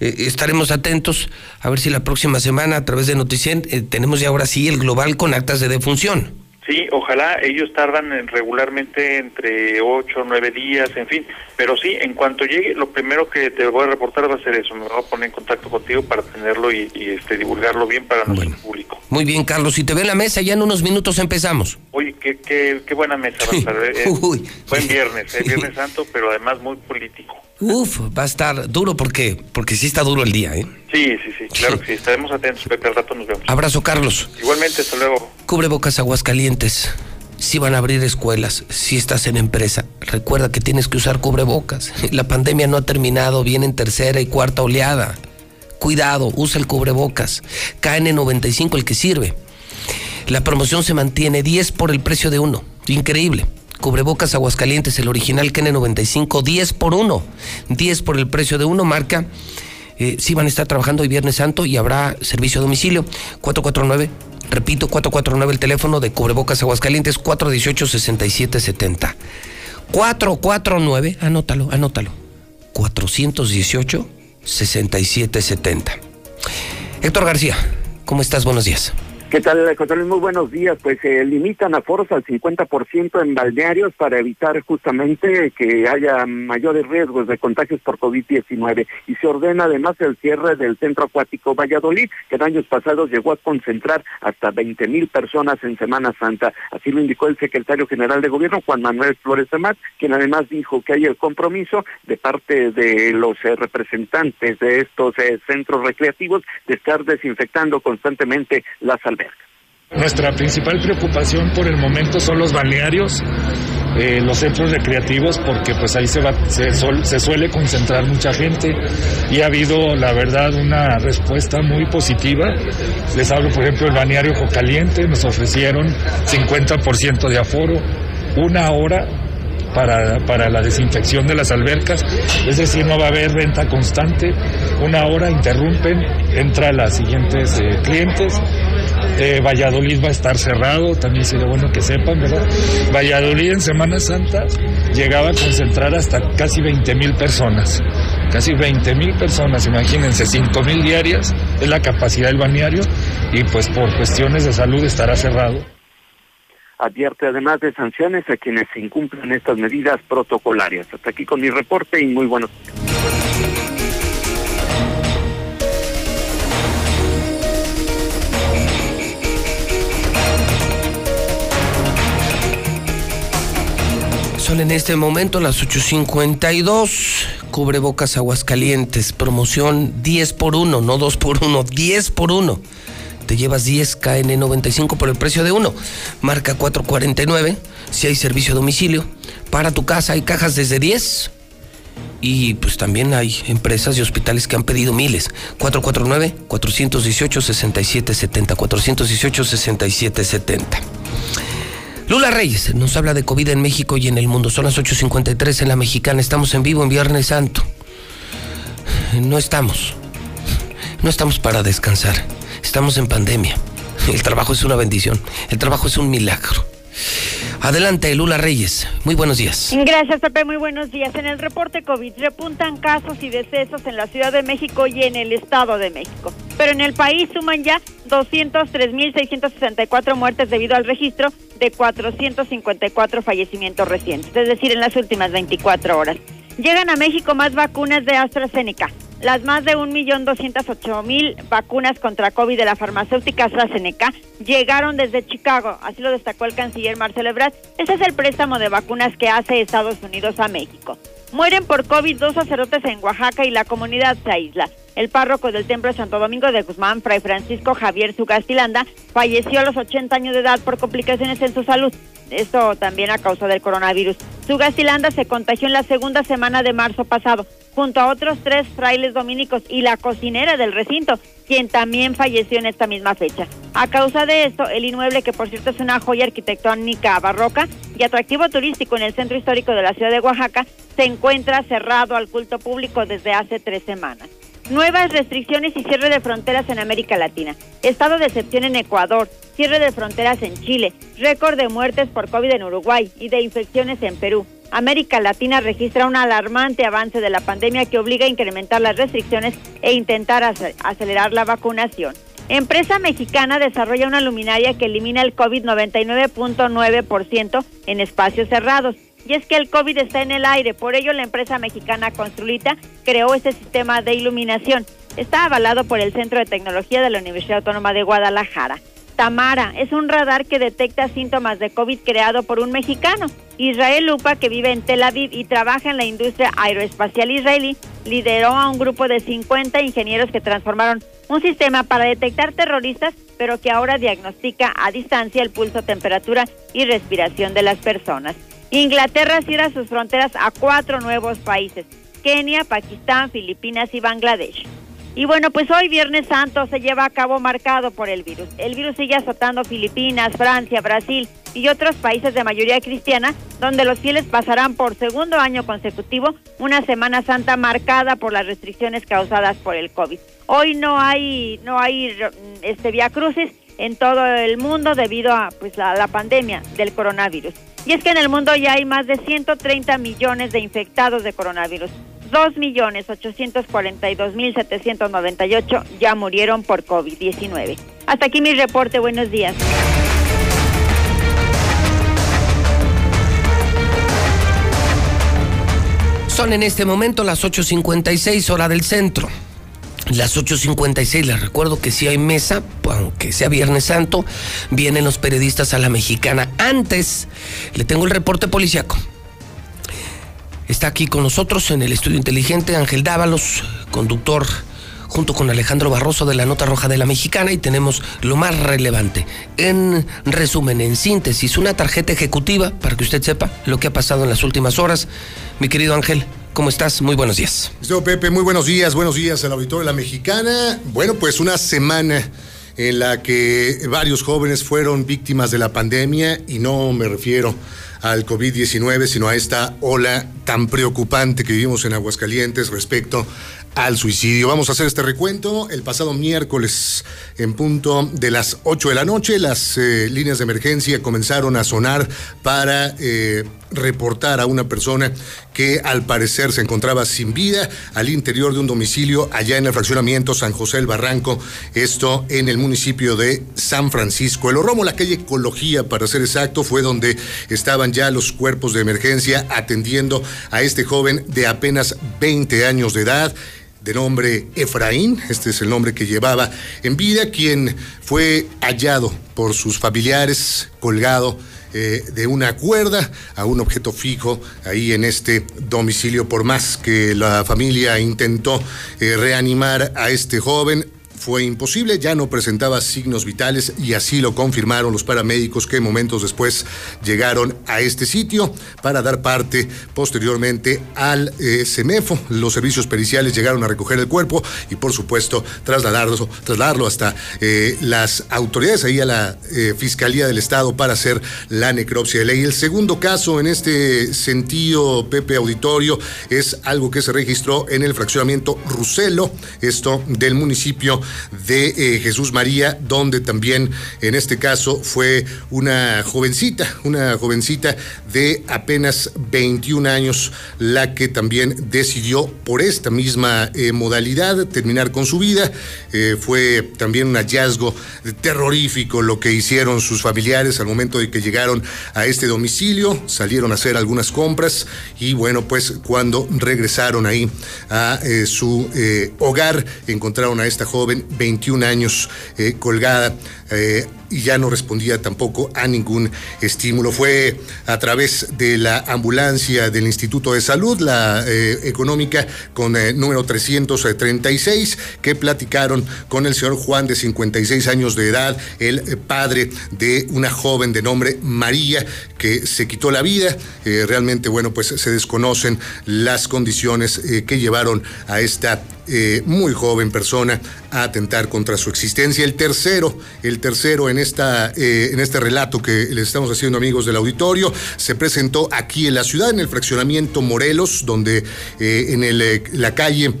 S1: eh, estaremos atentos a ver si la próxima semana a través de Noticien eh, tenemos ya ahora sí el global con actas de defunción.
S56: Sí, ojalá ellos tardan en- regularmente entre 8 o 9 días, en fin. Pero sí, en cuanto llegue, lo primero que te voy a reportar va a ser eso. Me voy a poner en contacto contigo para tenerlo y, y, este, divulgarlo bien para nuestro público.
S1: Muy bien, Carlos, si te ve en la mesa, ya en unos minutos empezamos.
S56: Oye, qué, qué, qué buena mesa va a estar. eh, eh, buen viernes, eh, Viernes Santo, pero además muy político.
S1: Uf, va a estar duro porque, porque sí está duro el día, ¿eh?
S56: Sí, sí, sí, claro que sí. Estaremos atentos, Pepe, al rato nos vemos.
S1: Abrazo, Carlos.
S56: Igualmente, hasta luego.
S1: Cubrebocas Aguascalientes. Si van a abrir escuelas, si estás en empresa, recuerda que tienes que usar cubrebocas. La pandemia no ha terminado, viene en tercera y cuarta oleada. Cuidado, usa el cubrebocas. KN95 el que sirve. La promoción se mantiene 10 por el precio de uno. Increíble. Cubrebocas Aguascalientes, el original KN95, 10 por uno. 10 por el precio de uno, marca. Eh, sí van a estar trabajando hoy Viernes Santo y habrá servicio a domicilio. 449, repito, 449 el teléfono de Cubrebocas Aguascalientes, 418-6770. 449, anótalo, anótalo. 418-6770. Héctor García, ¿cómo estás? Buenos días.
S57: ¿Qué tal, José? Muy buenos días. Pues se limitan aforos al 50% en balnearios para evitar justamente que haya mayores riesgos de contagios por COVID-19. Y se ordena además el cierre del centro acuático Valladolid, que en años pasados llegó a concentrar hasta 20 mil personas en Semana Santa. Así lo indicó el secretario general de gobierno, Juan Manuel Flores Amat, quien además dijo que hay el compromiso de parte de los eh, representantes de estos eh, centros recreativos de estar desinfectando constantemente las.
S58: Nuestra principal preocupación por el momento son los balnearios eh, los centros recreativos porque pues ahí se, va, se, sol- se suele concentrar mucha gente. Y ha habido la verdad una respuesta muy positiva. Les hablo por ejemplo del balneario Caliente, nos ofrecieron 50% de aforo, una hora para, para la desinfección de las albercas, es decir, no va a haber venta constante, una hora interrumpen, entra las siguientes eh, clientes. Eh, Valladolid va a estar cerrado, también sería bueno que sepan, ¿verdad? Valladolid en Semana Santa llegaba a concentrar hasta casi 20 mil personas. Casi 20 mil personas, imagínense, 5 mil diarias es la capacidad del balneario y pues por cuestiones de salud estará cerrado.
S57: Advierte además de sanciones a quienes incumplan estas medidas protocolarias. Hasta aquí con mi reporte y muy buenos días.
S1: Son en este momento las 8.52. Cubrebocas Aguascalientes. Promoción 10 por 1, no 2 por 1, 10 por 1. Te llevas 10 KN95 por el precio de uno. Marca 449. Si hay servicio a domicilio. Para tu casa hay cajas desde 10. Y pues también hay empresas y hospitales que han pedido miles. 449-418-6770. 418-6770. Lula Reyes nos habla de COVID en México y en el mundo. Son las 8.53 en la mexicana. Estamos en vivo en Viernes Santo. No estamos. No estamos para descansar. Estamos en pandemia. El trabajo es una bendición. El trabajo es un milagro. Adelante, Lula Reyes. Muy buenos días.
S12: Gracias, Pepe. Muy buenos días. En el reporte COVID repuntan casos y decesos en la Ciudad de México y en el Estado de México. Pero en el país suman ya 203.664 muertes debido al registro de 454 fallecimientos recientes, es decir, en las últimas 24 horas. Llegan a México más vacunas de AstraZeneca. Las más de 1.208.000 vacunas contra COVID de la farmacéutica AstraZeneca llegaron desde Chicago, así lo destacó el canciller Marcelo Ebrard. Ese es el préstamo de vacunas que hace Estados Unidos a México. Mueren por COVID dos sacerdotes en Oaxaca y la comunidad se aísla. El párroco del Templo de Santo Domingo de Guzmán, Fray Francisco Javier Sugastilanda, falleció a los 80 años de edad por complicaciones en su salud. Esto también a causa del coronavirus. Sugastilanda se contagió en la segunda semana de marzo pasado, junto a otros tres frailes dominicos y la cocinera del recinto, quien también falleció en esta misma fecha. A causa de esto, el inmueble, que por cierto es una joya arquitectónica barroca y atractivo turístico en el centro histórico de la ciudad de Oaxaca, se encuentra cerrado al culto público desde hace tres semanas. Nuevas restricciones y cierre de fronteras en América Latina. Estado de excepción en Ecuador. Cierre de fronteras en Chile. Récord de muertes por COVID en Uruguay y de infecciones en Perú. América Latina registra un alarmante avance de la pandemia que obliga a incrementar las restricciones e intentar ace- acelerar la vacunación. Empresa mexicana desarrolla una luminaria que elimina el COVID 99.9% en espacios cerrados. Y es que el COVID está en el aire, por ello la empresa mexicana Construlita creó este sistema de iluminación. Está avalado por el Centro de Tecnología de la Universidad Autónoma de Guadalajara. Tamara es un radar que detecta síntomas de COVID creado por un mexicano. Israel Lupa, que vive en Tel Aviv y trabaja en la industria aeroespacial israelí, lideró a un grupo de 50 ingenieros que transformaron un sistema para detectar terroristas, pero que ahora diagnostica a distancia el pulso, temperatura y respiración de las personas. Inglaterra cierra sus fronteras a cuatro nuevos países, Kenia, Pakistán, Filipinas y Bangladesh. Y bueno, pues hoy Viernes Santo se lleva a cabo marcado por el virus. El virus sigue azotando Filipinas, Francia, Brasil y otros países de mayoría cristiana, donde los fieles pasarán por segundo año consecutivo una Semana Santa marcada por las restricciones causadas por el COVID. Hoy no hay no hay este vía crucis en todo el mundo debido a pues la, la pandemia del coronavirus. Y es que en el mundo ya hay más de 130 millones de infectados de coronavirus. 2.842.798 ya murieron por COVID-19. Hasta aquí mi reporte. Buenos días.
S1: Son en este momento las 8.56 hora del centro. Las 8.56, les recuerdo que si hay mesa, aunque sea Viernes Santo, vienen los periodistas a la mexicana. Antes, le tengo el reporte policiaco. Está aquí con nosotros en el estudio inteligente Ángel Dávalos, conductor junto con Alejandro Barroso de la Nota Roja de la Mexicana y tenemos lo más relevante. En resumen, en síntesis, una tarjeta ejecutiva para que usted sepa lo que ha pasado en las últimas horas. Mi querido Ángel, ¿cómo estás? Muy buenos días.
S11: Yo, Pepe, muy buenos días, buenos días al auditorio de la Mexicana. Bueno, pues una semana en la que varios jóvenes fueron víctimas de la pandemia y no me refiero al COVID-19, sino a esta ola tan preocupante que vivimos en Aguascalientes respecto al suicidio. Vamos a hacer este recuento. El pasado miércoles, en punto de las 8 de la noche, las eh, líneas de emergencia comenzaron a sonar para eh, reportar a una persona que al parecer se encontraba sin vida al interior de un domicilio allá en el fraccionamiento San José el Barranco, esto en el municipio de San Francisco. El Oromo, la calle Ecología, para ser exacto, fue donde estaban ya los cuerpos de emergencia atendiendo a este joven de apenas 20 años de edad de nombre Efraín, este es el nombre que llevaba en vida, quien fue hallado por sus familiares colgado eh, de una cuerda a un objeto fijo ahí en este domicilio. Por más que la familia intentó eh, reanimar a este joven, fue imposible, ya no presentaba signos vitales y así lo confirmaron los paramédicos que momentos después llegaron a este sitio para dar parte posteriormente al eh, CEMEFO. Los servicios periciales llegaron a recoger el cuerpo y por supuesto trasladarlo, trasladarlo hasta eh, las autoridades, ahí a la eh, Fiscalía del Estado para hacer la necropsia de ley. El segundo caso en este sentido, Pepe Auditorio, es algo que se registró en el fraccionamiento Ruselo, esto del municipio de eh, Jesús María, donde también en este caso fue una jovencita, una jovencita de apenas 21 años, la que también decidió por esta misma eh, modalidad terminar con su vida. Eh, fue también un hallazgo terrorífico lo que hicieron sus familiares al momento de que llegaron a este domicilio, salieron a hacer algunas compras y bueno, pues cuando regresaron ahí a su hogar encontraron a esta joven 21 años eh, colgada eh, y ya no respondía tampoco a ningún estímulo. Fue a través de la ambulancia del Instituto de Salud, la eh, económica con número 336, que platicaron con el señor Juan de 56 años de edad, el padre de una joven de nombre María, que se quitó la vida. realmente, bueno, pues se desconocen las condiciones que llevaron a esta muy joven persona a atentar contra su existencia. El tercero, el tercero en, esta, eh, en este relato que les estamos haciendo amigos del auditorio, se presentó aquí en la ciudad, en el fraccionamiento Morelos, donde eh, en el, eh, la calle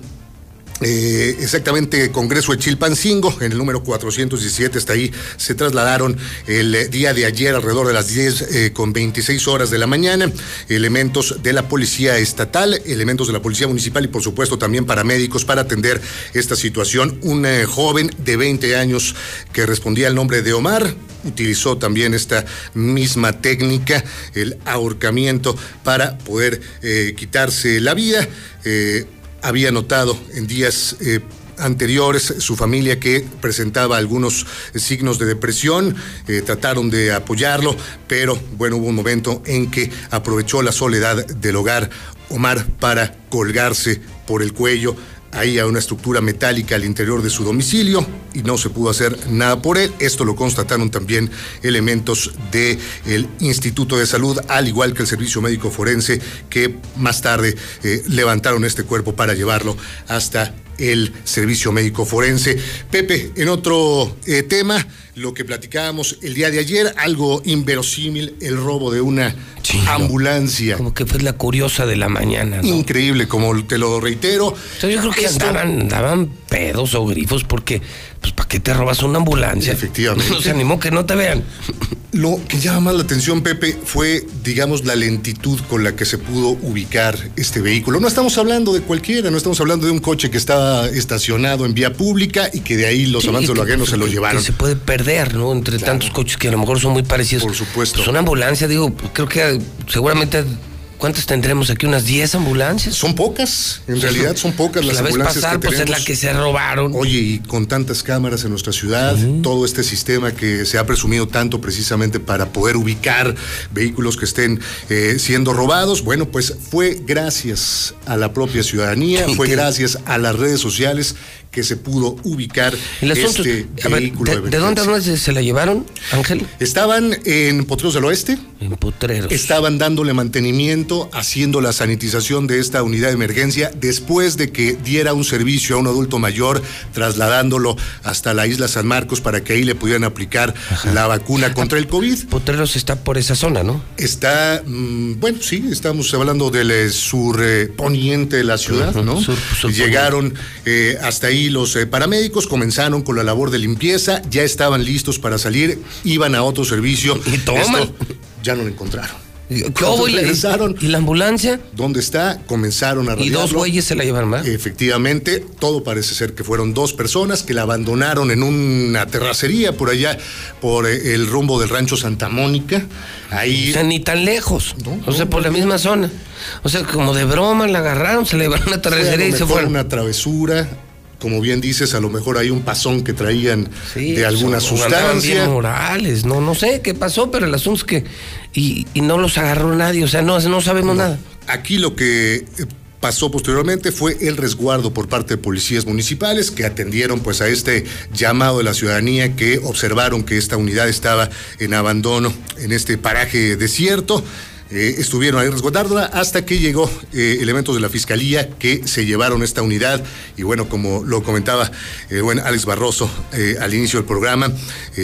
S11: eh, exactamente Congreso de Chilpancingo, en el número 417, está ahí, se trasladaron el día de ayer alrededor de las 10 eh, con 26 horas de la mañana, elementos de la Policía Estatal, elementos de la Policía Municipal y por supuesto también paramédicos para atender esta situación. Un eh, joven de 20 años que respondía al nombre de Omar, utilizó también esta misma técnica, el ahorcamiento, para poder quitarse la vida había notado en días eh, anteriores su familia que presentaba algunos signos de depresión, eh, trataron de apoyarlo, pero bueno, hubo un momento en que aprovechó la soledad del hogar Omar para colgarse por el cuello ahí a una estructura metálica al interior de su domicilio y no se pudo hacer nada por él. Esto lo constataron también elementos del Instituto de Salud, al igual que el Servicio Médico Forense, que más tarde eh, levantaron este cuerpo para llevarlo hasta el Servicio Médico Forense. Pepe, en otro eh, tema, lo que platicábamos el día de ayer, algo inverosímil, el robo de una ambulancia.
S1: Como que fue la curiosa de la mañana.
S11: Increíble, como te lo reitero.
S1: yo creo que andaban, pedos o grifos porque, pues, ¿para qué te robas una ambulancia?
S11: Efectivamente.
S1: No se animó que no te vean.
S11: Lo que llama más la atención, Pepe, fue, digamos, la lentitud con la que se pudo ubicar este vehículo. No estamos hablando de cualquiera, no estamos hablando de un coche que estaba estacionado en vía pública y que de ahí los amantes de lo ajeno se lo llevaron.
S1: se puede perder, ¿no? Entre tantos coches que a lo mejor son muy parecidos.
S11: Por supuesto.
S1: Pues una ambulancia, digo, creo que seguramente ¿Cuántas tendremos aquí? ¿Unas 10 ambulancias?
S11: Son pocas, en realidad son pocas las
S1: la vez
S11: ambulancias
S1: pasada,
S11: que
S1: pues es
S11: tenemos.
S1: la que se robaron.
S11: Oye, y con tantas cámaras en nuestra ciudad, todo este sistema que se ha presumido tanto precisamente para poder ubicar vehículos que estén eh, siendo robados, bueno, pues fue gracias a la propia ciudadanía, fue gracias a las redes sociales que se pudo ubicar
S1: El asunto,
S11: este
S1: ver,
S11: vehículo
S1: ¿de, de dónde, dónde se, se la llevaron, Ángel?
S11: Estaban en Potreros del Oeste.
S1: En Potreros.
S11: Estaban dándole mantenimiento, haciendo la sanitización de esta unidad de emergencia después de que diera un servicio a un adulto mayor, trasladándolo hasta la isla San Marcos para que ahí le pudieran aplicar la vacuna contra el COVID.
S1: Potreros está por esa zona, ¿no?
S11: Está, mm, bueno, sí, estamos hablando del eh, sur eh, poniente de la ciudad, ¿no?
S1: sur- sur
S11: Llegaron eh, hasta ahí los eh, paramédicos, comenzaron con la labor de limpieza, ya estaban listos para salir, iban a otro servicio.
S1: Y toman.
S11: Esto ya no lo encontraron.
S1: ¿Qué
S11: Cuando
S1: hubo? ¿Y la- ¿Y la ambulancia?
S11: ¿Dónde está? Comenzaron a
S1: Y dos
S11: radiarlo.
S1: güeyes se la llevaron, ¿verdad?
S11: Efectivamente, todo parece ser que fueron dos personas que la abandonaron en una terracería por allá, por eh, el rumbo del rancho Santa Mónica. Ahí.
S1: O sea, ni tan lejos. o sea, por la misma zona. O sea, como de broma la agarraron, se la llevaron a una terracería y se fueron.
S11: una travesura. Como bien dices, a lo mejor hay un pasón que traían de alguna
S1: bien
S11: sustancia.
S1: morales, no, no sé qué pasó, pero el asunto es que. Y, y no los agarró nadie, o sea, no, no sabemos nada.
S11: Aquí lo que eh, pasó posteriormente fue el resguardo por parte de policías municipales que atendieron pues a este llamado de la ciudadanía que observaron que esta unidad estaba en abandono en este paraje desierto. Eh, estuvieron ahí resguardándola hasta que llegó eh, elementos de la fiscalía que se llevaron esta unidad y bueno como lo comentaba eh, bueno Alex Barroso al inicio del programa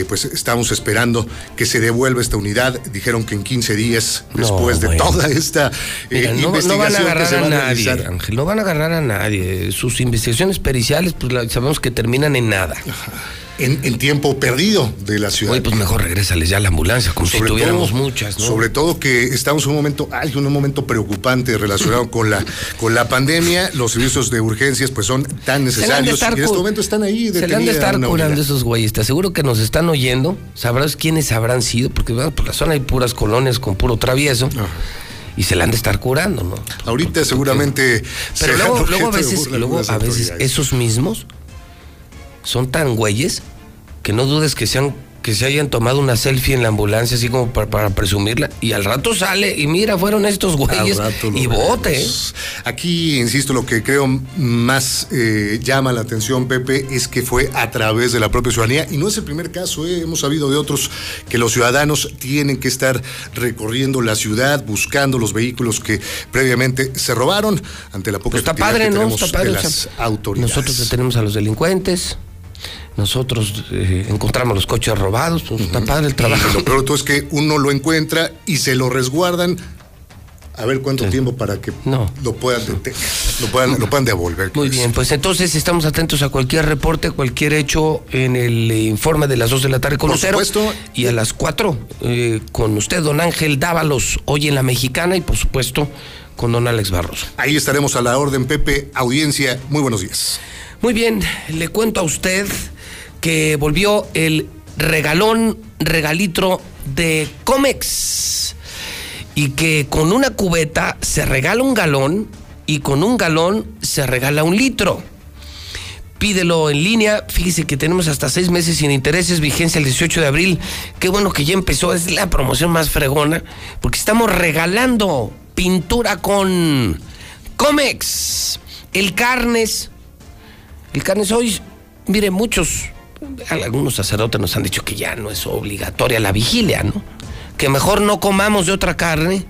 S11: pues estamos esperando que se devuelva esta unidad dijeron que en 15 días
S1: No,
S11: después de toda esta eh,
S1: Mira, no, no van a
S11: investigación que
S1: agarrar
S11: se va
S1: a nadie. Ángel, no van a agarrar a nadie. Sus investigaciones periciales, pues sabemos que terminan en nada.
S11: En, en tiempo perdido de la ciudad.
S1: Oye, pues mejor regrésales ya a la ambulancia, como si tuviéramos
S11: todo-
S1: muchas, ¿no?
S11: Sobre todo que estamos en un momento, hay un momento preocupante relacionado con la con la pandemia. Los servicios de urgencias pues son tan necesarios y en este momento están ahí
S1: Se le han de estar
S11: una
S1: curando esos güeyes. Te aseguro que nos están oyendo. Sabrás quiénes habrán sido, porque bueno, por la zona hay puras colonias con puro travieso. Y se le han de estar curando, ¿no?
S11: Ahorita seguramente
S1: Pero luego, luego a veces, luego a esos mismos son tan güeyes que no dudes que sean que se hayan tomado una selfie en la ambulancia así como para, para presumirla y al rato sale y mira fueron estos güeyes y bote. ¿eh?
S11: Aquí, insisto, lo que creo más eh, llama la atención, Pepe, es que fue a través de la propia ciudadanía. Y no es el primer caso, eh, hemos sabido de otros que los ciudadanos tienen que estar recorriendo la ciudad, buscando los vehículos que previamente se robaron ante la poca
S1: Pues está padre,
S11: que
S1: ¿no?
S11: tenemos
S1: Está padre.
S11: de
S1: o sea,
S11: las autoridades.
S1: nosotros detenemos a los delincuentes, nosotros eh, encontramos los coches robados, pues está padre el trabajo.
S11: Y lo peor de todo es que uno lo encuentra y se lo resguardan. A ver cuánto tiempo para que lo puedan detener, lo puedan, lo puedan devolver.
S1: Muy bien, pues entonces estamos atentos a cualquier reporte, cualquier hecho en el eh, informe de las 2 de la tarde con
S11: Por
S1: Lucero.
S11: supuesto.
S1: Y a las 4 eh, con usted, don Ángel Dávalos, hoy en la Mexicana y por supuesto con don Alex Barros.
S11: Ahí estaremos a la orden, Pepe. Audiencia, muy buenos días.
S1: Muy bien, le cuento a usted que volvió el regalón, regalitro de Comex. Y que con una cubeta se regala un galón y con un galón se regala un litro. Pídelo en línea. Fíjese que tenemos hasta seis meses sin intereses, vigencia el 18 de abril. Qué bueno que ya empezó, es la promoción más fregona, porque estamos regalando pintura con Comex. El Carnes. El Carnes hoy, mire, muchos, algunos sacerdotes nos han dicho que ya no es obligatoria la vigilia, ¿no? Que mejor no comamos de otra carne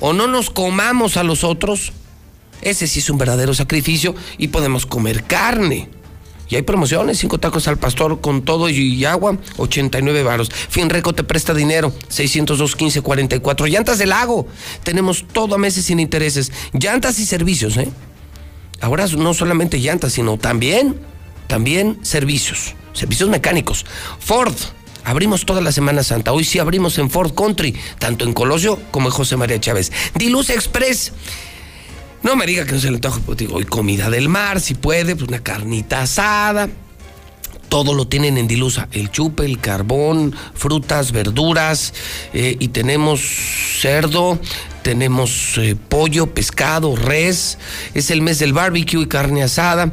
S1: o no nos comamos a los otros. Ese sí es un verdadero sacrificio y podemos comer carne. Y hay promociones, cinco tacos al pastor con todo y agua, 89 varos. Finreco te presta dinero, 602 15 44. Llantas del lago, tenemos todo a meses sin intereses. Llantas y servicios, ¿eh? Ahora no solamente llantas, sino también, también servicios, servicios mecánicos. Ford, abrimos toda la Semana Santa. Hoy sí abrimos en Ford Country, tanto en Colosio como en José María Chávez. Diluz Express. No me diga que no se le antoja, pues digo, hoy comida del mar, si puede, pues una carnita asada. todo lo tienen en Dilusa. El chupe, el carbón, frutas, verduras. eh, y tenemos cerdo, tenemos eh, pollo, pescado, res. Es el mes del barbecue y carne asada.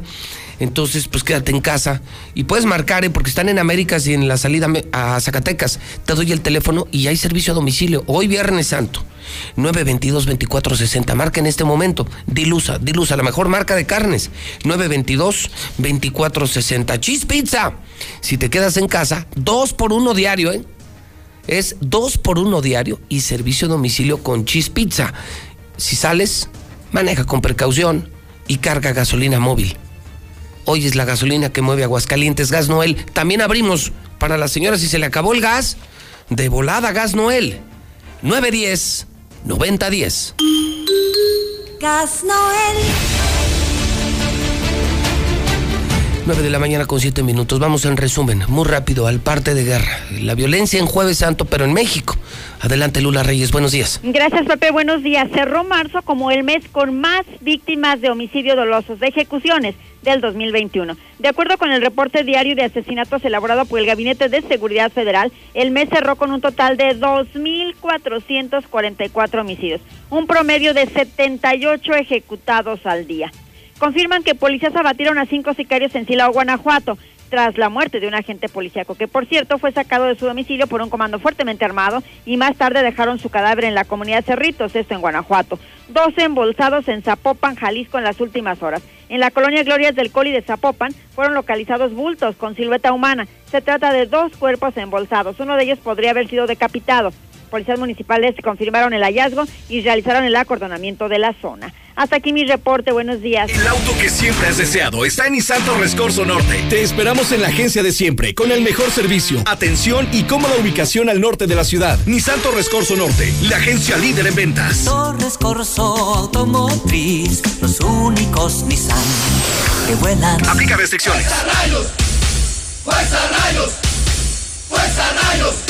S1: Entonces, pues quédate en casa. Y puedes marcar, ¿eh? porque están en Américas y en la salida a Zacatecas. Te doy el teléfono y hay servicio a domicilio. Hoy Viernes Santo. 922-2460. Marca en este momento. Dilusa, Dilusa, la mejor marca de carnes. 922-2460. Cheese Pizza. Si te quedas en casa, dos por uno diario, ¿eh? Es dos por uno diario y servicio a domicilio con Cheese Pizza. Si sales, maneja con precaución y carga gasolina móvil. Hoy es la gasolina que mueve Aguascalientes, Gas Noel. También abrimos para la señora si se le acabó el gas, de volada Gas Noel. 910 9010.
S59: Gas Noel.
S1: 9 de la mañana con 7 minutos. Vamos en resumen, muy rápido, al parte de guerra. La violencia en Jueves Santo, pero en México. Adelante, Lula Reyes, buenos días.
S12: Gracias, Pepe. Buenos días. Cerró marzo como el mes con más víctimas de homicidio dolosos, de ejecuciones del 2021. De acuerdo con el reporte diario de asesinatos elaborado por el Gabinete de Seguridad Federal, el mes cerró con un total de 2.444 homicidios, un promedio de 78 ejecutados al día. Confirman que policías abatieron a cinco sicarios en Silao, Guanajuato, tras la muerte de un agente policíaco, que por cierto fue sacado de su domicilio por un comando fuertemente armado y más tarde dejaron su cadáver en la comunidad Cerritos, esto en Guanajuato. Dos embolsados en Zapopan, Jalisco en las últimas horas. En la colonia Glorias del Coli de Zapopan fueron localizados bultos con silueta humana. Se trata de dos cuerpos embolsados. Uno de ellos podría haber sido decapitado. Policías municipales confirmaron el hallazgo y realizaron el acordonamiento de la zona. Hasta aquí mi reporte. Buenos días.
S60: El auto que siempre has deseado está en Nissan Rescorso Norte. Te esperamos en la agencia de siempre, con el mejor servicio, atención y cómoda ubicación al norte de la ciudad. Nissan Rescorso Norte, la agencia líder en ventas.
S59: Torres Corso Automotriz, los únicos Nissan que vuelan.
S60: Aplica restricciones.
S61: rayos! ¡Fuerza rayos! ¡Fuerza rayos!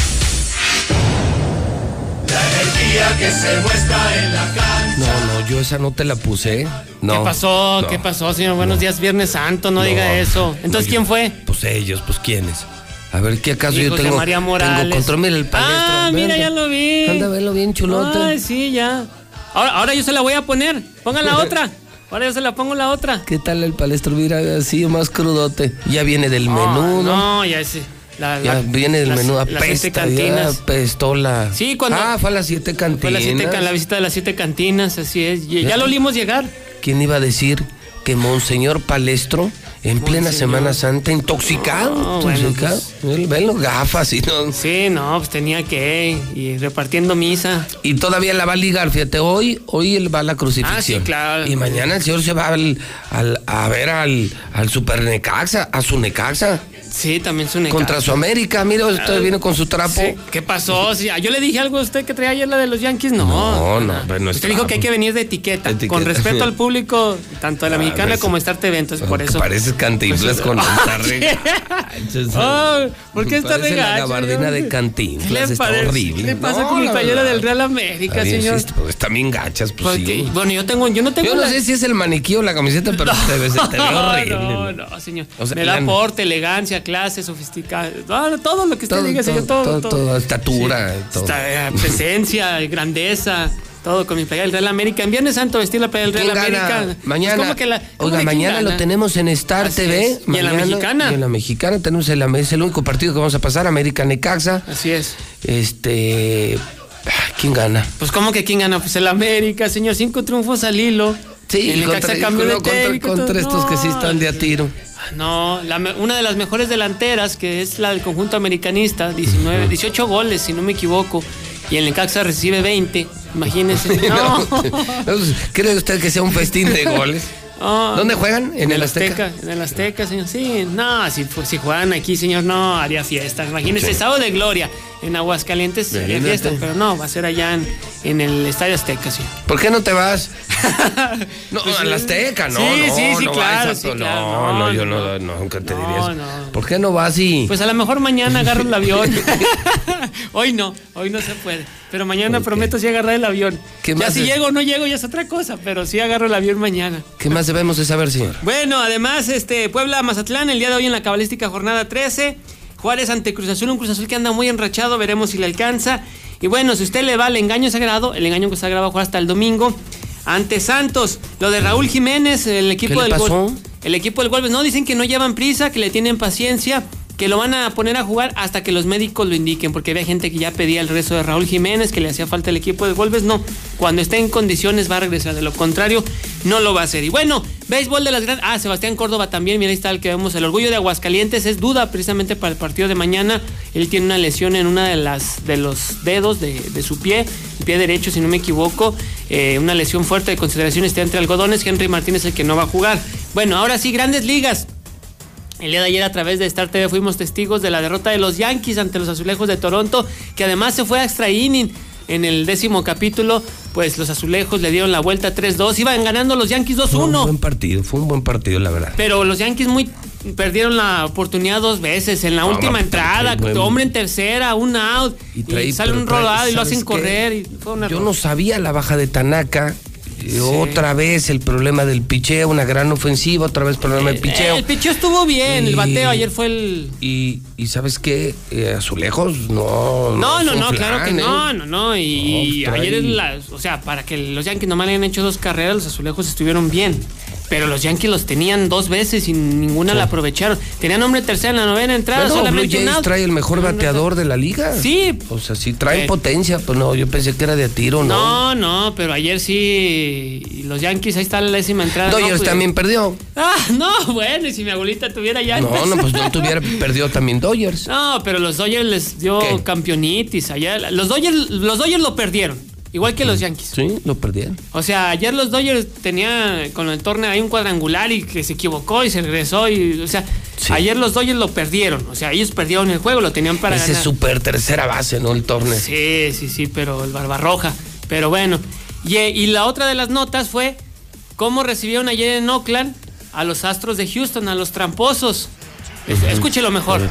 S61: La energía que se muestra en la cancha.
S1: No, no, yo esa no te la puse. No.
S62: ¿Qué pasó?
S1: no.
S62: ¿Qué pasó, señor? Buenos días, Viernes Santo, no, diga eso. Entonces, ¿quién fue?
S1: Pues ellos, pues quiénes. A ver, ¿qué acaso
S62: Sí,
S1: yo tengo?
S62: María
S1: Tengo
S62: Morales.
S1: control, mira el palestro.
S62: Ah, mira, ya lo vi.
S1: Anda, velo bien chulote.
S62: Ay, sí, ya. Ahora, ahora yo se la voy a poner. Pongan la otra. Ahora yo se la pongo la otra.
S1: ¿Qué tal el palestro? Mira, así más crudote. Ya viene del
S62: Ah,
S1: menú, ¿no?
S62: No, ya ese. La,
S1: Ya
S62: la-
S1: viene
S62: las-
S1: menú,
S62: las siete
S1: apesta,
S62: cantinas.
S1: apestó la...
S62: Sí, cuando-
S1: Ah, fue a las siete cantinas.
S62: Fue la, siete la visita de las siete cantinas, así es. Ya,
S1: Ya.
S62: lo olimos llegar.
S1: ¿Quién iba a decir que Monseñor Palestro, en plena Semana Santa, intoxicado?
S62: No, bueno,
S1: intoxicado? Ven- Ven los gafas y no...
S62: Sí, no, pues tenía que y repartiendo misa.
S1: Y todavía la va a ligar, fíjate, hoy, hoy él va a la crucifixión.
S62: Ah, sí, claro.
S1: Y mañana el señor se va al, al- a ver al, al Super Necaxa, a su Necaxa.
S62: Sí, también su.
S1: Contra su América, mira, usted
S62: Ah,
S1: viene con su trapo.
S62: Sí, ¿Qué pasó? Sí, yo le dije algo a usted que traía ayer la de los Yankees. No.
S1: No, no, no
S62: Usted dijo que hay que venir de etiqueta,
S1: Etiqueta.
S62: con respeto al público, tanto de la
S1: Ah,
S62: mexicana
S1: ves.
S62: como de Start Eventos. Por eso.
S1: Pareces cantinflas
S62: Pues,
S1: con
S62: ah,
S1: esta rega.
S62: Ay, ¿Por qué está
S1: la gabardina de
S62: ¿Qué
S1: cantinflas, está horrible.
S62: ¿Qué le pasa con mi
S1: la
S62: playera del Real América, señor?
S1: pues, están bien gachas, pues
S62: Porque,
S1: sí.
S62: Bueno, yo tengo, yo no tengo
S1: Yo no sé si es el maniquí o la camiseta, pero te, ves- te ve horrible.
S62: No, no, señor. Me da porte, elegancia, clase, sofisticado. No, todo lo que usted
S1: Todo,
S62: diga, señor.
S1: todo,
S62: Todo,
S1: todo,
S62: todo.
S1: todo, estatura,
S62: Sí.
S1: todo.
S62: Esta, eh, presencia, grandeza. Todo con mi playera del Real América. En Viernes Santo vestir la playera del
S1: ¿Quién
S62: Real? América.
S1: Mañana,
S62: Es como que la- como
S1: oiga, mañana lo tenemos en Star
S62: Así
S1: TV.
S62: es. Y en la
S1: mañana,
S62: mexicana.
S1: Y en la mexicana tenemos el, es el único partido que vamos a pasar, América Necaxa.
S62: Así es.
S1: Este, ah, ¿quién gana?
S62: Pues, ¿cómo que quién gana? Pues el América, señor. Cinco triunfos al hilo.
S1: Sí,
S62: el Necaxa
S1: contra,
S62: cambió de
S1: contra-
S62: técnico,
S1: contra estos que sí están de a tiro.
S62: No, la una de las mejores delanteras, que es la del conjunto americanista, 19, 18 goles, si no me equivoco. Y el Necaxa recibe 20. Imagínense. No.
S1: ¿Cree usted que sea un festín de goles? ¿Dónde juegan? ¿En el Azteca?
S62: En el Azteca, señor. Sí, no, si, fu- si juegan aquí, señor, no, haría fiesta. Imagínese, sábado de gloria. En Aguascalientes
S1: Imagínate.
S62: fiesta, pero no, va a ser allá en, en el Estadio Azteca, sí.
S1: ¿Por qué no te vas? No,
S62: Pues,
S1: al Azteca, no.
S62: sí,
S1: no,
S62: sí, sí,
S1: no
S62: claro, sí.
S1: No, no,
S62: No,
S1: yo
S62: no.
S1: nunca te diría eso.
S62: no.
S1: ¿Por qué no vas y.?
S62: Pues a lo mejor mañana agarro el avión. hoy no, hoy no se puede. Pero mañana prometo sí agarrar el avión.
S1: ¿Qué
S62: ya
S1: más
S62: si llego o no llego ya es otra cosa, pero sí agarro el avión mañana.
S1: ¿Qué más debemos de saber, señor?
S62: Bueno, además, este Puebla Mazatlán el día de hoy en la cabalística jornada 13. Juárez ante Cruz Azul, un Cruz Azul que anda muy enrachado, veremos si le alcanza. Y bueno, si usted le va al engaño sagrado, el engaño sagrado va a jugar hasta el domingo ante Santos. Lo de Raúl Jiménez, el equipo
S1: ¿Qué le
S62: del
S1: pasó?
S62: Gol- El equipo del Golbes, no, dicen que no llevan prisa, que le tienen paciencia, que lo van a poner a jugar hasta que los médicos lo indiquen, porque había gente que ya pedía el regreso de Raúl Jiménez, que le hacía falta el equipo del Golbes. No, cuando esté en condiciones va a regresar, de lo contrario, no lo va a hacer. Y bueno, béisbol de las grandes. Ah, Sebastián Córdoba también, mira, ahí está el que vemos. El orgullo de Aguascalientes es duda precisamente para el partido de mañana. Él tiene una lesión en una de las de los dedos de, de su pie, el pie derecho, si no me equivoco. Eh, una lesión fuerte de consideración está entre algodones. Henry Martínez el que no va a jugar. Bueno, ahora sí, grandes ligas. El día de ayer a través de Star TV fuimos testigos de la derrota de los Yankees ante los Azulejos de Toronto, que además se fue a extra inning en el décimo capítulo, pues los Azulejos le dieron la vuelta 3-2, iban ganando los Yankees
S1: Fue un
S62: 2-1,
S1: buen partido, fue un buen partido, la verdad.
S62: pero los Yankees muy perdieron la oportunidad dos veces en la
S1: No,
S62: última
S1: no,
S62: entrada,
S1: buen-
S62: hombre en tercera, un out y,
S1: trae-
S62: sale
S1: pero
S62: un rodado y lo
S1: ¿sabes
S62: hacen correr y fue una
S1: Yo no sabía la baja de Tanaka. Eh, Otra vez el problema del picheo, una gran ofensiva, otra vez problema del picheo.
S62: El picheo estuvo bien, el
S1: Y-
S62: bateo ayer fue el
S1: Y, y ¿sabes qué? Eh, Azulejos, no.
S62: No, no, no, claro que no,
S1: ¿eh?
S62: no, no. Y
S1: No, trae-
S62: ayer, en la- o sea, para que los Yankees nomás le hayan hecho dos carreras, los azulejos estuvieron bien. Pero los Yankees los tenían dos veces y ninguna la aprovecharon. Tenían hombre tercera en la novena entrada,
S1: Blue
S62: solamente un
S1: Jays
S62: out.
S1: trae el mejor bateador de la liga.
S62: Sí.
S1: O sea, sí traen
S62: Eh.
S1: potencia, pues no, yo pensé que era de tiro, ¿no?
S62: No, no, pero ayer sí. y Los Yankees, ahí está la décima entrada.
S1: Dodgers
S62: no, pues-
S1: también perdió.
S62: Ah, no, bueno, y si mi abuelita tuviera ya.
S1: No, no, pues no tuviera, perdió también Dodgers.
S62: No, pero los Dodgers les dio campeonitis allá. Los Dodgers, los Dodgers lo perdieron, igual que los Yankees.
S1: Sí, lo perdieron.
S62: O sea, ayer los Dodgers tenía con el torneo ahí un cuadrangular y que se equivocó y se regresó y, o sea, ayer los Dodgers lo perdieron. O sea, ellos perdieron el juego, lo tenían para
S1: Ese es
S62: ganar.
S1: super tercera base, ¿no? El torneo.
S62: Sí, sí, sí, pero el Barbarroja. Pero bueno. Y, y la otra de las notas fue cómo recibieron ayer en Oakland a los Astros de Houston, a los tramposos. Es- Escúchelo mejor.
S63: I'm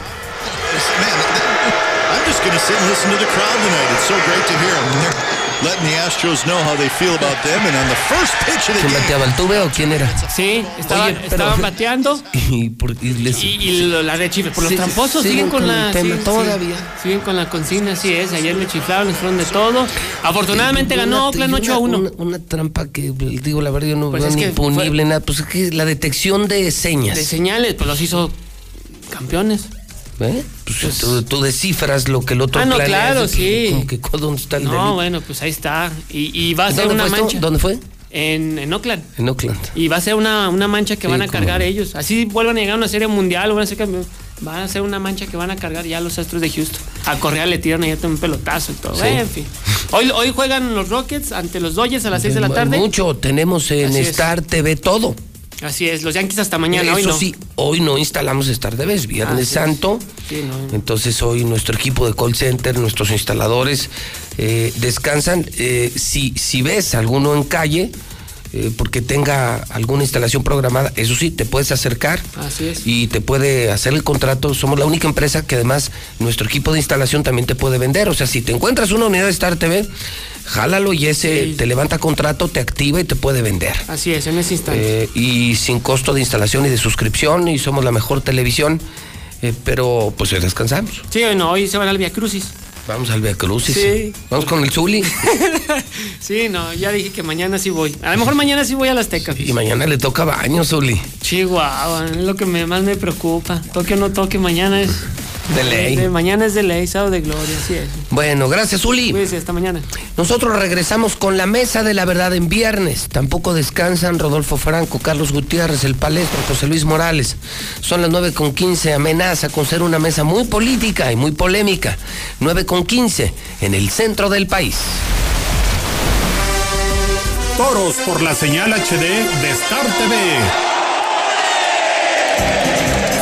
S63: just going to sit and listen to the crowd tonight. It's so great to hear them. Letting the Astros know how they feel about them. And on the first pitch of the
S1: ¿Quién
S63: game,
S1: bateaba el tube o quién era?
S62: Sí, estaban,
S1: Oye, pero-
S62: estaban bateando.
S1: Y, por- y les-
S62: Y, y lo- la de chifle, por los
S1: Sí,
S62: tramposos
S1: siguen
S62: siguen con,
S1: con
S62: la siguen-
S1: todavía.
S62: siguen- con la consigna, así es. Ayer le chiflaron, les fueron de todo. Afortunadamente ganó Oakland
S1: una-
S62: 8 a 1.
S1: Una, una trampa que, digo, la verdad, yo no
S62: Pues
S1: veo
S62: es
S1: ni
S62: que
S1: impunible, nada. Pues es que la detección de señas.
S62: De señales, pues los hizo campeones.
S1: ¿Eh? Pues, tú, tú descifras lo que el otro
S62: Ah, no, claro, sí.
S1: Como que ¿dónde está el
S62: No,
S1: delito?
S62: bueno, pues ahí está. Y, y va a ser
S1: ¿Dónde
S62: una
S1: esto?
S62: mancha.
S1: ¿Dónde fue?
S62: En, en Oakland.
S1: En Oakland.
S62: Y va a ser una, una mancha que
S1: Sí,
S62: van a cargar ellos. Así vuelvan a llegar a una serie mundial o van a ser campeones. Van a ser una mancha que van a cargar ya los Astros de Houston. A Correa le tiran ahí un pelotazo y todo.
S1: Sí.
S62: En fin. Hoy, hoy juegan los Rockets ante los Dodgers a las 6 de la tarde.
S1: Mucho, tenemos en
S62: Así es.
S1: Star TV todo.
S62: Así es, los Yankees hasta mañana.
S1: Eso
S62: hoy no.
S1: sí, hoy no instalamos Star TV, es Viernes
S62: Así.
S1: Santo.
S62: Sí, no.
S1: Entonces hoy nuestro equipo de call center, nuestros instaladores eh, descansan. Eh, si, si ves alguno en calle, eh, porque tenga alguna instalación programada, eso sí, te puedes acercar
S62: Así es.
S1: y te puede hacer el contrato. Somos la única empresa que además nuestro equipo de instalación también te puede vender. O sea, si te encuentras una unidad de Star TV, jálalo y ese te levanta contrato, te activa y te puede vender.
S62: Así es, en ese instante.
S1: Eh, y sin costo de instalación y de suscripción y somos la mejor televisión, eh, pero pues hoy descansamos.
S62: Sí, no, hoy se van al Via Crucis.
S1: Vamos al Via Crucis.
S62: Sí.
S1: Vamos con el Zuli.
S62: Sí, no, ya dije que mañana sí voy. A lo mejor mañana sí voy a las Tecas.
S1: Y mañana le toca baño, Zuli.
S62: Chihuahua, es lo que me- más me preocupa. Toque o no toque, mañana es.
S1: De ley.
S62: de- mañana es de ley, sábado de gloria, así es.
S1: Bueno, gracias, Zuli.
S62: Cuídese, hasta mañana.
S1: Nosotros regresamos con la mesa de la verdad en viernes. Tampoco descansan Rodolfo Franco, Carlos Gutiérrez, el palestro, José Luis Morales. Son las 9 con 15. Amenaza con ser una mesa muy política y muy polémica. 9 con 15 en el centro del país.
S64: Toros por la señal HD de Star TV.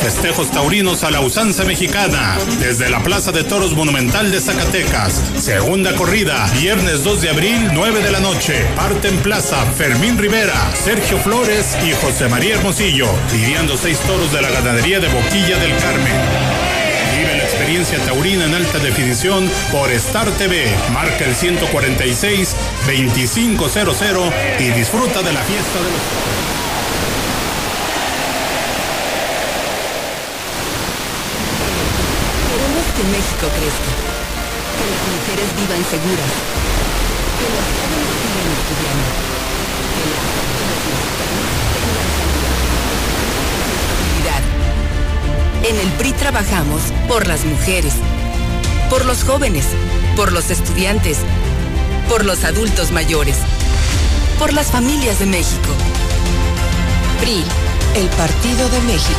S64: Festejos taurinos a la usanza mexicana, desde la Plaza de Toros Monumental de Zacatecas. Segunda corrida, viernes 2 de abril, 9 de la noche. Parte en plaza Fermín Rivera, Sergio Flores y José María Hermosillo, lidiando seis toros de la ganadería de Boquilla del Carmen. Vive la experiencia taurina en alta definición por Star TV. Marca el 146-2500 y disfruta de la fiesta de los...
S65: Queremos que México crezca, que las mujeres vivan seguras, que los jóvenes sigan estudiando, que las mexicanas tengan salud. En el PRI trabajamos por las mujeres, por los jóvenes, por los estudiantes, por los adultos mayores, por las familias de México. PRI, el Partido de México.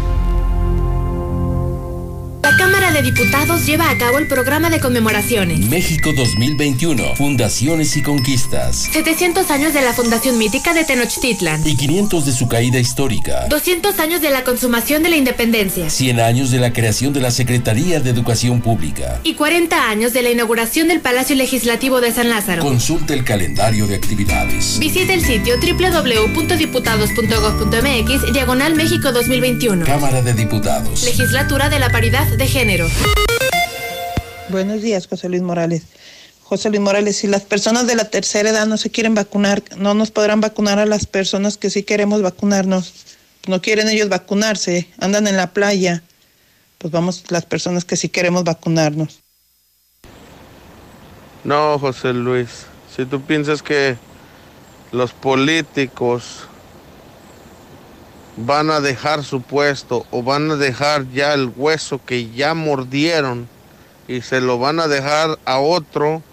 S66: La Cámara de Diputados lleva a cabo el programa de conmemoraciones.
S67: México 2021, Fundaciones y Conquistas.
S66: 700 años de la Fundación Mítica de Tenochtitlan.
S67: Y 500 de su caída histórica.
S66: 200 años de la consumación de la independencia.
S67: 100 años de la creación de la Secretaría de Educación Pública.
S66: Y 40 años de la inauguración del Palacio Legislativo de San Lázaro.
S67: Consulta el calendario de actividades.
S66: Visita el sitio www.diputados.gov.mx Diagonal México 2021.
S67: Cámara de Diputados.
S66: Legislatura de la Paridad de Género.
S68: Buenos días, José Luis Morales. José Luis Morales, si las personas de la tercera edad no se quieren vacunar, no nos podrán vacunar a las personas que sí queremos vacunarnos. No quieren ellos vacunarse, andan en la playa. Pues vamos las personas que sí queremos vacunarnos.
S69: No, José Luis, si tú piensas que los políticos van a dejar su puesto o van a dejar ya el hueso que ya mordieron y se lo van a dejar a otro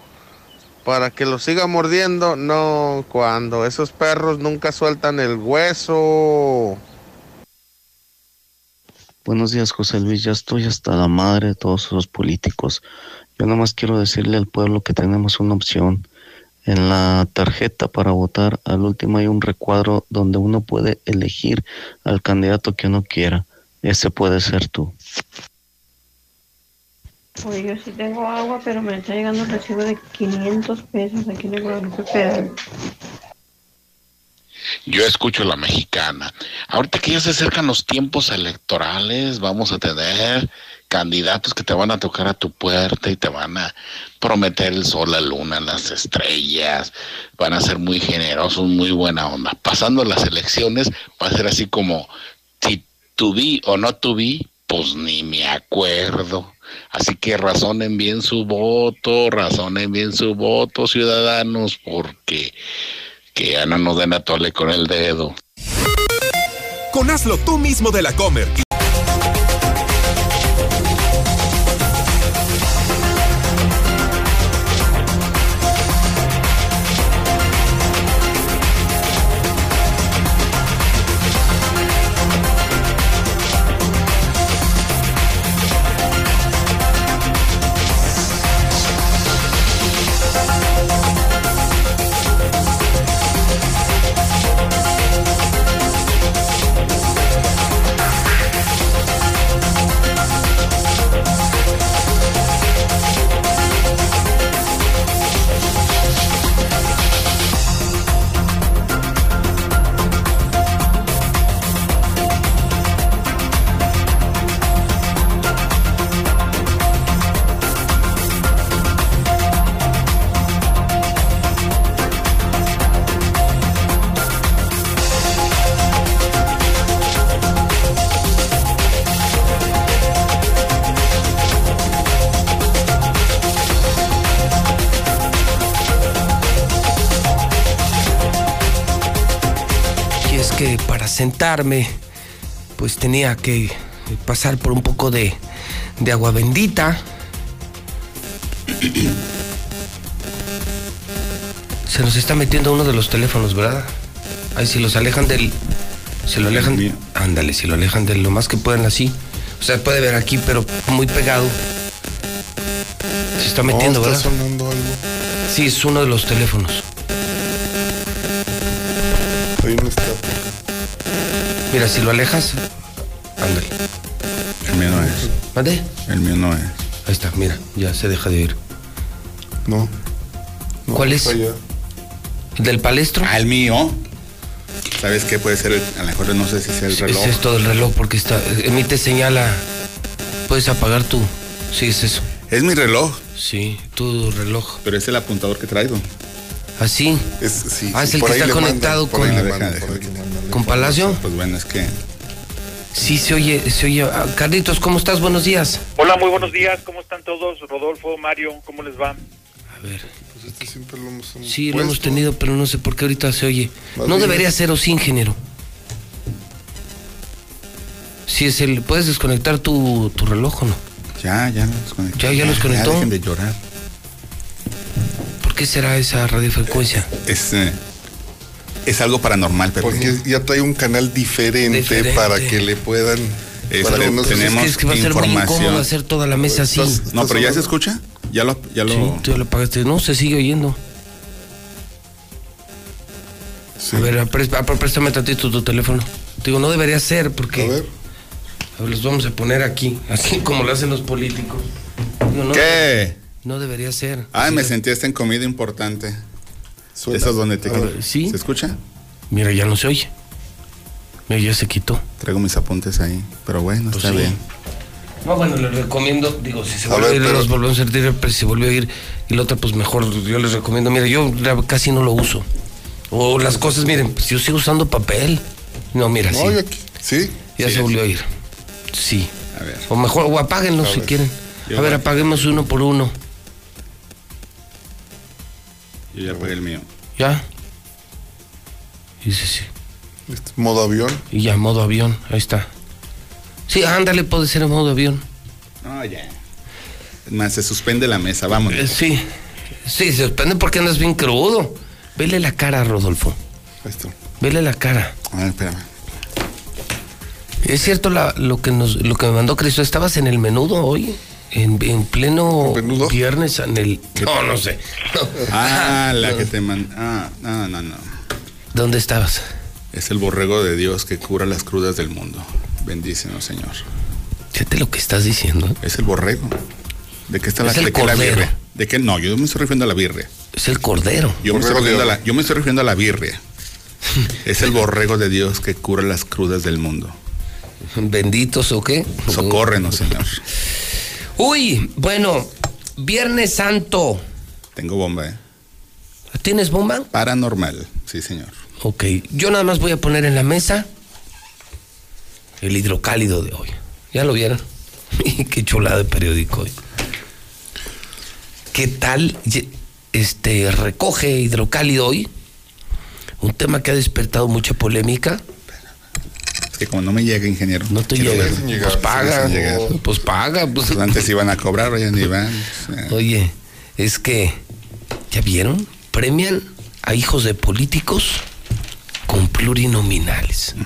S69: para que lo siga mordiendo, no, cuando esos perros nunca sueltan el hueso.
S70: Buenos días, José Luis. Ya estoy hasta la madre de todos esos políticos. Yo nada más quiero decirle al pueblo que tenemos una opción. En la tarjeta para votar, al último hay un recuadro donde uno puede elegir al candidato que uno quiera. Ese puede ser tú.
S71: Oye, yo sí tengo agua, pero me está llegando un recibo de 500 pesos aquí en el Guadalupe Federal.
S72: Yo escucho la mexicana. Ahorita que ya se acercan los tiempos electorales, vamos a tener candidatos que te van a tocar a tu puerta y te van a prometer el sol, la luna, las estrellas. Van a ser muy generosos, muy buena onda. Pasando las elecciones, va a ser así como si tuví o no tuví, pues ni me acuerdo. Así que razonen bien su voto, razonen bien su voto, ciudadanos, porque que Ana nos den a tole con el dedo.
S73: Con hazlo tú mismo de la Comer.
S1: Sentarme, pues tenía que pasar por un poco de, de agua bendita. Se nos está metiendo uno de los teléfonos, ¿verdad? Ahí si los alejan del. Se lo alejan. Ándale, si lo alejan de lo más que puedan así. O sea, puede ver aquí, pero muy pegado. Se está metiendo,
S74: No,
S1: ¿verdad?
S74: está sonando algo.
S1: Sí, es uno de los teléfonos.
S74: Hay una estática.
S1: Mira, si lo alejas. Ándale.
S75: El mío no es.
S1: ¿Mande?
S75: El mío no es.
S1: Ahí está, mira, ya se deja de oír.
S74: No.
S1: ¿Cuál es? ¿El del palestro?
S75: Ah, el mío. ¿Sabes qué puede ser? el- a lo mejor no sé si sea el reloj.
S1: Es esto del reloj porque está, emite señal a... Puedes apagar tú. Sí, es eso.
S75: Es mi reloj.
S1: Sí, tu reloj.
S75: Pero es el apuntador que traigo.
S1: ¿Así?
S74: Es, sí,
S1: ah, es
S74: sí,
S1: el que está conectado
S74: por
S1: con,
S74: ahí le por ahí mandan.
S1: Con Palacio.
S75: Pues bueno, es que.
S1: Sí, se oye, se oye. Ah, Carlitos, ¿cómo estás? Buenos días.
S56: Hola, muy buenos días. ¿Cómo están todos? Rodolfo, Mario, ¿cómo les va?
S1: A ver.
S74: Pues este siempre lo hemos
S1: Sí, lo hemos tenido, pero no sé por qué ahorita se oye.
S74: Más
S1: No
S74: bien
S1: debería ser o sin género. Si es el. ¿Puedes desconectar tu, tu reloj o no?
S75: Ya, ya los conecté.
S1: Ya, ya los conectó.
S75: dejen de llorar.
S1: ¿Por qué será esa radiofrecuencia?
S75: Es, eh, es algo paranormal, pero.
S74: Porque ya trae un canal diferente,
S1: Diferente.
S74: para que le puedan.
S75: Es
S74: para que
S75: tenemos
S1: Es que va a ser muy
S75: información.
S1: incómodo hacer toda la mesa así.
S74: Estás-
S75: No, pero ya se escucha. Ya lo. Ya lo...
S1: Sí, tú ya lo apagaste. No, se sigue oyendo. A ver, ah, préstame tantito tu teléfono. Digo, no debería ser porque.
S74: A ver.
S1: A ver, los vamos a poner aquí, así como lo hacen los políticos. Digo, no,
S75: ¿Qué?
S1: No debería ser.
S75: Ay,
S1: Así
S75: me sentí hasta en comida importante.
S74: Suena.
S75: Esas donde te.
S1: ¿sí?
S75: ¿Se escucha?
S1: Mira, ya no se oye. Mira, ya se quitó.
S75: Traigo mis apuntes ahí. Pero bueno,
S1: Pues
S75: está
S1: sí.
S75: bien.
S1: No, bueno, les recomiendo, digo, si se
S74: A
S1: vuelve a, oír,
S74: pero-
S1: los volvemos a sentir, pero si se volvió a oír y la otra, pues mejor, yo les recomiendo. Mira, yo casi no lo uso. O las cosas, miren, pues yo sigo usando papel. No, mira,
S74: No,
S1: sí.
S74: yo aquí- Sí.
S1: Ya se volvió a oír. Sí.
S75: A ver.
S1: O mejor, o apáguenlo si quieren.
S75: Yo
S1: a ver,
S75: voy.
S1: apaguemos uno por uno.
S75: Yo ya apagué el mío.
S1: ¿Ya? Dice sí.
S74: Este, Modo avión.
S1: Y ya, modo avión, ahí está. Sí, ándale, puede ser en modo avión.
S75: No, ya. Es más, se suspende la mesa, vamos.
S1: Eh, sí, sí, se suspende porque andas bien crudo. Vele la cara, Rodolfo.
S74: Ahí está.
S1: Vele la cara.
S75: A ver, espérame.
S1: Es cierto la- lo que nos, lo que me mandó Cristo. ¿Estabas en el menudo hoy? En, en pleno viernes en el. No, no sé.
S75: Ah, la que te man... Ah, no, no, no.
S1: ¿Dónde estabas?
S75: Es el borrego de Dios que cura las crudas del mundo. Bendícenos, Señor.
S1: Fíjate lo que estás diciendo.
S75: Es el borrego. ¿De qué está la,
S1: Es el
S75: de qué la birria? ¿De qué? No, yo me estoy refiriendo a la birria.
S1: Es el cordero.
S75: Yo me, estoy refiriendo a la, yo me estoy refiriendo a la birria. es el borrego de Dios que cura las crudas del mundo.
S1: ¿Benditos o qué?
S75: Socórrenos, Señor.
S1: Uy, bueno, Viernes Santo.
S75: Tengo bomba, ¿eh?
S1: ¿Tienes bomba?
S75: Paranormal, sí, señor.
S1: Ok, yo nada más voy a poner en la mesa el hidrocálido de hoy. ¿Ya lo vieron? Qué chulada de periódico hoy. ¿Qué tal? Este recoge hidrocálido hoy. Un tema que ha despertado mucha polémica.
S75: Es que como no me llega, ingeniero.
S1: No te llega. Pues paga.
S75: Sin llegar.
S1: Pues paga. Pues.
S75: Pues antes iban a cobrar, hoy ni van.
S1: Oye, es que, ¿ya vieron? Premian a hijos de políticos con plurinominales.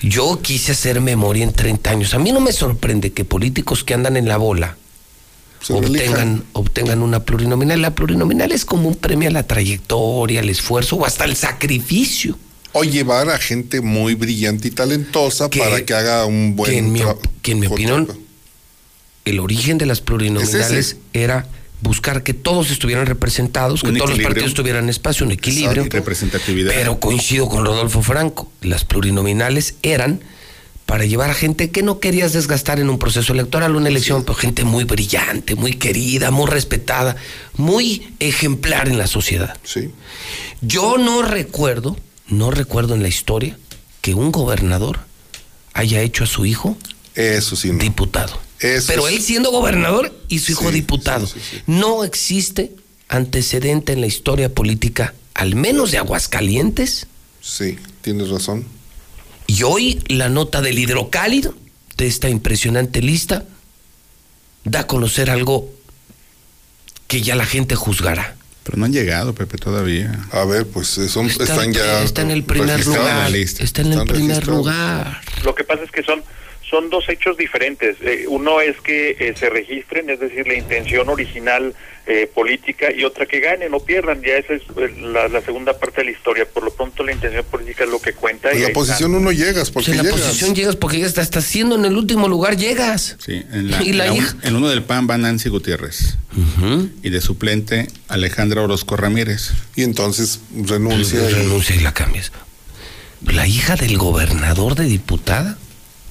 S1: Yo quise hacer memoria en 30 años. A mí no me sorprende que políticos que andan en la bola obtengan, obtengan una plurinominal. La plurinominal es como un premio a la trayectoria, al esfuerzo o hasta el sacrificio.
S74: O llevar a gente muy brillante y talentosa para que haga un buen
S1: que en mi, que en mi opinión, el origen de las plurinominales
S74: Es
S1: era buscar que todos estuvieran representados, que todos los partidos tuvieran espacio, un equilibrio.
S75: representatividad.
S1: Pero coincido con Rodolfo Franco, las plurinominales eran para llevar a gente que no querías desgastar en un proceso electoral, una elección, pero gente muy brillante, muy querida, muy respetada, muy ejemplar en la sociedad.
S74: Sí.
S1: Yo no recuerdo, no recuerdo en la historia que un gobernador haya hecho a su hijo
S74: Eso sí. no.
S1: diputado.
S74: Eso
S1: Pero
S74: sí.
S1: él siendo gobernador y su hijo
S74: Sí,
S1: diputado. No existe antecedente en la historia política, al menos de Aguascalientes.
S74: Sí, tienes razón.
S1: Y hoy la nota del hidrocálido de esta impresionante lista da a conocer algo que ya la gente juzgará.
S75: Pero no han llegado, Pepe, todavía.
S74: A ver, pues eh, son,
S1: Está,
S74: están ya.
S1: está en el primer lugar. Está en el primer lugar.
S56: Lo que pasa es que son son dos hechos diferentes. Eh, uno es que eh, se registren, es decir, la intención original eh, política, y otra que ganen o pierdan. Ya esa es la, la segunda parte de la historia. Por lo pronto, la intención política es lo que cuenta.
S74: En
S56: y
S74: la posición
S56: está.
S74: uno llegas,
S1: Pues
S74: porque
S1: en la
S74: llegas.
S1: posición llegas porque ya estás, estás siendo en el último lugar, llegas.
S75: Sí, en, la,
S1: Y la
S75: en,
S1: hija.
S75: en uno del PAN va Nancy Gutiérrez. Y de suplente, Alejandra Orozco Ramírez.
S74: Y entonces renuncia.
S1: Pues
S74: y-
S1: renuncia y la cambias. La hija del gobernador de diputada.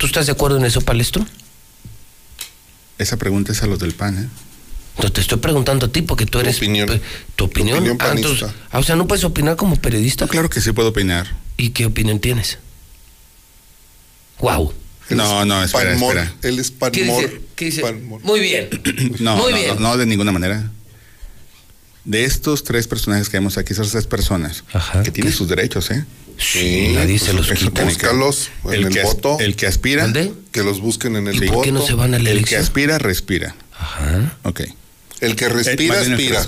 S1: ¿Tú estás de acuerdo en eso, Palestro?
S75: Esa pregunta es a los del PAN, ¿eh?
S1: No, te estoy preguntando a ti porque tú eres.
S74: opinión.
S1: pe- Tu opinión.
S74: opinión
S1: Ah, entonces-
S74: panista.
S1: ah, o sea, no puedes opinar como periodista.
S75: Claro que sí puedo opinar.
S1: ¿Y qué opinión tienes? Wow.
S74: Él
S75: No,
S74: es
S75: no, espera, espera.
S74: Él es
S1: ¿Qué
S74: Panmor.
S1: dice? ¿Qué dice? Muy bien.
S75: No,
S1: Muy
S75: no,
S1: bien.
S75: no, no, de ninguna manera. De estos tres personajes que vemos aquí, esas tres personas,
S1: Ajá,
S75: que tienen
S1: ¿qué?
S75: sus derechos, ¿eh?
S1: Sí, nadie se los quita.
S74: Búscalos en el
S75: que as-
S74: voto.
S75: El que aspira,
S1: ¿Dónde?
S74: Que los busquen en el
S1: ¿Y
S74: voto.
S1: por qué no se van a la
S75: el que
S1: elección?
S75: aspira, respira.
S1: Ajá.
S75: Ok.
S74: El que respira,
S75: Eh, el
S74: aspira.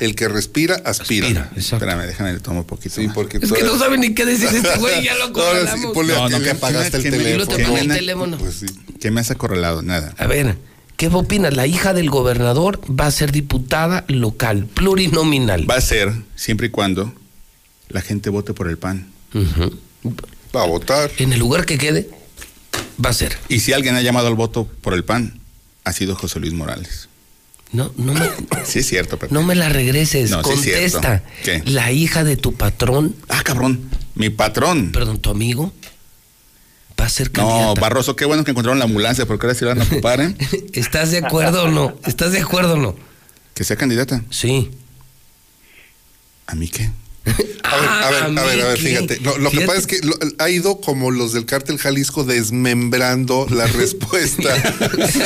S74: El que respira, aspira.
S1: Mira, exacto.
S75: Espérame, déjame le tomo un poquito.
S74: Sí, porque
S1: Es que no sabe ni qué decir este güey, ya lo
S74: ponle
S75: No,
S74: a
S75: no,
S74: que
S75: que-
S74: apagaste el
S1: te
S74: teléfono.
S1: el teléfono.
S74: Pues sí.
S75: ¿Qué me has acorralado? Nada.
S1: A ver, ¿qué opinas? La hija del gobernador va a ser diputada local, plurinominal.
S75: Va a ser siempre y cuando la gente vote por el PAN.
S74: Va a votar.
S1: En el lugar que quede, va a ser.
S75: Y si alguien ha llamado al voto por el PAN, ha sido José Luis Morales.
S1: No, no me,
S75: Sí, es cierto, Pepe.
S1: no me la regreses.
S75: No, sí es cierto.
S1: Contesta.
S75: ¿Qué?
S1: La hija de tu patrón,
S75: Ah, cabrón. Mi patrón.
S1: perdón, tu amigo, va a ser
S75: No,
S1: candidata.
S75: Barroso, qué bueno que encontraron la ambulancia, porque ahora sí la van a ocupar, ¿eh?
S1: ¿Estás de acuerdo o no? ¿Estás de acuerdo o no?
S75: Que sea candidata.
S1: Sí.
S75: ¿A mí qué?
S74: A ver, a ver, a ver, a ver, fíjate. No, lo que pasa es que lo- ha ido como los del cártel Jalisco desmembrando la respuesta. Sí.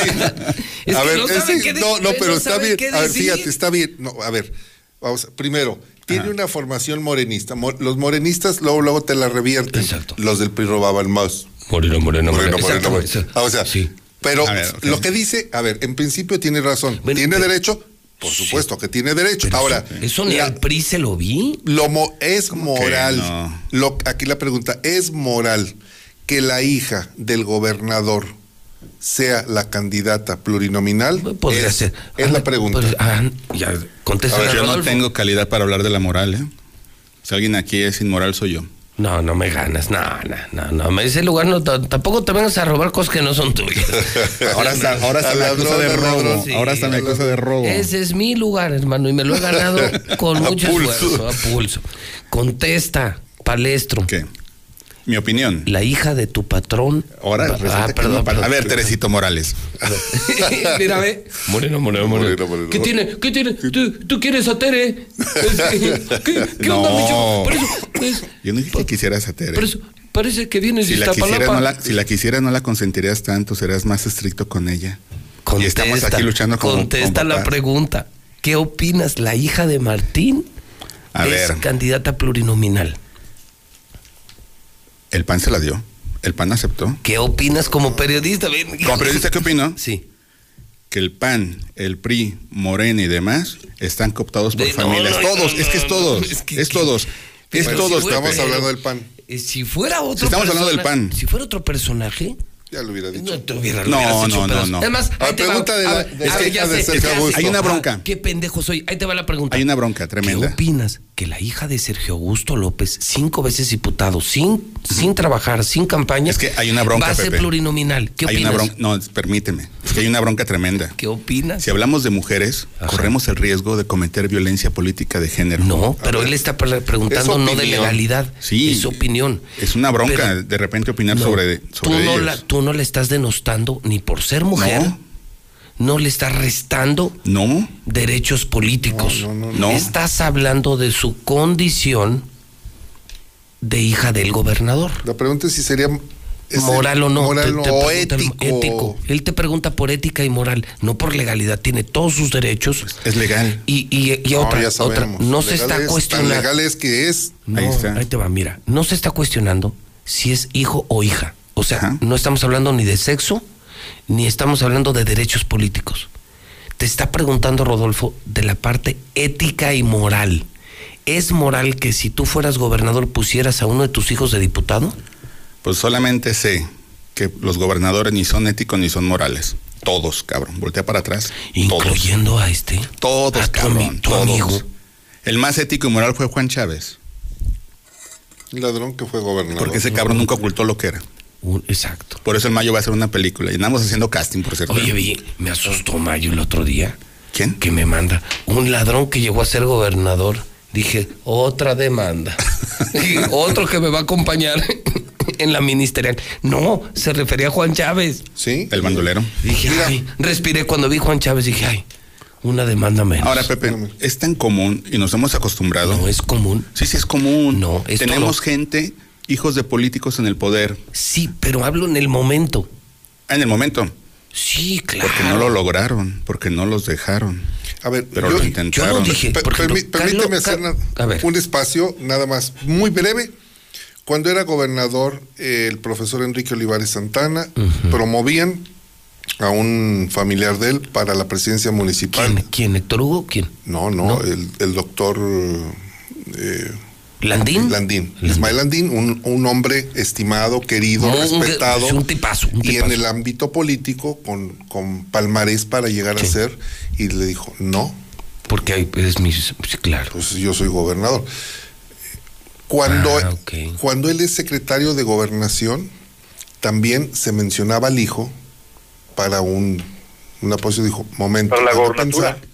S1: Es
S74: a
S1: que
S74: ver,
S1: no
S74: es-
S1: saben qué
S74: no, pero está bien. A ver, fíjate, está bien. No, a ver, vamos. a- Primero, tiene
S75: Ajá.
S74: una formación morenista. Mo- Los morenistas luego, luego te la revierten.
S1: Exacto.
S74: Los del PRI robaban más.
S1: Moreno, moreno,
S74: Moreno, moreno. Ah, o sea,
S1: Sí.
S74: pero
S75: ver,
S74: lo que dice, a ver, en principio tiene razón.
S1: Bueno,
S74: ¿Tiene
S1: pero-
S74: derecho? Por supuesto que tiene derecho.
S1: Pero
S74: Ahora,
S1: eso, eso ni
S74: la-
S1: al PRI se lo vi.
S74: lo mo- es
S75: ¿Cómo que
S74: moral.
S75: no?
S74: Lo, aquí la pregunta, ¿es moral que la hija del gobernador sea la candidata plurinominal?
S1: Podría
S74: es,
S1: ser.
S74: Es la pregunta.
S1: Pues, ah, ya,
S75: ver, yo no tengo calidad para hablar de la moral, ¿eh? Si alguien aquí es inmoral, soy yo.
S1: No, no me ganas, no, no, no, no. Me dice el lugar, no, tampoco te vengas a robar cosas que no son tuyas.
S75: Ahora está, ahora está la cosa de robo.
S74: ladrón.
S1: Sí.
S75: Ahora está la cosa de robo.
S1: Ese es mi lugar, hermano, y me lo he ganado con
S75: A
S1: mucho
S75: pulso.
S1: esfuerzo, a pulso. Contesta, palestro.
S75: ¿Qué? Mi opinión.
S1: La hija de tu patrón.
S75: Ahora
S1: Ah, perdón,
S75: no. A ver, Teresito Morales.
S1: Mira, ve. Moreno, moreno, moreno.
S74: Moreno, moreno.
S1: ¿Qué tiene? ¿Qué tiene? ¿Tú, tú quieres a Tere? ¿Qué, qué onda,
S75: No.
S1: Por eso, es-
S75: Yo no dije que quisieras a Tere.
S1: por eso, parece que vienes
S75: Si
S1: de
S75: la, quisiera,
S1: Iztapalapa.
S75: no la, si la quisiera, no la consentirías tanto, serás más estricto con ella. y estamos
S1: Contesta,
S75: aquí luchando como
S1: Contesta la pregunta. ¿Qué opinas? ¿La hija de Martín
S75: A
S1: es
S75: ver.
S1: candidata plurinominal?
S75: El PAN se la dio. El PAN aceptó.
S1: ¿Qué opinas como periodista?
S75: Como periodista, ¿qué opino?
S1: Sí.
S75: Que el PAN, el PRI, Morena y demás están cooptados por
S1: De- no,
S75: familias.
S1: no,
S75: todos,
S1: no,
S75: es que es
S1: no,
S75: todos.
S1: no, es que-
S75: es todos. Es
S1: Pero
S75: todos.
S1: si fuera-
S74: Estamos
S1: pero-
S74: hablando del PAN.
S1: Eh, Si fuera otro
S75: Si estamos hablando del pan.
S1: Si fuera otro personaje,
S74: Ya lo hubiera dicho.
S1: no te hubiera
S75: No,
S1: hecho
S75: no, no,
S1: pedazos.
S75: no.
S1: Además, va-
S74: pregunta de la-
S1: a ver,
S74: de
S1: a ver,
S74: la
S1: ya
S74: hija de
S1: sé,
S74: Sergio
S1: ya sé.
S74: Augusto.
S75: Hay una
S1: Ah,
S75: bronca.
S1: Qué pendejo soy. Ahí te va la pregunta.
S75: Hay una bronca tremenda.
S1: ¿Qué opinas? Que la hija de Sergio Augusto López, cinco veces diputado, sin, sin trabajar, sin campaña,
S75: Es que hay una bronca,
S1: va a ser
S75: Pepe.
S1: plurinominal. ¿Qué
S75: hay
S1: opinas?
S75: una bronca. No, permíteme. Es que hay una bronca tremenda.
S1: ¿Qué opinas?
S75: Si hablamos de mujeres,
S1: Ajá.
S75: corremos el riesgo de cometer violencia política de género.
S1: No, pero él está pre- preguntando
S74: Es
S1: no de legalidad.
S75: Sí.
S1: Es opinión.
S75: Es una bronca
S1: Pero-
S75: de repente opinar
S1: No,
S75: sobre,
S1: tú,
S75: sobre
S1: no
S75: ellos.
S1: la, tú no le estás denostando ni por ser mujer.
S75: No.
S1: No le estás restando
S75: No,
S1: derechos políticos.
S74: No, no, no,
S75: no.
S1: Estás hablando de su condición de hija del gobernador.
S74: La pregunta es si sería es
S1: moral o no.
S74: Moral
S1: te- te
S74: o ético.
S1: ético. Él te pregunta por ética y moral, no por legalidad. Tiene todos sus derechos.
S75: es legal.
S1: Y, y, y
S74: No,
S1: otra,
S74: ya
S1: otra, no se está
S74: es, Tan
S1: cuestionando.
S74: legal es que es.
S1: No,
S75: Ahí
S1: ahí,
S75: está.
S1: te va, mira. No se está cuestionando si es hijo o hija. O sea,
S75: Ajá.
S1: no estamos hablando ni de sexo, ni estamos hablando de derechos políticos. Te está preguntando, Rodolfo, de la parte ética y moral. ¿Es moral que si tú fueras gobernador pusieras a uno de tus hijos de diputado?
S75: Pues solamente sé que los gobernadores ni son éticos ni son morales. Todos, cabrón. Voltea para atrás. Todos.
S1: Incluyendo a este.
S75: Todos,
S1: a
S75: cabrón.
S1: tu
S75: todos.
S1: amigo.
S75: El más ético y moral fue Juan Chávez.
S74: Un ladrón que fue gobernador.
S75: Porque ese cabrón nunca ocultó lo que era.
S1: Un- exacto.
S75: Por eso el Mayo va a hacer una película. Y andamos haciendo casting, por cierto.
S1: Oye, vi, me asustó Mayo el otro día.
S75: ¿Quién?
S1: Que me manda un ladrón que llegó a ser gobernador. Dije, otra demanda. Otro que me va a acompañar en la ministerial. No, se refería a Juan Chávez.
S74: Sí.
S75: El bandolero.
S1: Dije, ay, respiré cuando vi Juan Chávez. Dije, ay, una demanda menos.
S75: Ahora, Pepe, es tan común y nos hemos acostumbrado.
S1: no es común.
S75: Sí, sí, es común.
S1: No, es
S75: Tenemos
S1: todo.
S75: gente, hijos de políticos en el poder.
S1: Sí, pero hablo en el momento.
S75: Ah, En el momento.
S1: Sí, claro.
S75: Porque no lo lograron, porque no los dejaron.
S74: A ver,
S75: Pero
S74: yo-
S75: lo intentaron.
S1: yo no dije-
S74: Per-
S1: por ejemplo,
S74: permí- permíteme
S1: Carlos-
S74: hacer un espacio, nada más, muy breve. Cuando era gobernador, eh, el profesor Enrique Olivares Santana promovían a un familiar de él para la presidencia municipal.
S1: ¿Quién? ¿Quién? ¿Héctor Hugo? ¿Quién?
S74: No, no,
S1: ¿No?
S74: El, el doctor eh,
S1: ¿Landín?
S74: Landín. Ismael Landín, un, un hombre estimado, querido,
S1: No, un-
S74: respetado.
S1: es un tipazo, un
S74: y en el ámbito político, con, con palmarés para llegar
S1: Sí.
S74: a ser, y le dijo, no,
S1: Porque ahí es mi. claro.
S74: pues yo soy gobernador. Cuando,
S1: Ah,
S74: cuando él es secretario de gobernación, también se mencionaba al hijo para un, una posición. Dijo, momento,
S56: Para la gobernatura.
S74: pensar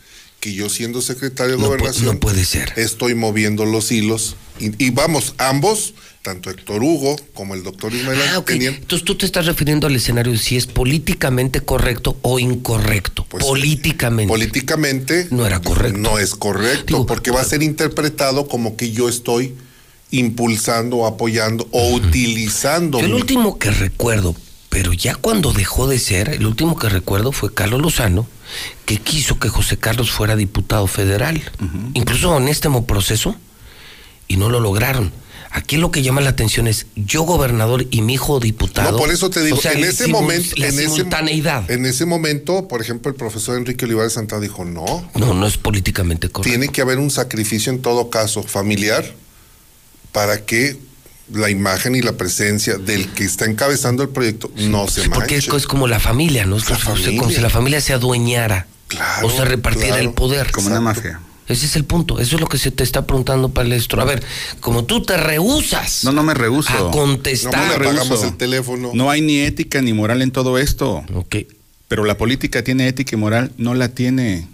S74: que yo siendo secretario de
S1: No
S74: gobernación
S1: no puede ser.
S74: estoy moviendo los hilos. Y, y vamos, ambos, tanto Héctor Hugo como el doctor Ismael,
S1: Ah,
S74: tenían
S1: Entonces tú te estás refiriendo al escenario de si es políticamente correcto o incorrecto.
S74: Pues,
S1: políticamente.
S74: políticamente
S1: No era correcto.
S74: No es correcto,
S1: Digo,
S74: porque va a ser interpretado como que yo estoy impulsando, apoyando o utilizando.
S1: Yo el último que recuerdo, pero ya cuando dejó de ser, el último que recuerdo fue Carlos Lozano, que quiso que José Carlos fuera diputado federal, incluso en este proceso, y no lo lograron. Aquí lo que llama la atención es yo gobernador y mi hijo diputado.
S74: No, por eso te digo,
S1: O sea,
S74: en ese momento, en ese,
S1: simultaneidad.
S74: en ese momento, por ejemplo, el profesor Enrique Olivares Santana dijo, no,
S1: No, no es políticamente correcto.
S74: tiene que haber un sacrificio en todo caso familiar para que la imagen y la presencia del que está encabezando el proyecto no se manche.
S1: Porque es, es como la familia, ¿no? Es como,
S74: familia.
S1: como si la familia se adueñara
S74: Claro,
S1: o se repartiera
S74: claro.
S1: el poder.
S75: Como una mafia.
S1: Ese es el punto. Eso es lo que se te está preguntando, Palestro. A ver, como tú te rehusas
S75: No, no me rehuso.
S1: a contestar.
S74: No me
S75: rehuso.
S74: el teléfono.
S75: No hay ni ética ni moral en todo esto.
S1: Ok.
S75: Pero la política tiene ética y moral, no la tiene.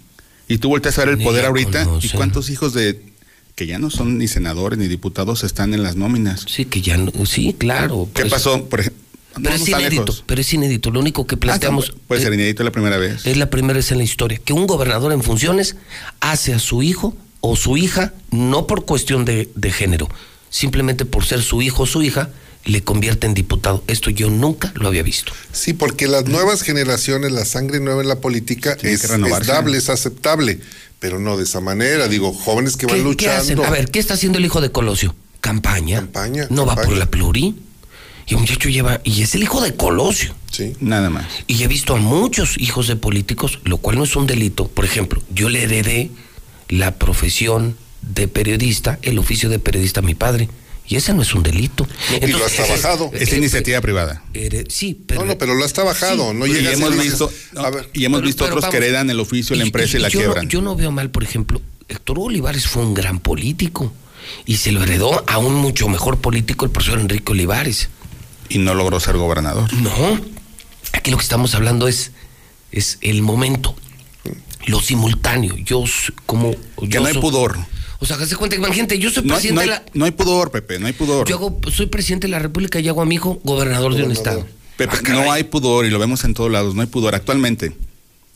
S75: Y tú volteas a ver el
S1: Ni
S75: poder
S1: la
S75: ahorita
S1: conoce.
S75: y cuántos hijos de que ya no son ni senadores ni diputados están en las nóminas.
S1: Sí, que ya no. Sí, claro.
S75: ¿Qué
S1: pues,
S75: pasó? Por ejemplo,
S1: Pero es inédito. Pero es inédito. Lo único que planteamos.
S75: puede ser inédito la primera vez.
S1: Es la primera vez en la historia que un gobernador en funciones hace a su hijo o su hija, no por cuestión de, de género, simplemente por ser su hijo o su hija, le convierte en diputado. Esto yo nunca lo había visto.
S74: Sí, porque las nuevas generaciones, la sangre nueva en la política es, es dable, es aceptable, pero no de esa manera. Digo, jóvenes que van
S1: ¿Qué, qué hacen?
S74: luchando.
S1: A ver, ¿qué está haciendo el hijo de Colosio? Campaña.
S74: Campaña,
S1: No va por la pluri. Y el muchacho lleva. Y es el hijo de Colosio.
S74: Sí.
S75: Nada más.
S1: Y he visto a muchos hijos de políticos, lo cual no es un delito. Por ejemplo, yo le heredé la profesión de periodista, el oficio de periodista a mi padre. Y ese no es un delito.
S74: y lo has trabajado.
S75: Es iniciativa privada.
S1: Sí, pero.
S74: no, no, pero lo has trabajado. no
S75: y
S74: llegas
S75: hemos
S74: y dices,
S75: visto,
S74: a ver,
S75: y hemos
S1: Pero-
S75: visto
S1: pero
S75: otros que heredan el oficio, la empresa y, la
S1: yo
S75: quiebran.
S1: No, yo no veo mal, por ejemplo, Héctor Olivares fue un gran político. Y se lo heredó a un mucho mejor político, el profesor Enrique Olivares.
S75: Y no logró ser gobernador.
S1: No. Aquí lo que estamos hablando es, es el momento, lo simultáneo. Yo, como.
S75: Que
S1: yo
S75: no hay
S1: soy-
S75: pudor.
S1: O sea, hazte cuenta, imagínate, yo soy
S75: No hay,
S1: presidente
S75: no hay-
S1: de la.
S75: no hay pudor, Pepe, no hay pudor.
S1: Yo hago- soy presidente de la República y hago a mi hijo gobernador de un estado.
S75: Pepe,
S1: Ah,
S75: no hay pudor y lo vemos en todos lados, no hay pudor. Actualmente,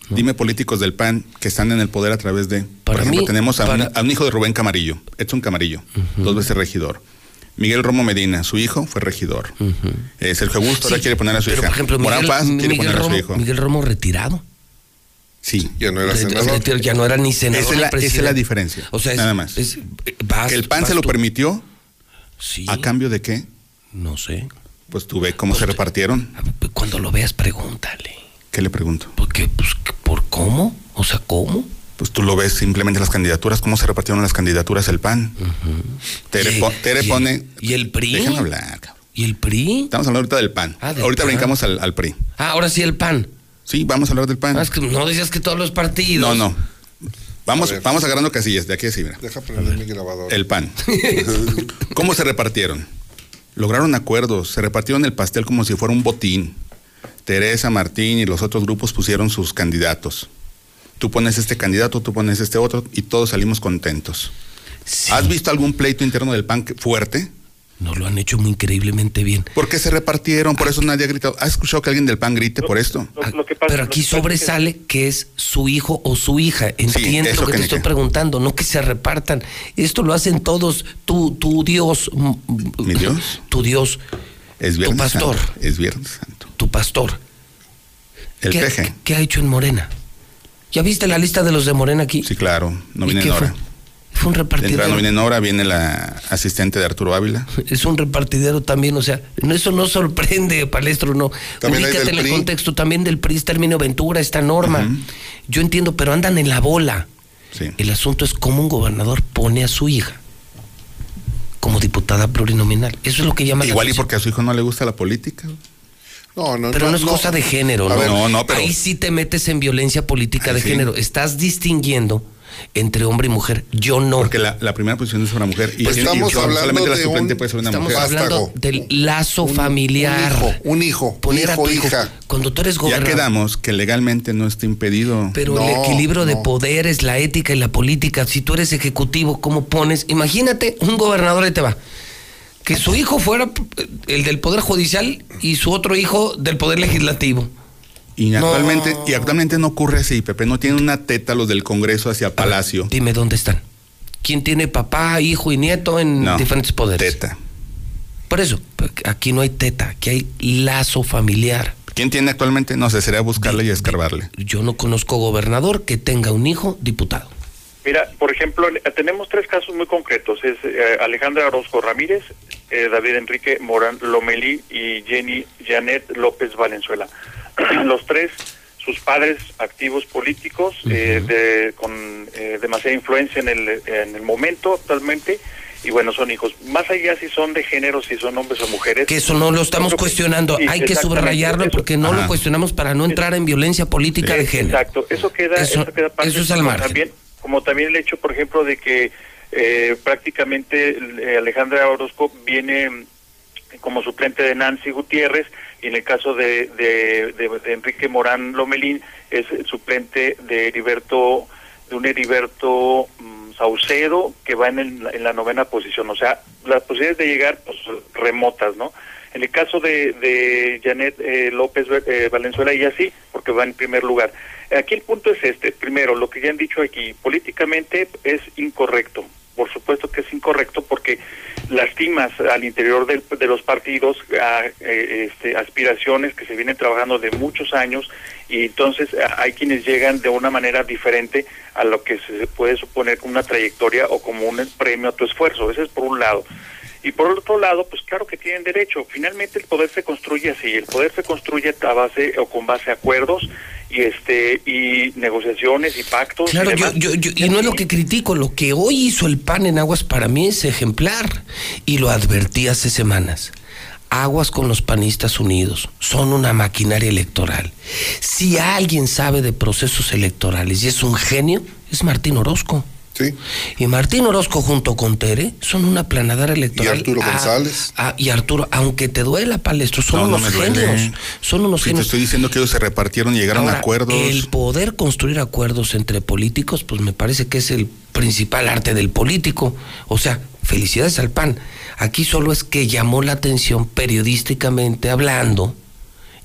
S75: dime políticos del PAN que están en el poder a través de... por ejemplo,
S1: mí,
S75: tenemos a,
S1: para-
S75: un, a un hijo de Rubén Camarillo, Edson Camarillo, dos veces regidor. Miguel Romo Medina, su hijo fue regidor. Eh, Sergio Augusto ahora quiere poner a su
S1: pero,
S75: hija.
S1: por ejemplo,
S75: Morán
S1: Miguel,
S75: Paz quiere
S1: Miguel
S75: poner a su hijo.
S1: Miguel Romo retirado.
S75: Sí.
S74: ya no era senador.
S1: ya no era ni senador.
S75: Esa es
S1: ni
S75: la, esa es
S1: presidente.
S75: la diferencia.
S1: O sea, es-
S75: Nada más.
S1: es- vas-
S75: que el PAN se lo
S1: tú.
S75: permitió,
S1: Sí.
S75: ¿a cambio de qué?
S1: No sé.
S75: Pues tú ve cómo se repartieron.
S1: Cuando lo veas, pregúntale.
S75: ¿Qué le pregunto?
S1: Porque, pues, ¿por cómo? O sea, ¿cómo?
S75: Pues tú lo ves simplemente las candidaturas, cómo se repartieron las candidaturas el PAN. Tere,
S1: Y-
S75: po- Tere
S1: y-
S75: pone...
S1: ¿Y el PRI?
S75: Déjame hablar, cabrón.
S1: ¿Y el PRI?
S75: Estamos hablando ahorita del PAN.
S1: Ah, del
S75: ahorita
S1: PAN.
S75: brincamos al, al PRI.
S1: Ah, ahora sí el PAN.
S75: Sí, vamos a hablar del PAN.
S1: Ah, es que no decías que todos los partidos.
S75: No, no. Vamos,
S74: A
S75: vamos agarrando casillas de aquí así, mira.
S74: Deja prender mi grabador.
S75: El PAN. ¿Cómo se repartieron? Lograron acuerdos, se repartieron el pastel como si fuera un botín. Teresa, Martín y los otros grupos pusieron sus candidatos. Tú pones este candidato, tú pones este otro y todos salimos contentos. ¿Has visto algún pleito interno del PAN fuerte?
S1: No lo han hecho muy increíblemente bien.
S75: ¿Por qué se repartieron? Por eso nadie ha gritado. ¿Has escuchado que alguien del PAN grite por esto?
S1: Pero aquí sobresale que es su hijo o su hija. Entiendo lo que
S75: que
S1: te estoy preguntando, no que se repartan. Esto lo hacen todos. Tu, tu Dios.
S75: ¿Mi Dios?
S1: Tu Dios.
S75: Es
S1: Tu
S75: Viernes
S1: pastor.
S75: Santo. Es Viernes Santo.
S1: Tu pastor.
S75: El
S1: ¿Qué,
S75: peje.
S1: qué- qué ha hecho en Morena? ¿Ya viste la lista de los de Morena aquí?
S75: Sí, claro. No
S1: ¿Y
S75: viene
S1: qué
S75: en hora.
S1: fue? Fue un repartidero.
S75: no viene en hora, viene la asistente de Arturo Ávila.
S1: Es un repartidero también, o sea, eso no sorprende, Palestro, no.
S75: También
S1: Ubícate en el contexto también del PRI, Terminio Ventura, esta norma. Yo entiendo, pero andan en la bola. El asunto es cómo un gobernador pone a su hija como diputada plurinominal. Eso es lo que llama la
S75: Igual y porque a su hijo no le gusta la política.
S74: No, no,
S1: Pero no, es cosa de género,
S75: A
S1: ¿no?
S75: ver, no, no, pero-
S1: Ahí sí te metes en violencia política de género. Estás distinguiendo entre hombre y mujer. Yo no.
S75: Porque la, la primera posición es una mujer. Y
S74: Pues estamos
S75: y
S74: hablando
S75: solamente la suplente
S74: un-
S75: puede ser una
S1: Estamos
S75: mujer.
S1: hablando del lazo familiar.
S74: Un hijo, un hijo,
S1: Poner a tu hijo.
S74: hija.
S1: Cuando tú eres
S75: Ya
S1: gobernador.
S75: quedamos que legalmente no está impedido.
S1: Pero el equilibrio de poderes, la ética y la política, si tú eres ejecutivo, ¿cómo pones? Imagínate un gobernador, ahí te va, que su hijo fuera el del Poder Judicial y su otro hijo del Poder Legislativo.
S75: Y actualmente, y actualmente no ocurre así, Pepe. No tiene una teta los del Congreso hacia Palacio.
S1: Dime dónde están. ¿Quién tiene papá, hijo y nieto en
S75: No,
S1: diferentes poderes?
S75: Teta.
S1: Por eso, aquí no hay teta, aquí hay lazo familiar.
S75: ¿Quién tiene actualmente? No sé, sería buscarle y escarbarle.
S1: Yo no conozco gobernador que tenga un hijo diputado.
S56: Mira, por ejemplo, tenemos tres casos muy concretos. Es eh, Alejandra Orozco Ramírez, eh, David Enrique Morán Lomelí y Jenny Janet López Valenzuela. Los tres, sus padres activos políticos, eh, de- con eh, demasiada influencia en el, en el momento actualmente, y bueno, son hijos. Más allá si son de género, si son hombres o mujeres.
S1: Que eso no lo estamos cuestionando,
S56: Sí,
S1: hay que subrayarlo porque no lo cuestionamos para no entrar en violencia política de género.
S56: Exacto, eso queda,
S1: Eso-
S56: eso, queda aparte,
S1: eso es al
S56: como
S1: margen.
S56: También, como también el hecho, por ejemplo, de que eh, prácticamente eh, Alejandra Orozco viene como suplente de Nancy Gutiérrez y en el caso de, de, Enrique Morán Lomelín es el suplente de Heriberto, de un Heriberto mm, Saucedo que va en, en la novena posición. O sea, las posibilidades de llegar pues remotas, ¿no? En el caso de, de Janet eh, López eh, Valenzuela, ella sí, porque va en primer lugar. Aquí el punto es este. Primero, lo que ya han dicho aquí, políticamente es incorrecto. Por supuesto que es incorrecto porque lastimas al interior del- de los partidos a, eh, este, aspiraciones que se vienen trabajando de muchos años y entonces a- hay quienes llegan de una manera diferente a lo que se puede suponer como una trayectoria o como un premio a tu esfuerzo. Ese es por un lado. Y por otro lado, pues claro que tienen derecho. Finalmente el poder se construye así. El poder se construye a base o con base a acuerdos y este y negociaciones y pactos.
S1: Claro,
S56: y
S1: yo,
S56: demás.
S1: yo, yo- y no es lo que critico, lo que hoy hizo el PAN en Aguas para mí es ejemplar y lo advertí hace semanas. Aguas con los panistas unidos, son una maquinaria electoral. Si alguien sabe de procesos electorales y es un genio, es Martín Orozco.
S74: Sí.
S1: Y Martín Orozco junto con Tere son una planadora electoral.
S74: Y Arturo González.
S1: y Arturo, aunque te duela, Palestro, son
S75: No, no
S1: unos genios. Son unos
S75: Sí, te
S1: genios.
S75: estoy diciendo que ellos se repartieron y llegaron
S1: Ahora,
S75: a acuerdos.
S1: El poder construir acuerdos entre políticos, pues me parece que es el principal arte del político. O sea, felicidades al PAN. Aquí solo es que llamó la atención periodísticamente hablando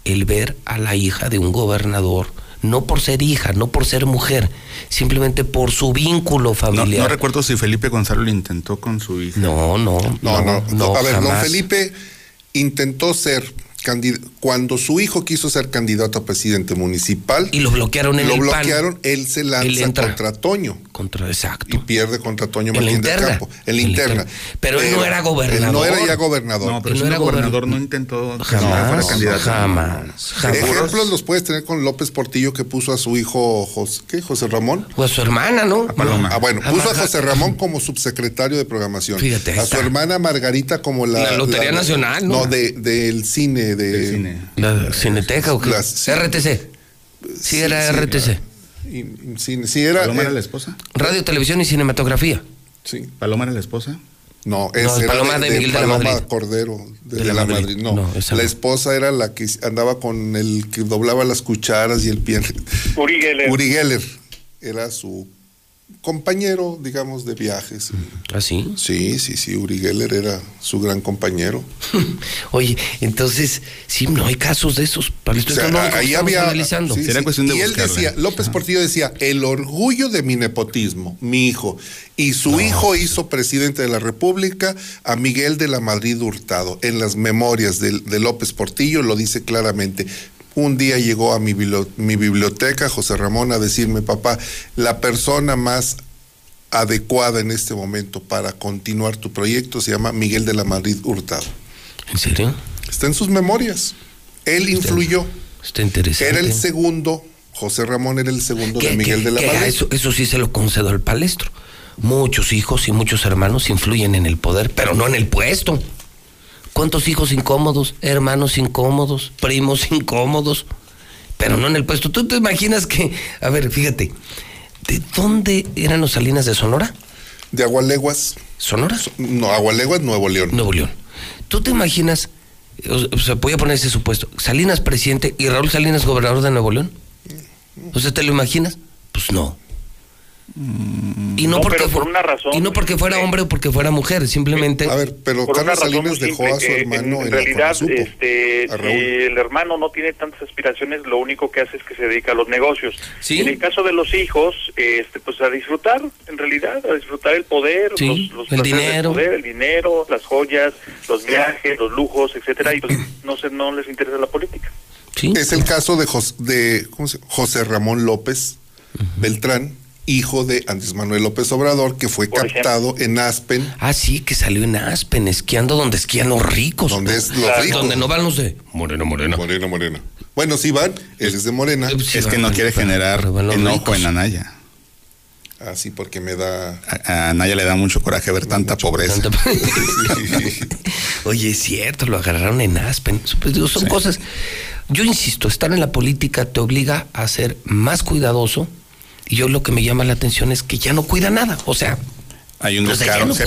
S1: el ver a la hija de un gobernador, no por ser hija, no por ser mujer, simplemente por su vínculo familiar.
S75: no recuerdo si Felipe Gonzalo lo intentó con su hija.
S1: No, no,
S74: No, no,
S1: no,
S74: a ver, don
S1: jamás.
S74: Felipe intentó ser cuando su hijo quiso ser candidato a presidente municipal
S1: Y lo bloquearon en
S74: lo
S1: el PAN.
S74: bloquearon, él se
S1: Él
S74: lanza
S1: entra.
S74: contra Toño
S1: Contra, exacto.
S74: y pierde contra Toño
S1: En la
S74: Martín del. Campo, en la interna.
S1: Pero él no era gobernador.
S74: Él no era ya gobernador.
S75: No, pero
S1: Él no era
S75: gobernador
S1: gobern-
S75: no intentó
S1: Jamás,
S75: candidato.
S1: jamás, jamás.
S74: Ejemplos los puedes tener con López Portillo que puso a su hijo José, ¿qué? José Ramón.
S1: O a su hermana, ¿no?
S75: Paloma.
S74: Ah, bueno, puso a José Ramón como subsecretario de programación.
S1: Fíjate,
S74: a su hermana Margarita como la.
S1: La Lotería Nacional, ¿no?
S74: No, de, del cine. De,
S75: cine.
S1: ¿La Cineteca o qué?
S74: Las- sí.
S1: RTC. Sí, era
S74: sí,
S1: RTC.
S74: sí, sí, era.
S75: ¿Paloma era
S74: eh,
S75: la esposa?
S1: Radio, televisión y cinematografía.
S74: sí.
S75: ¿Paloma era la esposa?
S74: No, es
S1: No,
S74: era
S1: Paloma de Miguel de la Madrid.
S74: Cordero de,
S1: De
S74: la,
S1: la
S74: Madrid.
S1: Madrid.
S74: No,
S1: No, esa
S74: la
S1: no.
S74: esposa era la que andaba con el que doblaba las cucharas y el pie.
S56: Uri Geller.
S74: Uri Geller era su compañero, digamos, de viajes.
S1: ¿Así?
S74: Sí, sí, sí, Uri Geller era su gran compañero.
S1: Oye, entonces, sí, no hay casos de esos. Para esto
S74: O sea,
S1: es lo que
S74: ahí había.
S1: analizando.
S74: sí,
S75: Será
S74: sí.
S75: cuestión de
S74: y él
S75: buscarla.
S74: decía, López Portillo decía, el orgullo de mi nepotismo, mi hijo. Y su hijo hizo presidente de la República a Miguel de la Madrid Hurtado. En las memorias de, de López Portillo lo dice claramente. Un día llegó a mi, bibli- mi biblioteca José Ramón a decirme, papá, la persona más adecuada en este momento para continuar tu proyecto se llama Miguel de la Madrid Hurtado.
S1: ¿En serio?
S74: Está en sus memorias. Él influyó.
S1: Está interesante.
S74: Era el segundo, José Ramón era el segundo de Miguel de la Madrid.
S1: Eso, eso sí se lo concedo al palestro. Muchos hijos y muchos hermanos influyen en el poder, pero no en el puesto. ¿Cuántos hijos incómodos, hermanos incómodos, primos incómodos? Pero no en el puesto. ¿Tú te imaginas que, a ver, fíjate, ¿de dónde eran los Salinas de Sonora?
S74: De Agualeguas.
S1: ¿Sonora?
S74: No, Agualeguas, Nuevo León.
S1: Nuevo León. ¿Tú te imaginas, o sea, voy a poner ese supuesto, Salinas presidente y Raúl Salinas gobernador de Nuevo León? O sea, ¿te lo imaginas? Pues no. Y no,
S56: No,
S1: porque
S56: por una razón.
S1: Y no porque fuera hombre o porque fuera mujer, simplemente.
S74: A ver, pero Carlos Salinas dejó
S56: simple,
S74: a su hermano
S56: en,
S74: en,
S56: realidad, este, si el hermano no tiene tantas aspiraciones, lo único que hace es que se dedica a los negocios.
S1: Sí.
S56: En el caso de los hijos, este, pues a disfrutar, en realidad, a disfrutar el poder,
S1: Sí,
S56: los, los
S1: el dinero.
S56: poder, el dinero, las joyas, los viajes, los lujos, etcétera, y pues no se, no les interesa la política.
S1: Sí.
S74: Es el caso de, Jos- de ¿cómo se- José Ramón López Beltrán, hijo de Andrés Manuel López Obrador, que fue
S56: Por
S74: captado en Aspen,
S1: Ah, sí, que salió en Aspen, esquiando donde esquían los ricos.
S74: donde es los
S56: Claro.
S74: ricos.
S1: Donde no van los de Moreno, Moreno.
S74: Morena, Morena. Bueno, sí van, él es de Morena.
S1: Sí,
S75: es que no quiere generar enojo
S1: ricos.
S75: en Anaya.
S74: así porque me da...
S75: A, a Naya le da mucho coraje ver tanta pobreza.
S1: Oye, es cierto, lo agarraron en Aspen. Pues, digo, son cosas. Yo insisto, estar en la política te obliga a ser más cuidadoso. Y yo lo que me llama la atención es que ya no cuida nada. O sea,
S75: Hay un
S1: o sea, ya
S75: descaro,
S1: no
S75: se,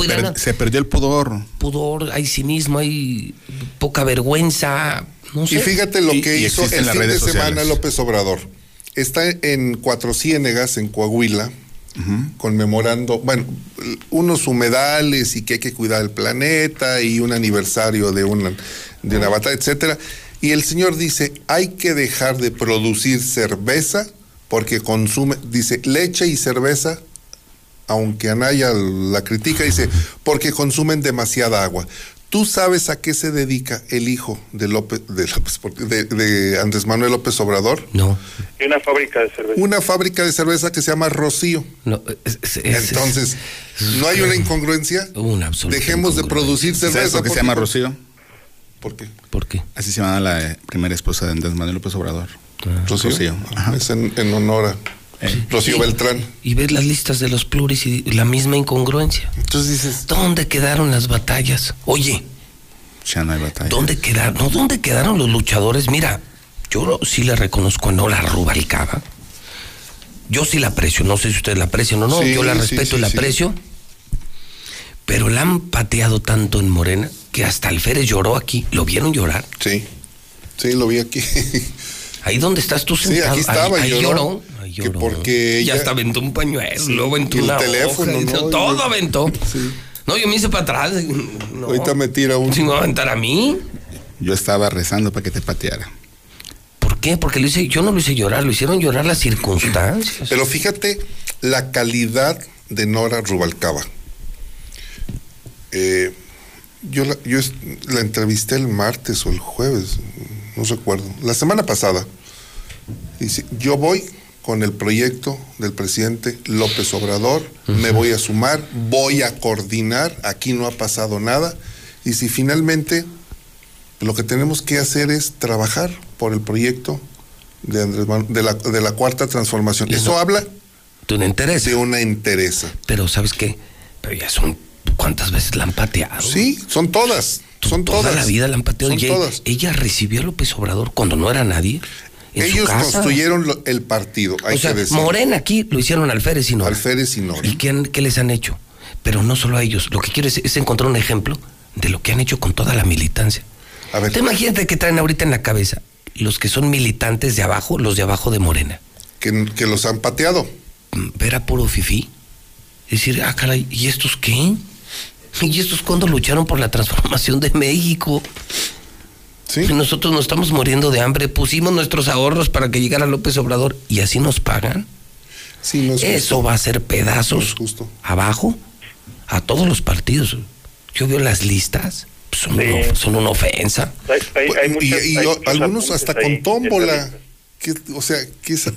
S75: per- perdió el pudor.
S1: pudor, hay cinismo, hay poca vergüenza. No sé.
S74: Y fíjate lo
S75: Y-
S74: que
S75: y
S74: hizo el
S75: las
S74: fin de semana. López Obrador. Está en Cuatro Ciénegas, en Coahuila, conmemorando, bueno, unos humedales y que hay que cuidar el planeta y un aniversario de una, de una batalla, etcétera. Y el señor dice, hay que dejar de producir cerveza porque consume, dice, leche y cerveza aunque Anaya la critica, dice, porque consumen demasiada agua. ¿Tú sabes a qué se dedica el hijo de López, de, López, de, de Andrés Manuel López Obrador?
S1: No.
S56: Y una fábrica de cerveza.
S74: Una fábrica de cerveza que se llama Rocío.
S1: No, es- es- es-
S74: Entonces, ¿no hay una incongruencia?
S1: Una absoluta
S74: Dejemos de producir
S75: ¿Sabes
S74: cerveza.
S75: por qué se llama Rocío?
S74: ¿Por qué?
S1: ¿Por qué?
S75: Así se llama la primera esposa de Andrés Manuel López Obrador.
S74: Rocío.
S75: Ajá.
S74: Es en, en honor a
S75: Eh,
S74: Rocío
S1: Sí.
S74: Beltrán.
S1: Y ves las listas de los pluris y la misma incongruencia.
S74: Entonces dices,
S1: ¿Dónde quedaron las batallas? Oye,
S75: ya no hay batalla.
S1: ¿dónde quedaron? No, ¿dónde quedaron los luchadores? Mira, yo sí le reconozco a Nora Rubalcaba. Yo sí la aprecio, no sé si ustedes la aprecian o no,
S74: Sí,
S1: yo la
S74: sí,
S1: respeto
S74: sí,
S1: y la
S74: sí.
S1: aprecio. Pero la han pateado tanto en Morena que hasta Alférez lloró aquí. ¿Lo vieron llorar?
S74: sí, sí, lo vi aquí.
S1: Ahí donde estás tú
S74: Sí,
S1: sentado.
S74: aquí estaba,
S1: ahí, ahí
S74: lloró.
S1: lloró. Ahí
S74: Que
S1: lloró.
S74: porque ella-
S1: hasta aventó un pañuelo,
S74: Sí,
S1: luego aventó
S74: el
S1: una
S74: teléfono,
S1: hoja, y
S74: ¿no?
S1: todo aventó.
S74: Sí.
S1: No, yo me hice para atrás. No.
S74: Ahorita me tira un...
S1: ¿Sí me va a aventar a mí?
S75: Yo estaba rezando para que te pateara.
S1: ¿Por qué? Porque lo hice, yo no lo hice llorar, lo hicieron llorar las circunstancias.
S74: Pero fíjate la calidad de Nora Rubalcaba. Eh, yo la, yo la entrevisté el martes o el jueves, no recuerdo, la semana pasada. Dice, yo voy con el proyecto del presidente López Obrador, me voy a sumar, voy a coordinar, aquí no ha pasado nada, y si finalmente lo que tenemos que hacer es trabajar por el proyecto de, Andrés Manu- de, la, de la cuarta transformación.
S1: Y
S74: Eso
S1: no-
S74: habla
S1: Tú no interesa.
S74: de una entereza.
S1: Pero ¿sabes qué? Pero ya son... ¿Cuántas veces la han pateado?
S74: Sí, son todas, son
S1: Toda
S74: todas.
S1: la vida la han pateado.
S74: Son
S1: Y ella,
S74: todas.
S1: ella recibió a López Obrador cuando no era nadie. En su
S74: Ellos
S1: casa.
S74: construyeron lo- el partido, hay
S1: o sea,
S74: que decir.
S1: Morena aquí lo hicieron Alférez y Nora.
S74: Alférez y Nora.
S1: ¿Y quién, qué les han hecho? Pero no solo a ellos. Lo que quiero es, es encontrar un ejemplo de lo que han hecho con toda la militancia.
S74: A ver,
S1: Te imagínate que traen ahorita en la cabeza los que son militantes de abajo, los de abajo de Morena.
S74: que, que los han pateado.
S1: Mm, Ver a puro fifí. Decir, ah, caray, ¿y estos qué? ¿Y estos cuándo lucharon por la transformación de México?
S74: Sí.
S1: Y nosotros nos estamos muriendo de hambre, pusimos nuestros ahorros para que llegara López Obrador y así nos pagan.
S74: Sí, no es
S1: Eso
S74: justo.
S1: va a ser
S74: No es
S1: pedazos
S74: justo.
S1: abajo a todos los partidos. Yo veo las listas, pues, son,
S56: Sí.
S1: una, son una ofensa.
S56: Hay, hay- hay
S74: y
S56: muchas-
S74: y algunos hasta
S56: ahí
S74: con tómbola. O sea, es-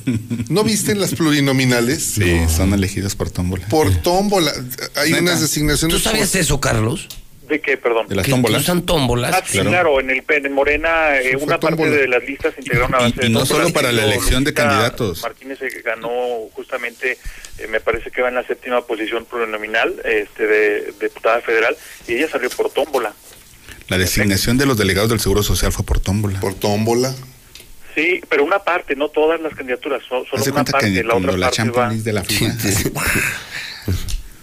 S74: ¿no viste en las plurinominales?
S75: Sí, son elegidos por tómbola.
S74: Por tómbola. Hay
S75: Neta.
S74: unas designaciones.
S1: ¿Tú sabías
S74: por-
S1: eso, Carlos?
S56: ¿De qué, perdón?
S75: De las
S1: que
S75: tómbolas.
S1: usan tómbolas.
S56: Ah, sí,
S75: Claro.
S56: claro. en el en Morena eh, una parte
S74: tómbola.
S56: de las listas se integraron a base
S75: Y-
S56: de
S75: y no solo para la elección de candidatos.
S56: Martínez se ganó justamente, eh, me parece que va en la séptima posición plurinominal este, de, diputada federal y ella salió por tómbola.
S75: La designación de los delegados del Seguro Social fue por tómbola.
S74: Por tómbola.
S56: Sí, pero una parte, no todas las candidaturas, so- solo
S75: Haz de
S56: una parte,
S75: que
S56: la otra
S75: la
S56: parte va.
S75: De la FIFA.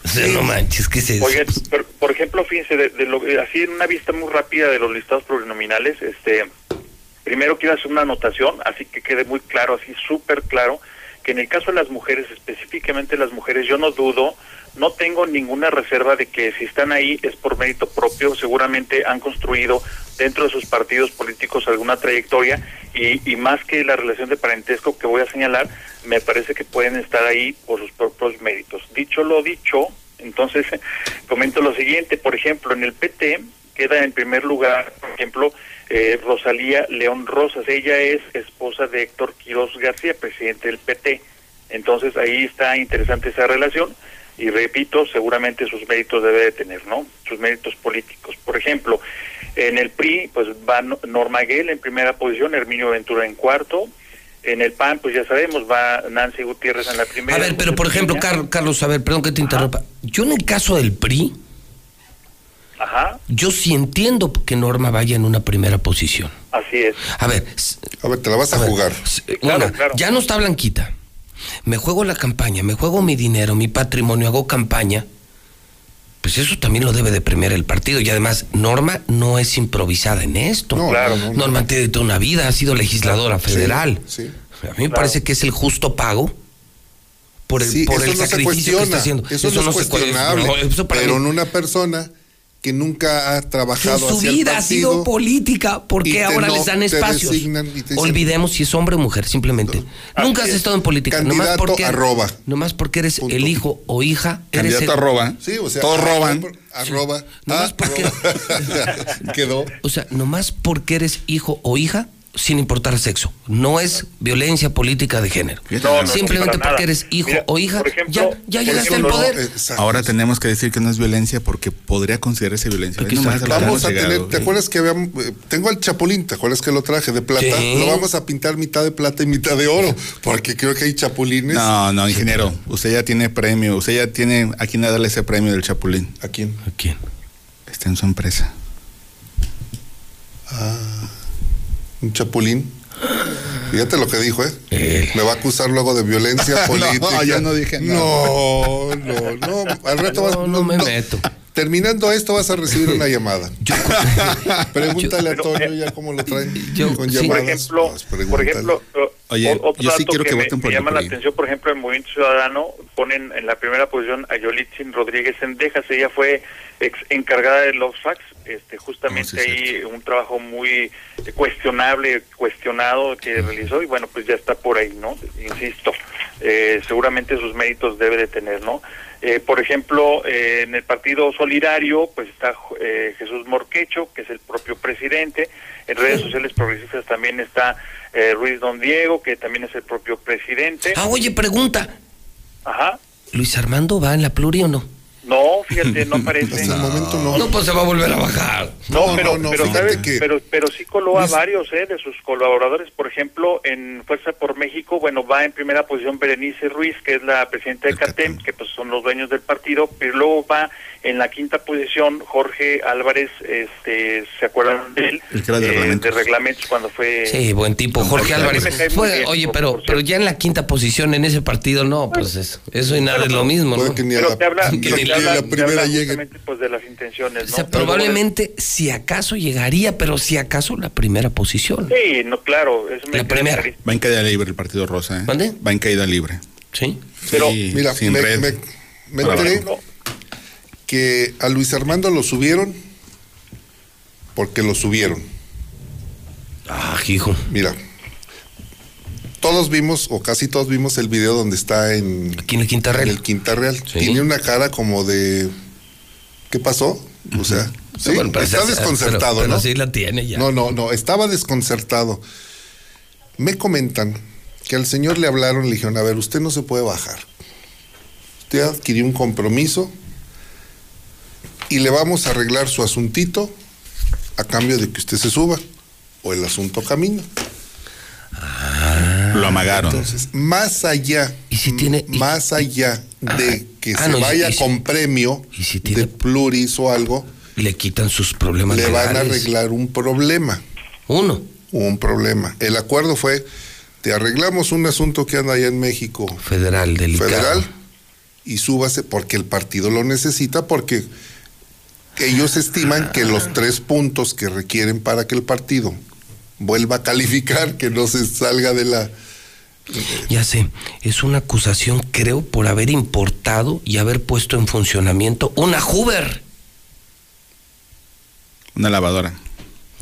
S1: O sea, no manches, ¿qué es eso?
S56: Oigan, pero, por ejemplo, fíjense, de, de lo- así en una vista muy rápida de los listados plurinominales, este, primero quiero hacer una anotación, así que quede muy claro, así súper claro, que en el caso de las mujeres, específicamente las mujeres, yo no dudo, no tengo ninguna reserva de que si están ahí es por mérito propio, seguramente han construido dentro de sus partidos políticos alguna trayectoria y, y más que la relación de parentesco que voy a señalar, me parece que pueden estar ahí por sus propios méritos. Dicho lo dicho, entonces comento lo siguiente, por ejemplo, en el PT queda en primer lugar, por ejemplo, eh, Rosalía León Rosas, ella es esposa de Héctor Quiroz García, presidente del PT. Entonces ahí está interesante esa relación y repito, seguramente sus méritos debe de tener, ¿no? Sus méritos políticos. Por ejemplo, en el PRI, pues va No- Norma Guel en primera posición, Herminio Ventura en cuarto, En el PAN, pues ya sabemos, va Nancy Gutiérrez en la primera.
S1: A ver, pero por ejemplo, Car- Carlos, a ver, perdón que te interrumpa. Yo en el caso del PRI,
S56: Ajá,
S1: yo sí entiendo que Norma vaya en una primera posición.
S56: así es.
S1: A ver,
S74: A ver, te la vas a, jugar.
S1: una, ya no está Blanquita. Me juego la campaña, me juego mi dinero, mi patrimonio, hago campaña. Pues eso también lo debe de premiar el partido. Y además, Norma no es improvisada en esto.
S74: No, claro, no, no.
S1: Norma tiene toda una vida, ha sido legisladora federal.
S74: Sí,
S1: A mí me parece que es el justo pago por el,
S74: Sí,
S1: por
S74: eso
S1: el
S74: no se
S1: sacrificio que está haciendo.
S74: Eso, no, es
S1: se cuestiona.
S74: cuestionable.
S1: No, eso para
S74: pero
S1: mí-
S74: en una persona que nunca ha
S1: que
S74: trabajado
S1: su
S74: hacia el
S1: vida ha sido
S74: partido,
S1: política, porque ahora
S74: no-
S1: les dan espacios. Olvidemos si es hombre o mujer, simplemente. Nunca has
S74: es.
S1: estado en política. Nomás porque,
S74: arroba.
S1: nomás porque eres el hijo o hija. eres
S75: Candidato
S1: el-
S75: arroba.
S74: Sí, o sea,
S75: Todos
S74: arroba,
S75: roban.
S74: Arroba.
S1: Nomás porque,
S74: Quedó.
S1: o sea, nomás porque eres hijo o hija, sin importar sexo. No es violencia política de género.
S75: No, no,
S1: Simplemente porque
S75: nada.
S1: eres hijo
S75: Mira,
S1: o hija,
S75: por ejemplo,
S1: ya, ya
S75: por
S1: llegaste al poder.
S75: Ahora tenemos que decir que no es violencia porque podría considerarse violencia. Nomás a lo que
S74: Vamos a
S75: llegado.
S74: tener, ¿te acuerdas que habíamos, eh, tengo al chapulín, ¿te acuerdas que lo traje de plata?
S75: Sí.
S74: Lo vamos a pintar mitad de plata y mitad de oro, porque creo que hay chapulines.
S75: No, no, ingeniero. Usted ya tiene premio. Usted ya tiene a quién darle ese premio del Chapulín.
S74: ¿A quién?
S1: ¿A quién?
S75: Está en su empresa.
S74: Ah, un chapulín. Fíjate lo que dijo, ¿eh? Me va a acusar luego de violencia
S75: No,
S74: política.
S75: yo no dije
S74: No, no, no. Al rato vas.
S1: No me meto.
S74: Terminando esto, vas a recibir una llamada. Pregúntale a Toño
S56: eh,
S74: ya cómo lo traen
S1: yo-
S74: con
S1: sí.
S74: llamadas.
S56: Por ejemplo, por ejemplo,
S75: Oye,
S56: otro
S75: yo sí
S56: dato
S75: quiero que
S56: me-
S75: voten por
S56: me
S75: el
S56: llama la atención, por ejemplo, en Movimiento Ciudadano ponen en la primera posición a Yolitzin Rodríguez Sendejas, ella fue ex encargada de los fax, este, justamente ahí un trabajo muy cuestionable, cuestionado que realizó y bueno, pues ya está por ahí, ¿no? Insisto, eh, seguramente sus méritos debe de tener, ¿no? Eh, por ejemplo, eh, en el Partido Solidario, pues está eh, Jesús Morquecho, que es el propio presidente. En redes sociales progresistas también está eh, Ruiz Don Diego, que también es el propio presidente.
S1: Ah, oye, pregunta.
S56: Ajá.
S1: ¿Luis Armando va en la pluri o no?
S56: No, fíjate, no aparece.
S74: Hasta el momento no.
S1: No, pues se va a volver a bajar.
S56: No,
S74: No,
S56: pero,
S74: no, no,
S56: pero, ¿sabes?
S74: que-
S56: pero, pero sí coló a varios eh, de sus colaboradores. Por ejemplo, en Fuerza por México, bueno, va en primera posición Berenice Ruiz, que es la presidenta de CATEM, que pues son los dueños del partido, pero luego va en la quinta posición Jorge Álvarez, este, ¿se acuerdan de él?
S75: El que era de
S56: Eh,
S75: reglamentos.
S56: de reglamentos cuando fue...
S1: Sí, buen tipo. Jorge Álvarez. Fue-
S56: bien,
S1: oye, pero, pero ya en la quinta posición en ese partido, no, pues eso, eso y nada es lo mismo, ¿no?
S74: Puede que ni
S56: Pero
S74: la,
S56: te habla,
S74: que
S56: pero
S74: ni
S56: te
S74: a
S56: habla-
S74: la primera llegue.
S56: pues, de las intenciones,
S1: O
S56: ¿no?
S1: sea, probablemente, si acaso llegaría, pero si acaso la primera posición.
S56: Sí, no, claro. Me
S1: La primera.
S75: Va en caída libre el Partido Rosa. ¿eh?
S1: ¿Mande?
S75: Va en caída libre.
S1: Sí.
S56: Pero-
S75: Sí,
S74: Mira,
S75: sin
S74: me,
S75: red.
S74: me- me enteré. Que a Luis Armando lo subieron porque lo subieron.
S1: Ah, hijo.
S74: Mira, todos vimos, o casi todos vimos el video donde está en,
S1: Aquí en el Quinta Real.
S74: en el Quinta Real.
S1: Sí.
S74: Tiene una cara como de. ¿Qué pasó? O sea, sí,
S1: Bueno, pero
S74: está desconcertado,
S1: pero- pero
S74: ¿no?
S1: sí la tiene ya.
S74: No, no, no, estaba desconcertado. Me comentan que al señor le hablaron, le dijeron, a ver, usted no se puede bajar. Usted adquirió un compromiso y le vamos a arreglar su asuntito a cambio de que usted se suba o el asunto camina.
S75: Lo amagaron.
S74: Entonces, más allá,
S1: ¿Y si tiene- y-
S74: más allá de que
S1: ah,
S74: se
S1: no,
S74: vaya
S1: y
S74: con premio
S1: y si tiene-
S74: de pluris o algo,
S1: Le quitan sus problemas
S74: le van a arreglar un problema.
S1: Uno.
S74: un problema. El acuerdo fue, te arreglamos un asunto que anda allá en México
S1: Federal, delicado.
S74: federal y súbase porque el partido lo necesita, porque ellos estiman que los tres puntos que requieren para que el partido vuelva a calificar, que no se salga de la...
S1: Ya sé, es una acusación, creo, por haber importado y haber puesto en funcionamiento una Hoover.
S75: Una lavadora.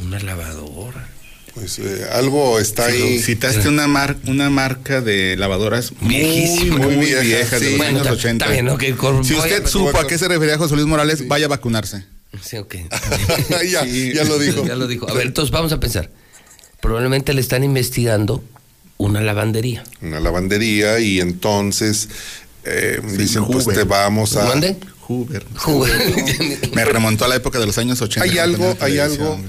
S1: Una lavadora.
S74: Pues eh, algo está ahí.
S75: Citaste una, mar, una marca de lavadoras muy,
S1: Viejísima.
S75: muy,
S74: Muy vieja,
S75: vieja,
S74: sí.
S75: de los
S1: Bueno,
S75: años
S1: está-
S75: 80.
S1: está bien,
S75: si usted
S1: a-
S75: supo a qué se refería José Luis Morales, vaya a vacunarse.
S1: Sí, ok.
S74: ya, ya lo dijo.
S1: ya lo dijo. A ver, entonces vamos a pensar. Probablemente le están investigando una lavandería.
S74: Una lavandería y entonces eh, dicen, pues te vamos a...
S75: Hoover.
S1: Hoover.
S75: Me remontó a la época de los años 80.
S74: Hay algo, hay algo.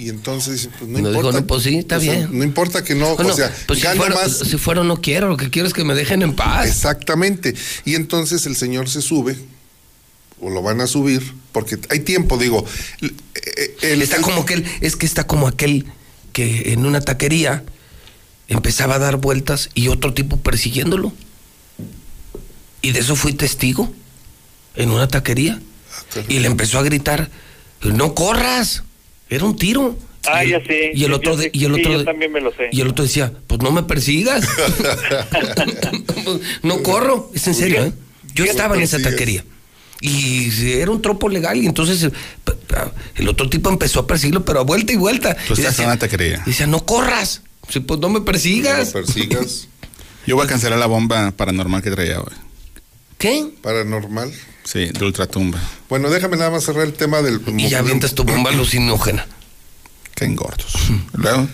S74: Y entonces, pues no,
S1: No
S74: importa.
S1: dijo, no, pues sí, está
S74: O sea,
S1: bien.
S74: No importa que no,
S1: Bueno,
S74: o sea,
S1: pues si fuera,
S74: más.
S1: si fuera no quiero, lo que quiero es que me dejen en paz.
S74: Exactamente. Y entonces el señor se sube, o lo van a subir, porque hay tiempo, digo. el- el-
S1: está como aquel, es que está como aquel que en una taquería empezaba a dar vueltas y otro tipo persiguiéndolo. Y de eso fui testigo en una taquería. Y le empezó a gritar, no corras, era un tiro.
S56: Ah,
S1: y,
S56: ya sé.
S1: Y el otro, de- y el
S56: Sí,
S1: otro,
S56: yo
S1: de-
S56: también me lo sé.
S1: y el otro decía, pues no me persigas. no corro, es en serio, ¿eh? Yo
S56: ¿Qué
S1: estaba en esa taquería. Y era un tropo legal y entonces eh, el otro tipo empezó a perseguirlo, pero a vuelta y vuelta.
S75: Tú
S1: Y
S75: estás en
S1: decía,
S75: una taquería.
S1: decía, no corras. Sí, pues no me persigas.
S74: persigas.
S75: Yo voy a cancelar la bomba paranormal que traía hoy.
S1: ¿Qué?
S74: Paranormal.
S75: Sí, de ultratumba.
S74: Bueno, déjame nada más cerrar el tema del.
S1: Y ya avientas tu bomba alucinógena.
S75: Qué engordos. Luego.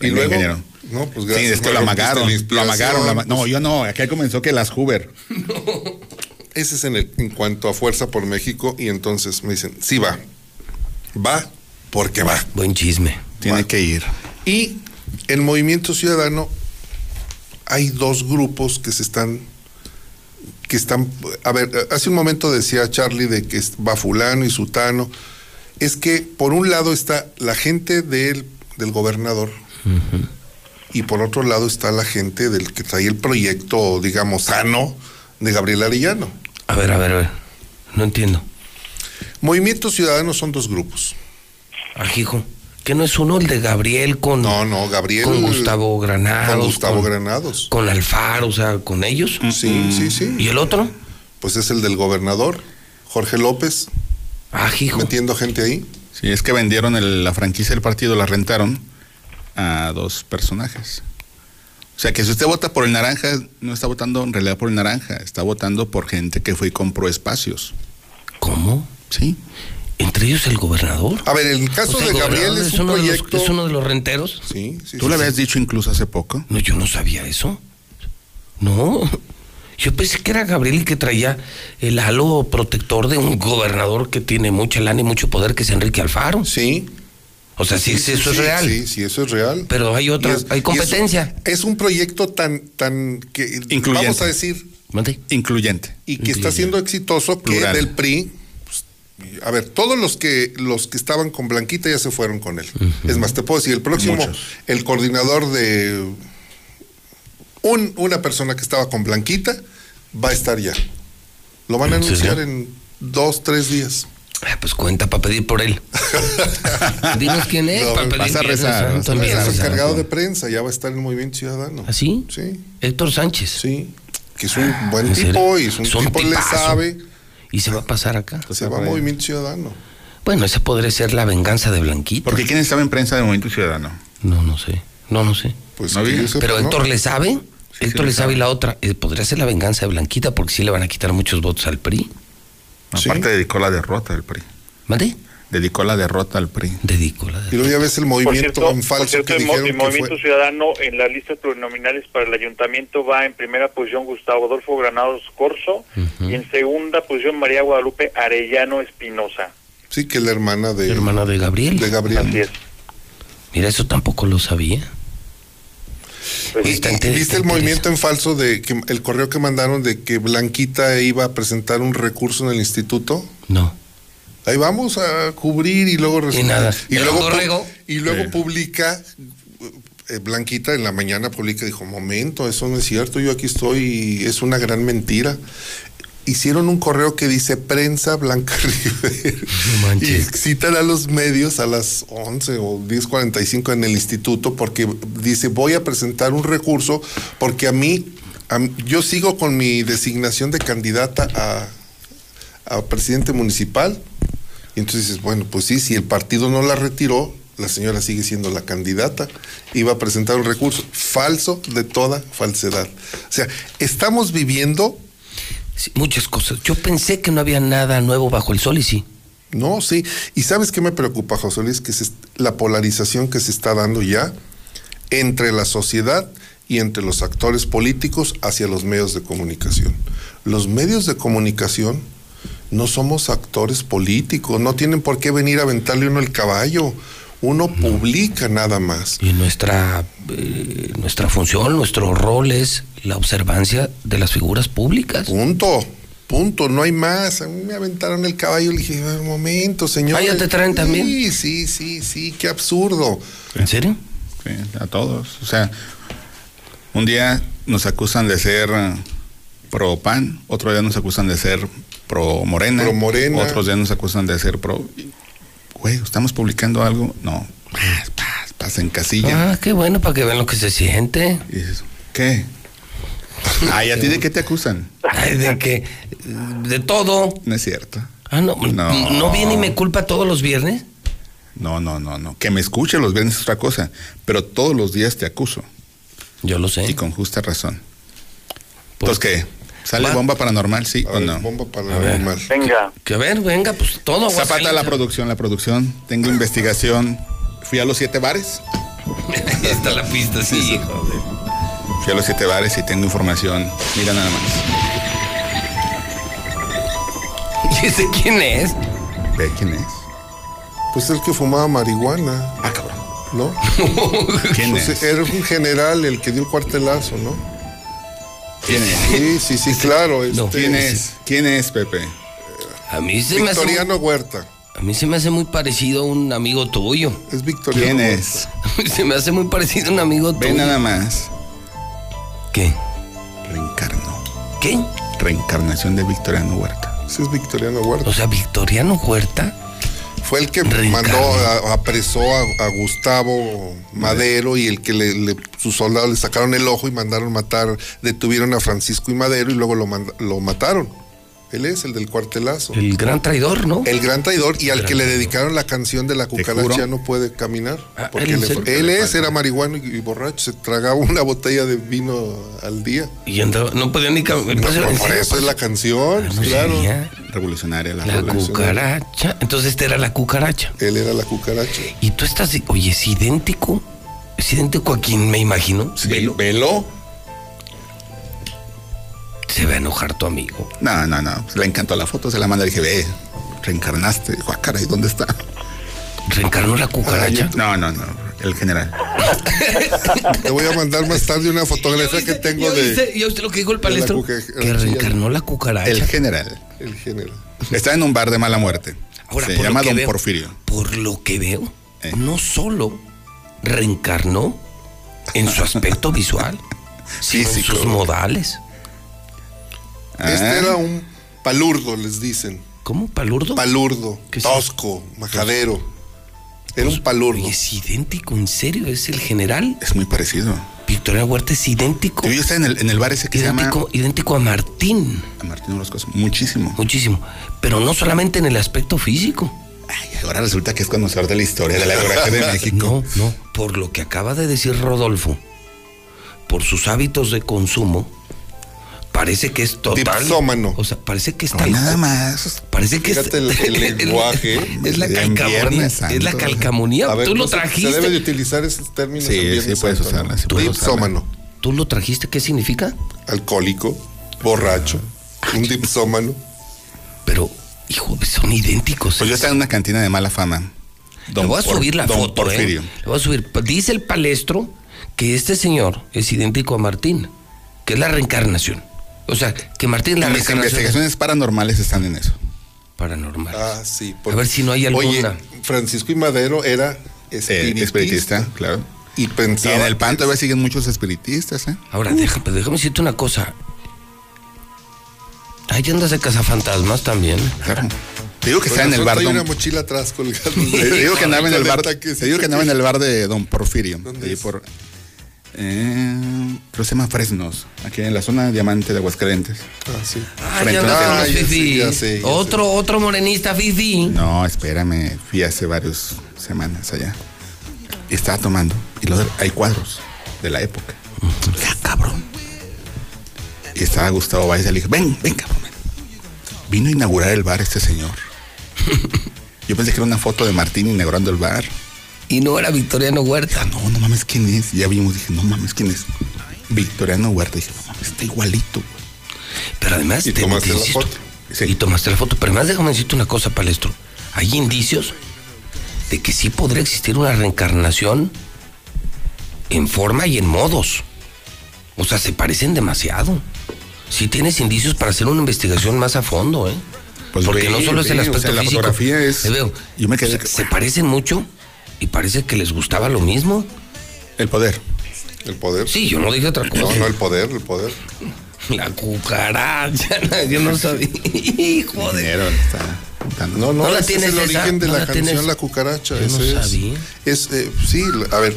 S74: Y luego.
S75: ingeniero.
S74: No, pues
S75: Sí,
S74: gracias.
S75: es que lo amagaron.
S74: la
S75: Lo amagaron. no, yo no. Aquí comenzó que las Hoover.
S74: Ese es en, el, en cuanto a Fuerza por México. Y entonces me dicen, sí va. Va porque va.
S1: Buen chisme.
S75: Tiene que ir.
S74: Y en Movimiento Ciudadano hay dos grupos que se están que están a ver hace un momento decía Charlie de que va fulano y sutano es que por un lado está la gente del, del gobernador y por otro lado está la gente del que trae el proyecto digamos sano de Gabriel Arellano
S1: A ver, a ver, a ver. No entiendo.
S74: Movimiento Ciudadano son dos grupos
S1: Ajijo. ¿Que no es uno el de Gabriel con.
S74: No, no, Gabriel.
S1: Con Gustavo Granados.
S74: Con Gustavo
S1: con-
S74: Granados.
S1: Con Alfaro, o sea, con ellos.
S74: Sí, sí, sí.
S1: ¿Y el otro?
S74: Pues es el del gobernador, Jorge López.
S1: Ajijo.
S74: Metiendo gente ahí.
S75: Sí, es que vendieron el- la franquicia del partido, la rentaron a dos personajes. O sea que si usted vota por el naranja, no está votando en realidad por el naranja, está votando por gente que fue y compró espacios.
S1: ¿Cómo?
S75: Sí.
S1: ¿Entre ellos el gobernador?
S74: A ver, el caso
S1: O sea,
S74: de
S1: el
S74: Gabriel es un
S1: uno de los-
S74: proyecto.
S1: ¿Es uno de los renteros?
S74: Sí, sí.
S75: Tú le habías dicho incluso hace poco.
S1: No, yo no sabía eso. No. Yo pensé que era Gabriel que traía el halo protector de un gobernador que tiene mucha lana y mucho poder, que es Enrique Alfaro.
S74: Sí.
S1: O sea, sí, sí, eso es
S74: sí,
S1: real.
S74: Sí, sí, eso es real.
S1: Pero hay otra,
S74: es-
S1: hay
S74: es-
S1: competencia.
S74: Es, un proyecto tan, tan que
S75: Incluyente.
S74: vamos a decir,
S1: Mande.
S75: Incluyente.
S74: y que está siendo exitoso que
S75: Plural.
S74: del PRI. A ver, todos los que los que estaban con Blanquita ya se fueron con él. Es más, te puedo decir, el próximo,
S75: Muchos.
S74: el coordinador de un, una persona que estaba con Blanquita va a estar ya. Lo van a
S1: ¿En
S74: anunciar en dos, tres días.
S1: Ah, pues cuenta para pedir por él. Dinos quién es
S74: No,
S1: para pedir
S75: vas a rezar, vas a
S1: Viernes
S75: rezar.
S74: Es
S1: Santo.
S74: encargado de prensa, ya va a estar en Movimiento Ciudadano.
S1: ¿Ah, sí?
S74: Sí,
S1: Héctor Sánchez.
S74: sí. Que es un buen
S1: ¿en serio?
S74: tipo y es un tipo le
S1: tipazo.
S74: sabe.
S1: Y se va a pasar acá.
S74: Se va a Movimiento Ciudadano.
S1: Bueno, esa podría ser la venganza de Blanquito.
S75: Porque ¿quién estaba en prensa de Movimiento Ciudadano?
S1: No, no sé. No, no sé.
S74: Pues
S75: No
S74: sepa,
S1: Pero
S74: ¿no?
S1: Héctor le sabe.
S75: sí
S1: Héctor
S75: le
S1: le sabe y la otra. eh, podría ser la venganza de Blanquita porque sí le van a quitar muchos votos al PRI.
S74: Sí.
S75: Aparte dedicó la derrota al PRI.
S1: ¿Mande?
S75: Dedicó la derrota al PRI.
S1: Dedico la
S74: Y luego ya ves el movimiento
S56: cierto,
S74: en falso
S56: cierto,
S74: que
S56: el,
S74: dijeron
S56: el
S74: que
S56: Movimiento
S74: fue.
S56: Ciudadano en las listas plurinominales para el ayuntamiento va en primera posición Gustavo Adolfo Granados Corso y en segunda posición María Guadalupe Arellano Espinosa.
S74: Sí, que la hermana de,
S1: Hermana de Gabriel.
S74: de Gabriel.
S56: Así es.
S1: Mira, eso tampoco lo sabía.
S56: Pues,
S1: inte-
S74: ¿Viste el movimiento en falso de que el correo que mandaron de que Blanquita iba a presentar un recurso en el instituto?
S1: No.
S74: Ahí vamos a cubrir y luego resulta-
S1: nada.
S74: y luego, y publica eh, Blanquita en la mañana publica dijo momento eso no es cierto yo aquí estoy y es una gran mentira hicieron un correo que dice prensa Blanca Rivera
S1: No
S74: y citan a los medios a las 11 o 10.45 en el instituto porque dice voy a presentar un recurso porque a mí, a yo sigo con mi designación de candidata a, a presidente municipal y entonces dices, bueno, pues sí, si el partido no la retiró, la señora sigue siendo la candidata, iba a presentar un recurso falso de toda falsedad. O sea, estamos viviendo,
S1: Sí, muchas cosas. Yo pensé que no había nada nuevo bajo el sol y sí.
S74: no, sí, y ¿sabes qué me preocupa, José Luis? Que se- la polarización que se está dando ya entre la sociedad y entre los actores políticos hacia los medios de comunicación. Los medios de comunicación no somos actores políticos, no tienen por qué venir a aventarle uno el caballo. Uno publica nada más.
S1: Y nuestra, eh, nuestra función, nuestro rol es la observancia de las figuras públicas.
S74: Punto. Punto, no hay más. A mí me aventaron el caballo y le dije, un momento, señor.
S1: Ah, ¿ya te traen también?
S74: Sí, sí, sí, sí, qué absurdo.
S1: ¿En serio?
S75: Sí, a todos. O sea, un día nos acusan de ser pro PAN, otro día nos acusan de ser pro Morena.
S74: Pro Morena.
S75: Otros días nos acusan de ser pro. Güey, ¿estamos publicando algo? No. Paz, paz, paz en casilla.
S1: Ah, qué bueno para que vean lo que se siente.
S75: Y dices, ¿qué? Ay, ¿a ti de qué te acusan?
S1: Ay, de que. De todo.
S75: No es cierto.
S1: Ah, no.
S75: No.
S1: ¿No viene y me culpa todos los viernes?
S75: No, no, no, no. Que me escuche los viernes es otra cosa. Pero todos los días te acuso.
S1: Yo lo sé.
S75: Y con justa razón. Entonces, ¿qué? ¿Sale bomba paranormal, sí
S74: A
S75: o
S74: ver,
S75: no?
S74: bomba paranormal.
S56: Venga.
S1: Que a ver, venga, pues todo.
S75: Zapata la producción, la producción. Tengo investigación. Fui a los siete bares.
S1: Ahí está la pista, sí.
S75: Fui a los siete bares y tengo información. Mira nada más.
S1: ¿Y ese quién es?
S75: Ve quién es.
S74: Pues el que fumaba marihuana.
S75: Ah, cabrón.
S74: ¿No?
S75: ¿Quién
S74: Pues
S75: es?
S74: Era un general el que dio el cuartelazo, ¿no?
S75: ¿Quién es?
S74: Sí, sí, sí, claro. este,
S75: ¿Quién es? ¿Quién es, Pepe?
S1: A mí se me hace. muy-
S74: Victoriano Huerta.
S1: A mí se me hace muy parecido a un amigo tuyo.
S74: Es Victoriano
S75: ¿Quién es?
S1: A mí se me hace muy parecido a un amigo tuyo.
S75: Ve nada más.
S1: ¿Qué?
S75: Reencarnó.
S1: ¿Qué?
S75: Reencarnación de Victoriano Huerta.
S74: Ese es Victoriano Huerta.
S1: O sea, Victoriano Huerta.
S74: Fue el que mandó, apresó a, a Gustavo Madero y el que le, le- sus soldados le sacaron el ojo y mandaron matar, detuvieron a Francisco y Madero y luego lo, manda- lo mataron. Él es el del cuartelazo.
S1: El gran traidor, ¿no?
S74: El gran traidor y al que le dedicaron la canción de la cucaracha no puede caminar.
S1: Ah,
S74: porque
S1: ¿él
S74: le- él es, era marihuano y, borracho, se tragaba una botella de vino al día.
S1: Y andaba- no podía ni caminar.
S74: Por, por eso es la canción,
S1: No
S74: claro.
S75: Revolucionaria la,
S1: La cucaracha. Entonces esta era la cucaracha.
S74: Él era la cucaracha.
S1: Y tú estás, oye, es idéntico. Es idéntico a quien me imagino.
S75: Sí, velo.
S1: Se va a enojar tu amigo.
S75: No, no, no. Le encantó la foto, se la manda y dije, ve, reencarnaste. Dijo, ah, caray, ¿dónde está?
S1: ¿Reencarnó la cucaracha?
S75: No, no, no. El general.
S74: Te voy a mandar más tarde una fotografía que tengo
S1: ¿Ya
S74: de
S1: viste, ¿Ya viste lo que dijo el palestro? Que reencarnó la cucaracha.
S75: El general.
S74: el género.
S75: Está en un bar de mala muerte.
S1: Ahora,
S75: se llama Don
S1: veo-
S75: Porfirio.
S1: Por lo que veo,
S75: Eh.
S1: no solo reencarnó en su aspecto visual, sino en sus modales.
S74: Este
S75: Ah.
S74: era un palurdo, les dicen.
S1: ¿Cómo? ¿Palurdo?
S74: Palurdo,
S1: ¿Qué es
S74: tosco, majadero. Era un palurdo.
S1: Oye, es idéntico, en serio, es el general.
S75: Es muy parecido.
S1: Victoriano Huerta es idéntico.
S75: Yo está en el, en el bar ese que
S1: Idéntico, idéntico a Martín.
S75: llama a Martín Orozco. Muchísimo.
S1: Muchísimo. Pero no solamente en el aspecto físico.
S75: Ay, ahora resulta que es conocedor de la historia de la geografía de México.
S1: No, no. Por lo que acaba de decir Rodolfo, por sus hábitos de consumo, parece que es total.
S74: Dipsómano.
S1: O sea, parece que está.
S75: No, nada más.
S1: Parece que
S74: Fíjate el, el lenguaje.
S1: Es la calcamonía. Es la calcamonía.
S74: Ver,
S1: Tú lo
S74: se-
S1: trajiste.
S74: Se debe de utilizar esos términos.
S75: Sí,
S74: en
S75: sí, puedes usarla,
S74: ¿no?
S75: sí puedes
S74: Dipsómano,
S1: ¿Tú lo trajiste? ¿Qué significa?
S74: alcohólico, borracho, un dipsómano.
S1: Pero, hijo, son idénticos.
S75: Pues yo estaba en una cantina de mala fama.
S1: Le voy a
S75: Por-
S1: subir la
S75: Don
S1: foto,
S75: Porfirio.
S1: ¿eh? Le voy a subir. Dice el palestro que este señor es idéntico a Martín, que es la reencarnación. O sea, que Martín la
S75: Mis
S1: reencarnación
S75: investigaciones paranormales están en eso.
S1: paranormal.
S74: Ah, sí.
S1: A ver si no hay
S74: Oye,
S1: alguna.
S74: Francisco y Madero era
S75: Eh,
S74: espiritista.
S75: claro.
S74: Y
S75: Y
S74: pensaba.
S75: en el PAN todavía siguen muchos espiritistas, ¿eh?
S1: Ahora, déjame, déjame decirte una cosa. Ahí andas de cazafantasmas también.
S75: Claro. Te digo que está en el bar Don...
S74: una mochila atrás colgada.
S75: Te digo que andaba en el bar. Te digo que andaba en el bar de Don Porfirio.
S74: ¿Dónde
S75: ahí
S74: es?
S75: por. Eh, creo que se llama Fresnos, aquí en la zona diamante de Aguascalientes.
S74: Ah, sí.
S1: Ah, ya
S74: Ah,
S1: los
S74: ya sé, sé,
S1: Otro, otro morenista fifi.
S75: No, espérame, fui hace varias semanas allá. Y estaba tomando. Y luego hay cuadros de la época. Ya, cabrón. Y estaba Gustavo y le dije, ven, ven, cabrón. ven". Vino a inaugurar el bar este señor. Yo pensé que era una foto de Martín inaugurando el bar.
S1: Y no era Victoriano Huerta.
S75: No, no mames, ¿quién es? Ya vimos, dije, no mames, ¿quién es? Victoriano Huerta. Dije, no mames, está igualito.
S1: Pero además,
S74: Y
S1: te,
S74: tomaste
S1: te
S74: la
S1: insisto,
S74: foto.
S1: y tomaste la foto. Pero más déjame decirte una cosa, Palestro. Hay indicios de que sí podría existir una reencarnación en forma y en modos. O sea, se parecen demasiado. Si tienes indicios para hacer una investigación más a fondo, ¿eh?
S75: Pues
S1: Porque
S75: ve,
S1: no solo es el
S75: ve, o
S1: aspecto
S75: sea, la
S1: físico.
S75: fotografía es-
S1: veo.
S75: yo me quedé-
S1: se, se parecen mucho y parece que les gustaba lo mismo.
S75: El poder.
S74: El poder.
S1: Sí, yo no dije otra cosa.
S74: No, no, el poder, el poder.
S1: La cucaracha, yo no sabía. Hijo de.
S74: No, no,
S1: ¿No la
S74: ese
S1: tienes
S74: es el
S1: esa?
S74: origen de
S1: ¿No
S74: la,
S1: la
S74: canción
S1: tienes?
S74: La Cucaracha.
S1: Yo no
S74: ese es.
S1: sabía.
S74: Es, eh, sí, a ver,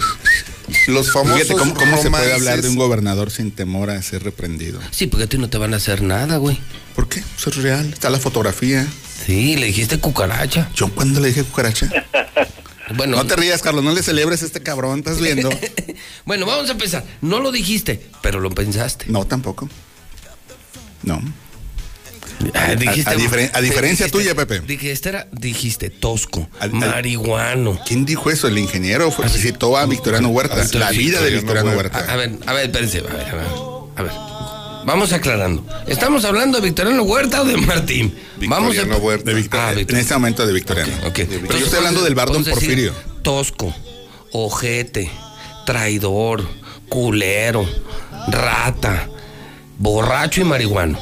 S74: los famosos
S75: Fíjate cómo, cómo se puede hablar de un gobernador sin temor a ser reprendido.
S1: Sí, porque a ti no te van a hacer nada, güey.
S75: ¿Por qué? Eso es real. Está la fotografía.
S1: Sí, le dijiste cucaracha.
S75: ¿Yo cuándo le dije cucaracha?
S1: Bueno,
S75: no te rías, Carlos. No le celebres a este cabrón. ¿Estás viendo?
S1: Bueno, vamos a empezar. No lo dijiste, pero lo pensaste.
S75: No, tampoco. No.
S1: Ah, dijiste-
S75: a, a diferen- a diferencia
S1: dijiste-
S75: tuya, Pepe.
S1: Dijiste, era- dijiste tosco, marihuano.
S75: ¿Quién dijo eso? El ingeniero fue, citó a Victoriano Huerta.
S74: Ah,
S75: la vida de
S74: Victoriano Huerta.
S1: A ver, a ver, espérense, a ver, a ver. A ver. Vamos aclarando. ¿Estamos hablando de Victoriano Huerta o de Martín? Vamos a.
S74: Victoriano Huerta.
S75: De Victor-
S1: Ah,
S75: en este momento de Victoriano.
S1: Ok.
S75: Pero yo estoy hablando del
S1: decir
S75: Porfirio.
S1: Tosco, ojete, traidor, culero, rata, borracho y marihuano.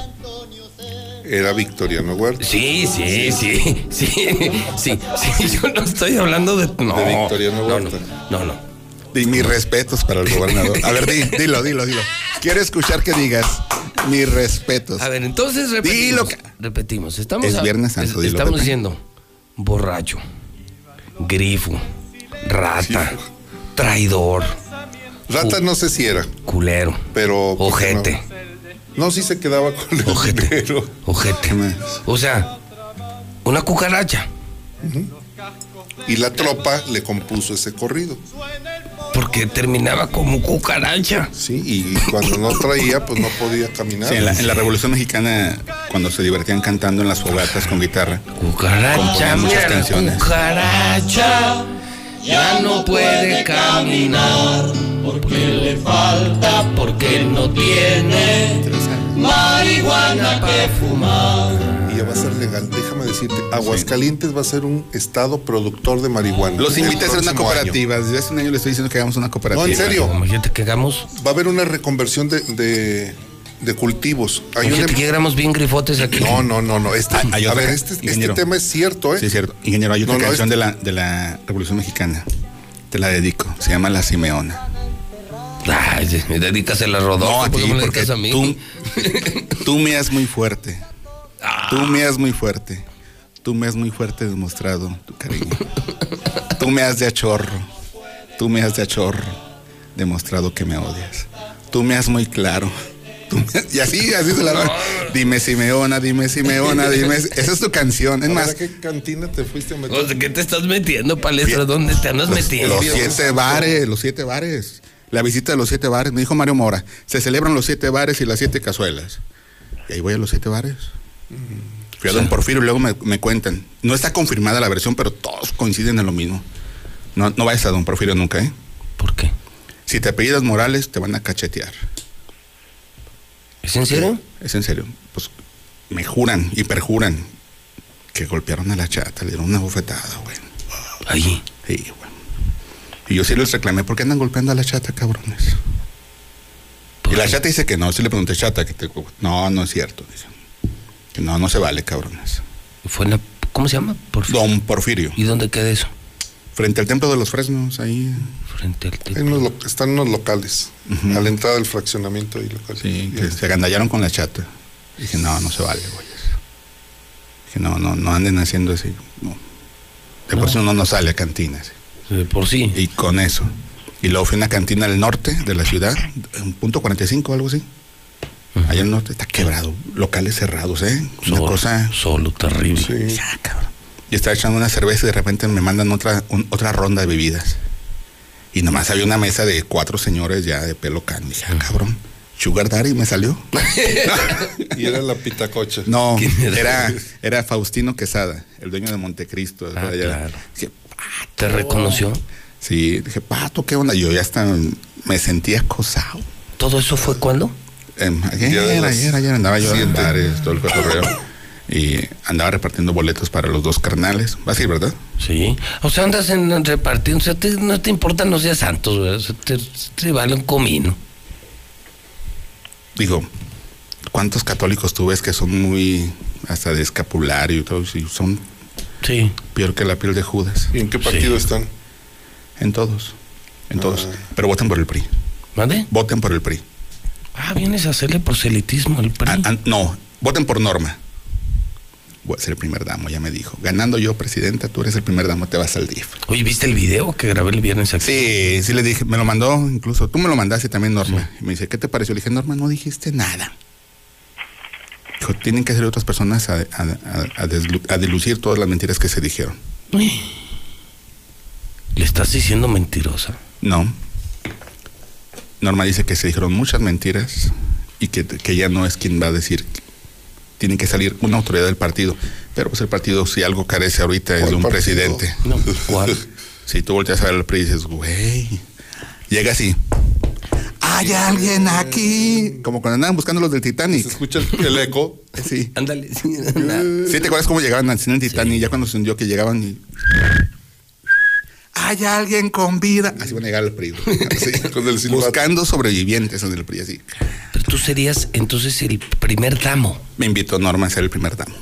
S74: Era Victoriano Huerta.
S1: Sí, sí, sí, sí, sí, sí, yo no estoy hablando de... No,
S74: De Victoriano
S1: no, no,
S74: Huerta.
S1: no, no.
S75: Y mis respetos para el gobernador. A ver, di- dilo, dilo, dilo. Quiero escuchar que digas mis respetos.
S1: A ver, entonces repetimos.
S75: Dilo
S1: Repetimos. Estamos
S75: Es Viernes Santo, dilo,
S1: Estamos
S75: Pepe.
S1: diciendo borracho, grifo, rata, traidor,
S74: Rata no sé si era,
S1: culero,
S74: pero. ¿por qué
S1: ojete,
S74: No, No, sí se quedaba con el
S1: Ojete. ojete. O sea, una cucaracha.
S74: Y la tropa le compuso ese corrido.
S1: Porque terminaba como cucaracha.
S74: Sí, y cuando no traía, pues no podía caminar.
S75: Sí, en, la, en la Revolución Mexicana, cuando se divertían cantando en las fogatas con guitarra.
S1: Cucaracha,
S75: componían muchas canciones.
S1: cucaracha, ya no puede caminar. Porque le falta, porque no tiene marihuana que fumar.
S74: Ya va a ser legal. Déjame decirte, Aguascalientes va a ser un estado productor de marihuana.
S75: Los
S74: el
S75: invité a hacer una cooperativa. Desde hace un año le estoy diciendo que hagamos una cooperativa.
S74: No, en serio.
S1: Imagínate que hagamos.
S74: Va a haber una reconversión de, de, de cultivos. Hay una-
S1: Imagínate que éramos bien grifotes aquí.
S74: No, no, no, no. Este,
S75: Ah, hay
S74: a ver, este, este tema es cierto, ¿eh?
S75: Sí, es cierto. Ingeniero, hay otra
S74: No, no,
S75: canción
S74: este-
S75: de, la, de la Revolución Mexicana. Te la dedico. Se llama La Simeona.
S1: Ay, dedicas a la Rodolfo.
S75: No, a
S1: ¿por qué
S75: ti,
S1: me
S75: porque
S1: dedicas a mí?
S75: tú, tú me has muy fuerte. Tú me has muy fuerte. Tú me has muy fuerte demostrado tu cariño. Tú me has de achorro. Tú me has de achorro demostrado que me odias. Tú me has muy claro. Tú me- y así, así se la va. Dime Simeona, dime Simeona, dime. Esa es tu canción. Es más,
S74: ¿A qué cantina te fuiste a meter?
S1: O sea, ¿Qué te estás metiendo, palestra? ¿Dónde te andas metiendo?
S75: Los siete bares, los siete bares. La visita de los siete bares, me dijo Mario Mora, se celebran los siete bares y las siete cazuelas. Y ahí voy a los siete bares. Fui a Don Porfirio y luego me, me cuentan. No está confirmada la versión, pero todos coinciden en lo mismo. No, no vayas a Don Porfirio nunca, ¿eh?
S1: ¿Por qué?
S75: Si te apellidas Morales, te van a cachetear.
S1: ¿Es en serio?
S75: Es en serio. Pues me juran y perjuran que golpearon a la chata, le dieron una bofetada, güey. Sí, güey. Y yo sí les reclamé, ¿por qué andan golpeando a la chata, cabrones? Y la chata dice que no, sí le pregunté, chata, que te... No, no es cierto, dice. Que no, no se vale, cabrones.
S1: Fue en la, ¿Cómo se llama? Por,
S75: Don Porfirio.
S1: ¿Y dónde queda eso?
S75: Frente al templo de los fresnos, ahí.
S1: Frente al
S74: Hay unos lo- están unos locales. A la entrada del fraccionamiento ahí local.
S75: Sí, que se agandallaron con la chata. Dije, no, no se vale, güey. Dije, no, no, no anden haciendo así. No. De por sí uno no sale a cantinas.
S1: De por sí.
S75: Y con eso. Y luego fui a una cantina al norte de la ciudad, en punto 45 o algo así. Allá al norte está quebrado, locales cerrados, ¿eh? Una
S1: Solo,
S75: cosa.
S1: Solo, terrible.
S75: Ya, cabrón. Y estaba echando una cerveza y de repente me mandan otra, un- otra ronda de bebidas. Y nomás había una mesa de cuatro señores ya de pelo can. Dije, ah, cabrón, Sugar Daddy me salió.
S74: Y era la pitacocha.
S75: No,
S1: ¿Quién era?
S75: era, era Faustino Quesada, el dueño de Montecristo.
S1: Ah,
S75: Allá.
S1: claro.
S75: Dije,
S1: ¿Te reconoció?
S75: sí, dije, pato, ¿qué onda? Yo ya hasta me sentía acosado.
S1: ¿Todo eso fue cuándo?
S75: Em, ayer, ayer, ayer andaba yo en bares, todo el cotorreo. Y andaba repartiendo boletos para los dos carnales. Va así, ¿verdad?
S1: Sí. O sea, andas en repartiendo. O sea, te- no te importan los días santos, ¿verdad? O sea, te, te vale un comino.
S75: Digo, ¿cuántos católicos tú ves que son muy hasta de escapulario y todo? Y son
S1: Sí.
S75: peor que la piel de Judas.
S74: ¿Y en qué partido están?
S75: En todos. En todos. Pero voten por el PRI.
S1: ¿Mande?
S75: Voten por el PRI.
S1: Ah, vienes a hacerle proselitismo al PRI.
S75: Ah, ah, no, voten por Norma. Voy a ser el primer damo, ya me dijo. Ganando yo presidenta, tú eres el primer damo, te vas al DIF.
S1: Oye, ¿viste el video que grabé el viernes aquí?
S75: Sí, sí le dije, me lo mandó incluso. Tú me lo mandaste también, Norma. Y me dice, ¿qué te pareció? Le dije, Norma, no dijiste nada. Dijo, tienen que ser otras personas a, a- todas las mentiras que se dijeron.
S1: ¿Le estás diciendo mentirosa?
S75: No. Norma dice que se dijeron muchas mentiras y que, que ella no es quien va a decir. Tiene que salir una autoridad del partido. Pero pues el partido, si algo carece ahorita, es de un
S74: partido?
S75: presidente.
S1: No, ¿cuál?
S75: Si tú volteas a ver al PRI y dices, güey. Llega así. Hay alguien aquí. Como cuando andaban buscando los del Titanic.
S74: Se escucha el, el eco.
S75: Sí.
S1: Ándale. sí,
S75: ¿Sí te acuerdas cómo llegaban al cine en Titanic? Ya cuando se hundió que llegaban y. Hay alguien con vida. Así van a llegar al PRI. güey. Así,
S74: Con el silbato.
S75: buscando sobrevivientes en el PRI, así.
S1: Pero tú serías entonces el primer damo.
S75: Me invitó Norma a ser el primer damo.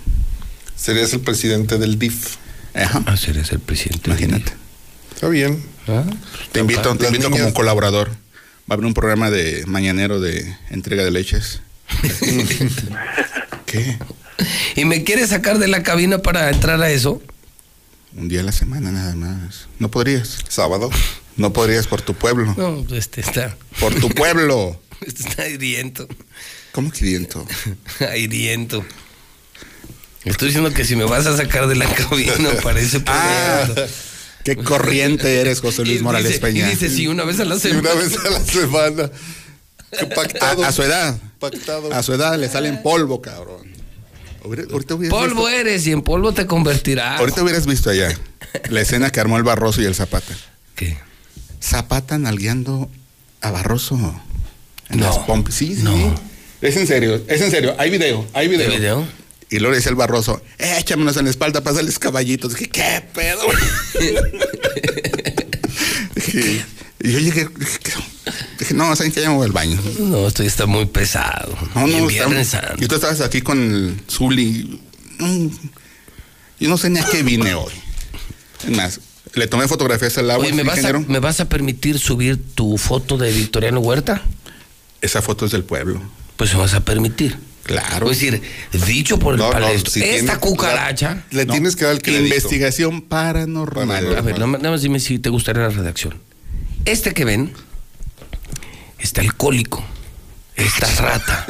S74: Serías el presidente del DIF.
S75: Ajá.
S1: Ah, serías el presidente.
S75: Imagínate.
S74: Está bien.
S1: Ah,
S75: Te invito, te invito
S74: niñas-
S75: como colaborador. Va a haber un programa de mañanero de entrega de leches. ¿Qué?
S1: ¿Y me quieres sacar de la cabina para entrar a eso?
S75: Un día a la semana nada más. No podrías.
S74: Sábado.
S75: No podrías por tu pueblo.
S1: No, pues este está.
S75: Por tu pueblo.
S1: Este está hiriento.
S75: ¿Cómo que viento?
S1: Hiriento. Estoy diciendo que si me vas a sacar de la cabina parece
S75: Ah, qué corriente eres, José Luis
S1: Y
S75: Morales
S1: dice-
S75: Peña.
S1: Y dice, sí, una vez a la semana.
S74: una vez a la semana. Qué pactado.
S75: a, a su edad.
S74: Pactado.
S75: A su edad le salen polvo, cabrón. Ahorita,
S1: Polvo
S75: visto,
S1: eres y en polvo te convertirás.
S75: ahorita hubieras visto allá la escena que armó el Barroso y el Zapata.
S1: ¿Qué?
S75: Zapata nalgueando a Barroso. En
S1: No,
S75: las pompis. Sí, sí.
S1: no.
S75: Es en serio, es en serio. Hay video, hay video.
S1: ¿De video?
S75: Y luego le decía el Barroso, échamenos en la espalda hacerles caballitos. Dije, ¿qué pedo? Dije, y yo llegué, dije, no, ¿saben qué? Ya me voy al baño.
S1: No, esto ya está muy pesado.
S75: No, no,
S1: Viernes
S75: está- y tú estabas aquí con el Zuli. Yo no sé ni a qué vine hoy. Es más, le tomé fotografías al agua.
S1: Oye, ¿me vas, a. ¿me vas a permitir subir tu foto de Victoriano Huerta?
S75: Esa foto es del pueblo.
S1: Pues me vas a permitir.
S75: Claro.
S1: Es decir, dicho por el
S74: No, no,
S1: palestro,
S74: si
S1: esta
S74: tiene-
S1: cucaracha.
S74: Le
S75: No,
S74: tienes que dar crédito.
S75: Investigación paranormal.
S74: Paranormal.
S1: A ver, nada más dime si te gustaría la redacción. Este que ven, está alcohólico, esta rata,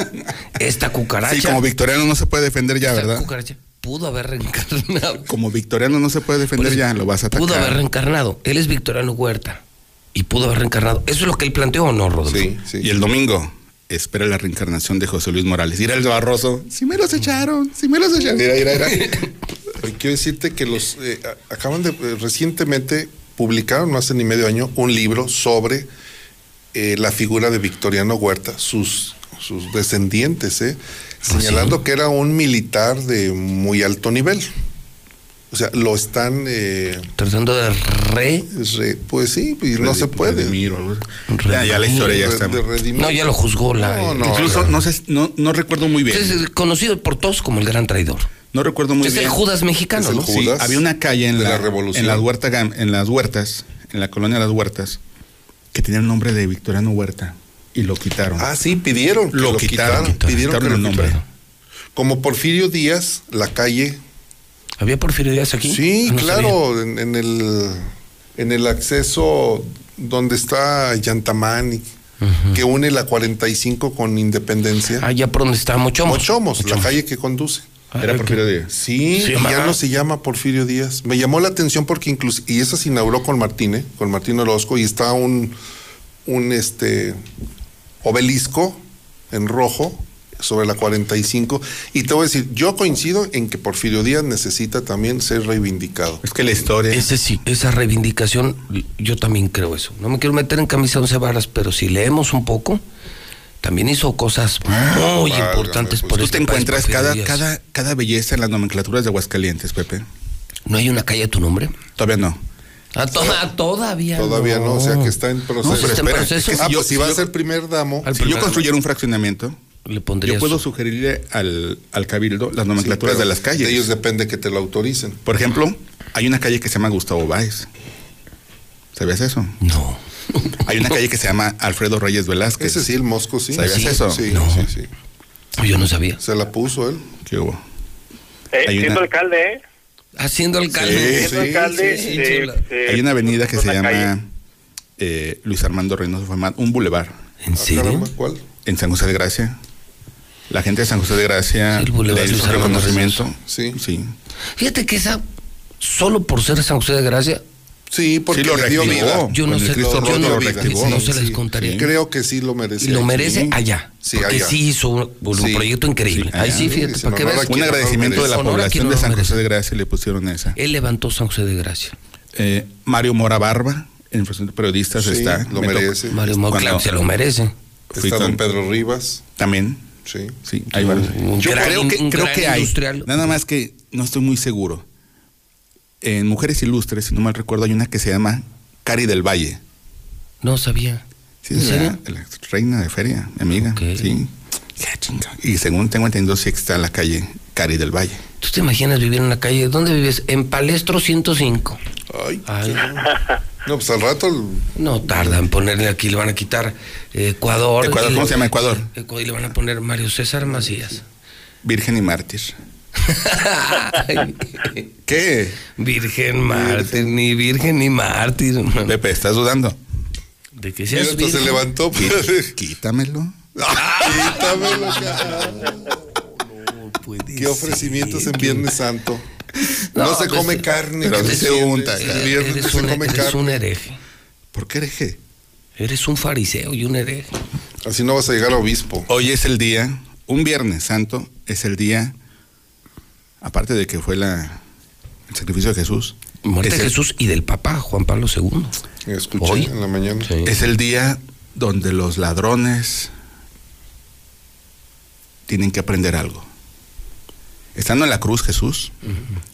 S1: esta cucaracha.
S75: Sí, como victoriano no se puede defender ya,
S1: esta
S75: ¿verdad?
S1: cucaracha pudo haber reencarnado.
S75: Como victoriano no se puede defender
S1: eso,
S75: ya, lo vas a atacar.
S1: Pudo haber reencarnado. Él es Victoriano Huerta. Y pudo haber reencarnado. ¿Eso es lo que él planteó o no, Rodolfo?
S74: Sí, sí.
S75: Y el domingo espera la reencarnación de José Luis Morales. Ir al Barroso. Si me los echaron, si me los echaron. Mira, mira, mira.
S74: Quiero decirte que los eh, acaban de eh, recientemente publicaron, no hace ni medio año, un libro sobre eh, la figura de Victoriano Huerta, sus, sus descendientes, ¿eh? señalando que era un militar de muy alto nivel. O sea, lo están... eh,
S1: Tratando de re...
S74: re- pues sí, y no se puede.
S75: Redimir o algo así. Ya, ya la historia ya está.
S74: de.
S1: No, ya lo juzgó la.
S74: No, no,
S75: Incluso no sé, no, no recuerdo muy bien.
S1: Es conocido por todos como el gran traidor.
S75: No recuerdo muy
S1: es
S75: bien.
S1: el Judas mexicano,
S74: Es el
S1: ¿no?
S74: Judas.
S75: Sí, había una calle en
S74: de
S75: la,
S74: la Revolución.
S75: en las huertas en las huertas, en la colonia Las Huertas, que tenía el nombre de Victoriano Huerta y lo quitaron.
S74: Ah, sí, pidieron. que
S75: lo, quitaron,
S74: Pidieron
S75: quitaron
S74: que lo
S75: el nombre.
S74: Como Porfirio Díaz, la calle
S1: ¿Había Porfirio Díaz aquí?
S74: Sí,
S1: Ah, no
S74: claro, en, en el en el acceso donde está Yantamán, y- que une la 45 con Independencia.
S1: sabía. Ah, ya por donde está Mochomos.
S74: Mochomos, la calle que conduce.
S1: Ah,
S75: Era. Porfirio Díaz.
S74: Sí, ya no se llama Porfirio Díaz. Me llamó la atención porque incluso, y esa se inauguró con Martín, ¿eh? con Martín Orozco, y está un, un este obelisco en rojo sobre la 45. Y te voy a decir, yo coincido en que Porfirio Díaz necesita también ser reivindicado.
S75: Es que la historia.
S1: Ese sí, esa reivindicación, yo también creo eso. No me quiero meter en camisa once varas, pero si leemos un poco, también hizo cosas muy importantes por
S75: Tú
S1: este
S75: te encuentras cada, cada, cada belleza en las nomenclaturas de Aguascalientes, Pepe.
S1: ¿No hay una calle a tu nombre?
S75: Todavía no.
S1: Ah, toda- todavía
S74: Todavía no, o sea que está en proceso.
S75: No, pero
S1: Está en
S75: espera,
S1: proceso.
S75: es que
S74: ah,
S75: si yo,
S74: pues si va
S75: si
S74: a
S75: yo-
S74: ser primer damo,
S75: si yo construyera un fraccionamiento,
S1: Le
S75: yo puedo sugerirle al, al cabildo las nomenclaturas
S74: Sí,
S75: de las calles.
S74: De ellos depende que te lo autoricen.
S75: Por ejemplo, hay una calle que se llama Gustavo Báez. ¿Sabías eso?
S1: No.
S75: Hay una calle que se llama Alfredo Reyes Velázquez.
S74: Ese sí, el Mosco, sí.
S75: ¿Sabías
S74: Sí,
S75: eso?
S74: Sí,
S1: No.
S74: sí, sí.
S1: Yo no sabía.
S74: Se la puso él.
S75: ¿Qué hubo?
S56: Eh,
S75: Hay
S56: siendo
S75: una-
S56: alcalde, ¿eh?
S1: Haciendo alcalde.
S74: Sí,
S56: Siendo alcalde,
S1: sí,
S56: se-
S1: chula.
S56: se-
S75: Hay una avenida que se llama eh, Luis Armando Reynoso Famad, un bulevar
S1: ¿En
S74: Ah,
S1: serio?
S74: ¿Cuál?
S75: en San José de Gracia. La gente de San José de Gracia
S1: El bulevar
S75: le hizo
S1: Luis
S75: un
S1: Armando
S75: reconocimiento.
S74: Sí.
S75: Sí.
S1: Fíjate que esa, solo por ser San José de Gracia,
S74: Sí, porque
S75: Sí, lo
S74: le dio vida.
S1: yo no sé,
S75: Cristo
S1: yo no, sí,
S75: reactivó.
S1: no se les contaría.
S74: sí. Creo que sí lo merece.
S1: Y lo
S74: aquí.
S1: merece allá.
S74: Sí,
S1: porque
S74: allá.
S1: sí hizo un, un
S74: Sí.
S1: proyecto increíble.
S75: Sí,
S1: Ahí sí, fíjate,
S74: Sí,
S1: para que veas.
S75: Un
S74: no
S75: agradecimiento de la población de
S1: no
S75: San José de Gracia le pusieron esa.
S1: Él levantó San José de Gracia.
S75: Eh, Mario Mora Barba, en de Periodistas
S74: Sí,
S75: está.
S74: lo merece.
S1: Mario Mo,
S75: Cuando-
S1: claro, se lo merece.
S74: Está don Pedro Rivas.
S75: También.
S74: Sí.
S75: Sí, hay varios. Yo creo que, hay. Nada más que no estoy muy seguro. En Mujeres Ilustres, si no mal recuerdo, hay una que se llama Cari del Valle.
S1: No sabía.
S75: Sí,
S1: ¿En
S75: la-? La, reina de feria, mi amiga.
S1: Ok.
S75: Sí. Y según tengo entendido, sí está en la calle Cari del Valle.
S1: ¿Tú te imaginas vivir en una calle? ¿Dónde vives? En Palestro 105.
S74: Ay,
S1: Ay,
S74: no, pues al rato. el-
S1: no tarda en ponerle aquí, le van a quitar Ecuador.
S75: Ecuador,
S1: le-
S75: ¿cómo se llama Ecuador?
S1: Ecuador, y le van a poner Mario César Macías.
S75: Virgen y mártir. ¿Qué?
S1: virgen mártir, ni virgen ni mártir.
S75: Pepe, ¿estás dudando?
S1: De que
S74: Mira,
S1: seas
S74: se
S1: virgen.
S74: levantó.
S75: Quí- Quítamelo.
S74: Quítamelo, cara. Qué ofrecimientos en Viernes Santo. No,
S1: No,
S74: se
S1: pues,
S74: come carne.
S75: pero se
S74: viernes.
S75: unta,
S74: El
S75: cara.
S74: viernes
S1: Eres,
S74: se
S1: un,
S74: come
S1: eres
S74: carne.
S1: un hereje.
S75: ¿Por qué hereje?
S1: Eres un fariseo y un hereje.
S74: Así no vas a llegar a obispo.
S75: Hoy es el día, un Viernes Santo, es el día, aparte de que fue la, el sacrificio de Jesús,
S1: Muerte de
S75: el-
S1: Jesús y del Papa Juan Pablo II.
S74: Escuché
S1: Hoy.
S74: en la mañana.
S1: Sí.
S75: es el día donde los ladrones tienen que aprender algo. Estando en la cruz Jesús,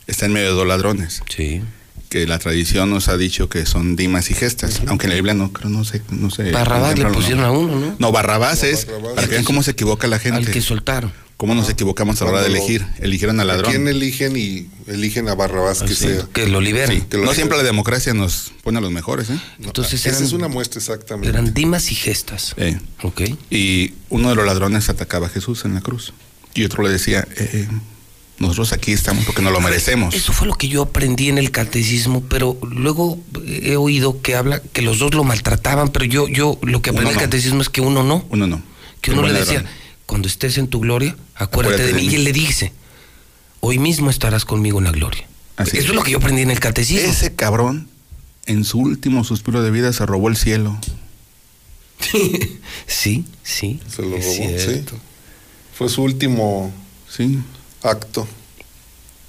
S75: está en medio de dos ladrones,
S1: Sí.
S75: que la tradición nos ha dicho que son Dimas y Gestas, aunque en la Biblia no, creo, no sé, no sé.
S1: Barrabás le pusieron
S75: no.
S1: a uno, ¿no?
S75: No, Barrabás
S74: No,
S75: es,
S74: Barrabás.
S75: para que vean cómo se equivoca la
S1: Al
S75: gente,
S1: que soltaron.
S75: Cómo nos equivocamos a la hora de elegir, eligieron al
S74: ¿A
S75: ladrón.
S74: quién eligen y eligen a Barrabás que
S1: Sí,
S74: sea?
S1: que lo liberen.
S75: Sí,
S74: que lo
S75: no
S74: liberen.
S75: siempre la democracia nos pone a los mejores, ¿eh?
S1: Entonces
S74: Esa
S1: eran,
S74: es una muestra exactamente.
S1: eran dimas y gestas.
S75: Eh,
S1: Ok.
S75: Y uno de los ladrones atacaba a Jesús en la cruz. Y otro le decía, eh, nosotros aquí estamos porque no lo merecemos.
S1: Eso fue lo que yo aprendí en el catecismo, pero luego he oído que habla que los dos lo maltrataban, pero yo, yo lo que aprendí en el
S75: no.
S1: catecismo es que uno no.
S75: Uno no.
S1: Que uno le decía,
S75: ladrón.
S1: Cuando estés en tu gloria, acuérdate, de mí. Y él le dice, hoy mismo estarás conmigo en la gloria.
S75: Así
S1: Eso es lo que yo aprendí en el catecismo.
S75: Ese cabrón, en su último suspiro de vida, se robó el cielo.
S1: sí, sí.
S74: Se lo robó, sí. Fue su último
S75: Sí.
S74: acto.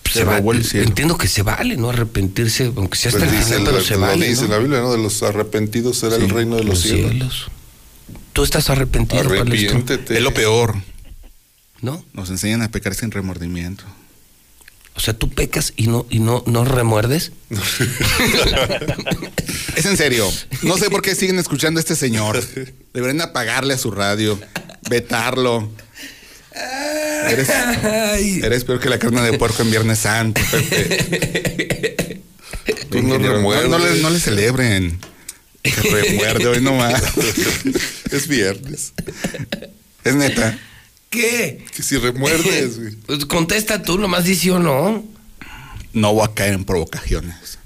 S1: Se
S75: Se
S1: va-
S75: robó el cielo.
S1: entiendo que se vale, ¿no? Arrepentirse, aunque sea hasta
S74: Pues
S1: el final,
S74: la,
S1: pero se
S74: lo
S1: vale.
S74: dice
S1: ¿no?
S74: la Biblia, ¿no? De los arrepentidos será el reino de los, cielos.
S1: Tú estás arrepentido?
S74: Arrepiéntete.
S75: Es lo peor.
S1: ¿no?
S75: Nos enseñan a pecar sin remordimiento.
S1: O sea, tú pecas y no, y no, no remuerdes.
S75: Es en serio. No sé por qué siguen escuchando a este señor. Deberían apagarle a su radio, vetarlo. Eres, eres peor que la carne de puerco en Viernes Santo, Pepe.
S74: Tú no
S75: no, le, no le celebren. Que remuerde hoy nomás.
S74: es viernes.
S75: Es neta.
S1: ¿Qué?
S74: Que si remuerdes, güey.
S1: Pues contesta tú, nomás dice o no.
S75: No voy a caer en provocaciones.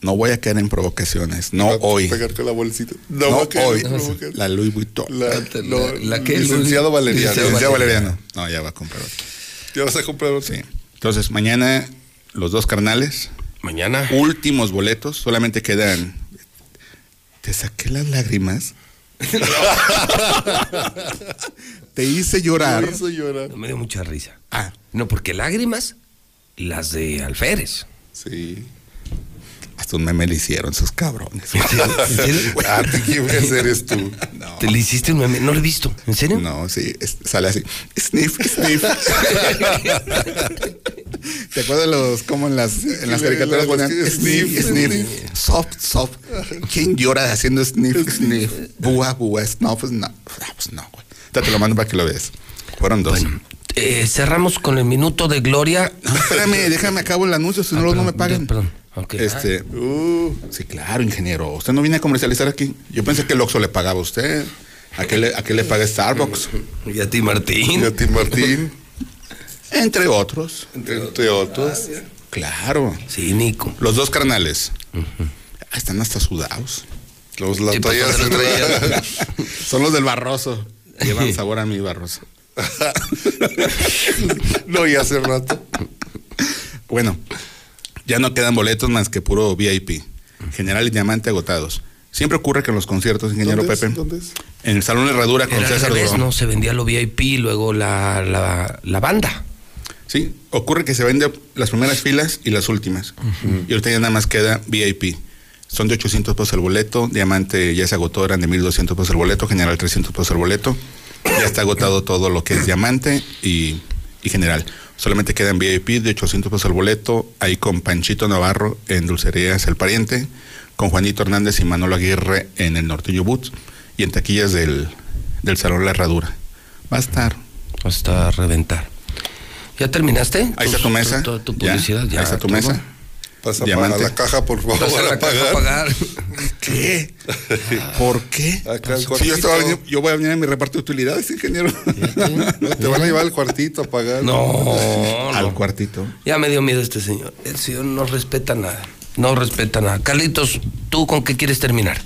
S75: No voy a caer en provocaciones. No hoy.
S74: Pegar con la bolsita. No,
S75: No
S74: va a caer
S75: hoy.
S74: en.
S75: La Louis Vuitton.
S74: La,
S1: La-
S74: no,
S1: la que-
S74: licenciado Valeriano.
S75: Licenciado Valeriano. No, ya va a comprar otro.
S74: Ya vas a comprar otro.
S75: Sí. Entonces, mañana los dos carnales,
S1: Mañana.
S75: últimos boletos, solamente quedan. Te saqué las lágrimas. Te hice llorar.
S74: Me hizo llorar.
S1: No me dio mucha risa.
S75: Ah,
S1: No, porque lágrimas, las de alférez.
S74: Sí.
S75: Hasta un meme le hicieron esos cabrones.
S74: ¿A ti quién eres tú?
S1: ¿Te le hiciste un meme? No lo he visto. ¿En serio?
S75: No, sí, es- sale así. Sniff, sniff. ¿Te acuerdas los como en las, en las caricaturas ponían sniff,
S74: sniff,
S75: soft, soft? ¿Quién llora haciendo sniff, sniff? Búa, búa, snuff, snuff. Ah, pues no, güey. Te lo mando para que lo veas. Fueron dos.
S1: Eh, cerramos con el minuto de gloria.
S75: No, espérame, déjame acabo el anuncio, si no, no me pagan.
S1: Perdón.
S75: Este, uh, sí, claro, ingeniero. Usted no viene a comercializar aquí. Yo pensé que el Oxxo le pagaba a usted. ¿A qué le, a qué le paga Starbucks?
S1: Y a ti, Martín.
S74: Y a ti, Martín.
S75: Entre otros.
S74: Entre otros.
S75: Claro.
S1: Sí, Nico.
S75: Los dos carnales. Ah, están hasta sudados.
S74: Los la
S1: Sí, pues, los traían.
S75: Son los del Barroso. Llevan sabor a mi Barroso.
S74: no, y hace rato.
S75: Bueno, ya no quedan boletos más que puro VIP. General y diamante agotados. Siempre ocurre que en los conciertos, ingeniero
S74: ¿Dónde es?
S75: Pepe,
S74: ¿Dónde es?
S75: en el Salón Herradura con
S1: Era
S75: César
S1: revés,
S75: Durón.
S1: ¿no? Se vendía lo VIP y luego la, la, la banda.
S75: Sí, ocurre que se vende las primeras filas y las últimas. Y ahorita ya nada más queda VIP. Son de 800 pesos el boleto, Diamante ya se agotó, eran de 1200 pesos el boleto, General 300 pesos el boleto. Ya está agotado todo lo que es Diamante y, y General. Solamente quedan VIP de 800 pesos el boleto, ahí con Panchito Navarro en Dulcerías El Pariente, con Juanito Hernández y Manolo Aguirre en el Nortillo Boots y en taquillas del, del Salón La Herradura. Va a estar.
S1: Hasta reventar. ¿Ya terminaste?
S75: Ahí está tu mesa.
S1: Tu, tu
S75: Ya,
S1: publicidad. Ya,
S75: ahí está tu
S1: todo.
S75: mesa.
S74: Pasa
S75: Diamante.
S74: para la caja, por favor.
S1: Pasa la
S74: a
S1: caja a
S74: pagar.
S1: pagar.
S75: ¿Qué? ¿Por qué?
S74: Acá el
S75: Si yo, estaba yo voy a venir a mi reparto de utilidades, ingeniero.
S74: No, te van a llevar al cuartito a pagar.
S1: No,
S75: Al
S1: no.
S75: cuartito.
S1: Ya me dio miedo este señor. El señor no respeta nada. No respeta nada. Carlitos, ¿tú con qué quieres terminar?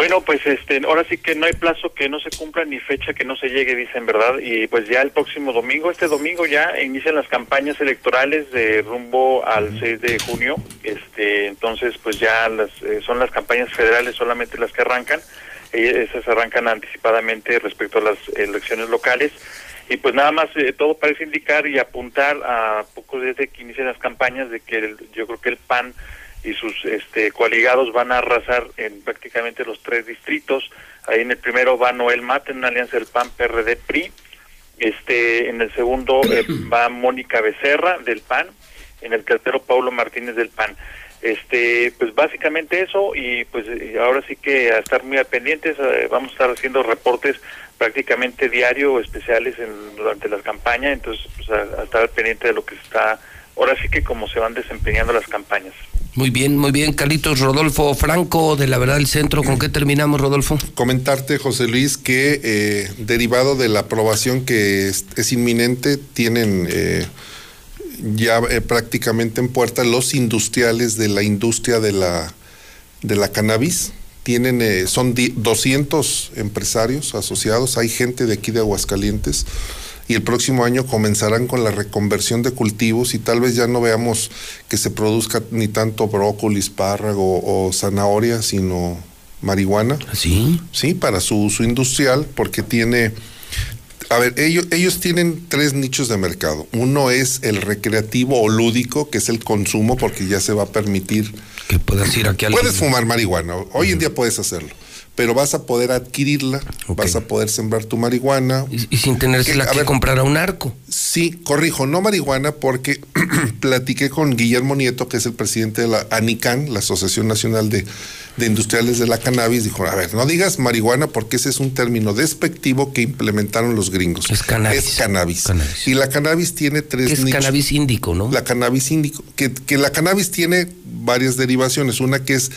S56: Bueno, pues este, ahora sí que no hay plazo que no se cumpla ni fecha que no se llegue, dicen, ¿verdad? Y pues ya el próximo domingo, este domingo ya inician las campañas electorales de rumbo al 6 de junio. Este, entonces pues ya las eh, son las campañas federales solamente las que arrancan. Eh, esas arrancan anticipadamente respecto a las elecciones locales. Y pues nada más eh, todo parece indicar y apuntar a pocos días de que inicien las campañas de que el- yo creo que el PAN y sus este coaligados van a arrasar en prácticamente los tres distritos. Ahí en el primero va Noel Mate en una alianza del PAN PRD PRI. Este en el segundo eh, va Mónica Becerra del PAN, en el tercero Paulo Martínez del PAN. Este, pues básicamente eso y pues eh, ahora sí que a estar muy al pendientes, eh, vamos a estar haciendo reportes prácticamente diario especiales en, durante la campaña, entonces pues a, a estar pendiente de lo que se está, ahora sí que como se van desempeñando las campañas.
S1: Muy bien, muy bien. Carlitos Rodolfo Franco, de La Verdad del Centro. ¿Con qué terminamos, Rodolfo?
S74: Comentarte, José Luis, que eh, derivado de la aprobación que es, es inminente, tienen eh, ya eh, prácticamente en puerta los industriales de la industria de la, de la cannabis. Tienen, eh, son di- 200 empresarios asociados, hay gente de aquí de Aguascalientes y el próximo año comenzarán con la reconversión de cultivos y tal vez ya no veamos que se produzca ni tanto brócoli, espárrago o zanahoria, sino marihuana.
S1: ¿Sí?
S74: Sí, para su uso industrial, porque tiene... A ver, ellos, ellos tienen tres nichos de mercado. Uno es el recreativo o lúdico, que es el consumo, porque ya se va a permitir...
S1: Que puedas ir aquí al...
S74: Puedes fumar marihuana, hoy en día puedes hacerlo, pero vas a poder adquirirla, vas a poder sembrar tu marihuana.
S1: Y, y sin tenérsela
S74: Que,
S1: que
S74: ver,
S1: comprar a un arco.
S74: Sí, corrijo, no marihuana porque platiqué con Guillermo Nieto, que es el presidente de la ANICAN, la Asociación Nacional de, de Industriales de la Cannabis. Dijo, a ver, no digas marihuana porque ese es un término despectivo que implementaron los gringos.
S1: Es cannabis.
S74: Es cannabis. Y la cannabis tiene tres
S1: es
S74: nichos.
S1: cannabis índico, ¿no?
S74: La cannabis índico, que, que la cannabis tiene varias derivaciones. Una que es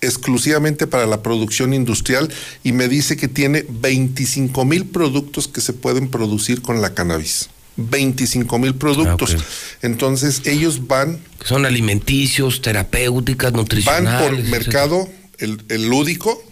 S74: exclusivamente para la producción industrial y me dice que tiene 25 mil productos que se pueden producir con la cannabis. 25 mil productos.
S1: Ah.
S74: Entonces ellos van,
S1: son alimenticios, terapéuticas,
S74: van
S1: nutricionales.
S74: por
S1: etcétera.
S74: mercado, el, el lúdico,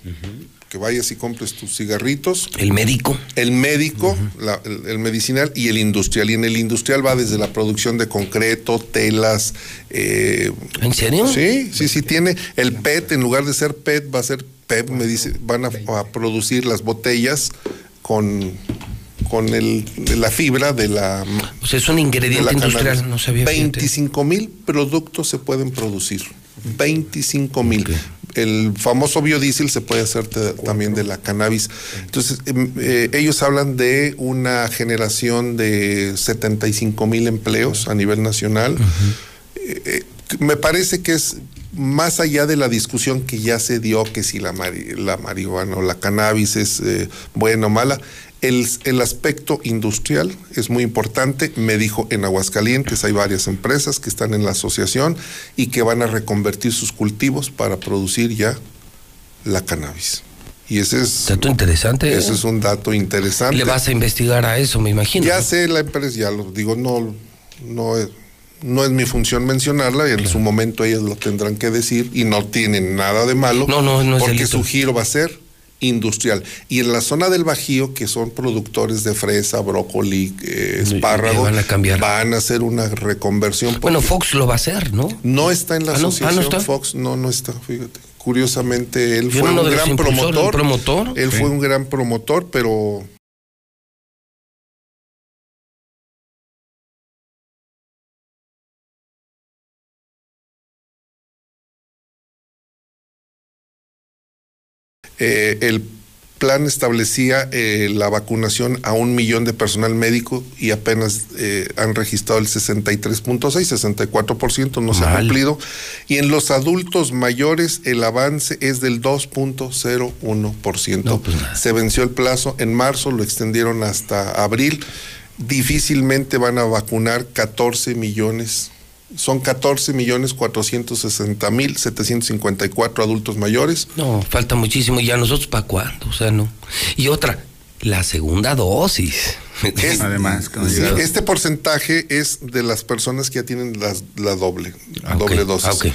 S74: que vayas y compres tus cigarritos.
S1: El médico.
S74: El médico, la- el, el medicinal y el industrial. Y en el industrial va desde la producción de concreto, telas. eh,
S1: ¿En serio?
S74: Sí, sí, sí. Tiene el PET, en lugar de ser PET, va a ser PEP. Me dice, van a, a producir las botellas con, con el, la fibra de la.
S1: O sea, es un ingrediente industrial, no sabía. fíjate.
S74: 25 mil productos se pueden producir. 25 mil. El famoso biodiesel se puede hacer también de la cannabis. Entonces, em, eh, ellos hablan de una generación de 75 mil empleos a nivel nacional. Eh, eh, me parece que es más allá de la discusión que ya se dio, que si la, mari- la marihuana o la cannabis es eh, buena o mala, el, el aspecto industrial es muy importante. Me dijo en Aguascalientes hay varias empresas que están en la asociación y que van a reconvertir sus cultivos para producir ya la cannabis. Y ese es...
S1: Dato interesante. ¿eh?
S74: Ese es un dato interesante.
S1: Le vas a investigar a eso, me imagino.
S74: Ya sé la empresa, ya lo digo, no, no, es, no es mi función mencionarla, y en su momento ellas lo tendrán que decir y no tienen nada de malo.
S1: No, no, no es
S74: Porque su giro va a ser industrial. Y en la zona del Bajío, que son productores de fresa, brócoli, eh, espárrago,
S1: van a cambiar.
S74: van a hacer una reconversión.
S1: Bueno, Fox lo va a hacer, ¿no?
S74: No está en la
S1: Ah, no. Ah, ¿no
S74: asociación
S1: está?
S74: Fox, no, no está, fíjate. Curiosamente, él
S1: ¿Y
S74: fue un gran promotor.
S1: promotor?
S74: Él
S1: Sí.
S74: fue un gran promotor, pero Eh, el plan establecía eh, la vacunación a un millón de personal médico y apenas eh, han registrado el 63.6, 64% no se ha cumplido. Y en los adultos mayores el avance es del 2.01%. se venció el plazo en marzo, lo extendieron hasta abril. Difícilmente van a vacunar 14 millones. Son 14 millones 460 mil 754 adultos mayores.
S1: No, falta muchísimo. ¿Y a nosotros para cuándo? O sea, no. Y otra, la segunda dosis.
S74: Es-
S75: Además,
S74: Sí, este porcentaje es de las personas que ya tienen las- la doble,
S1: Ah,
S74: doble dosis.
S1: Ah, ok.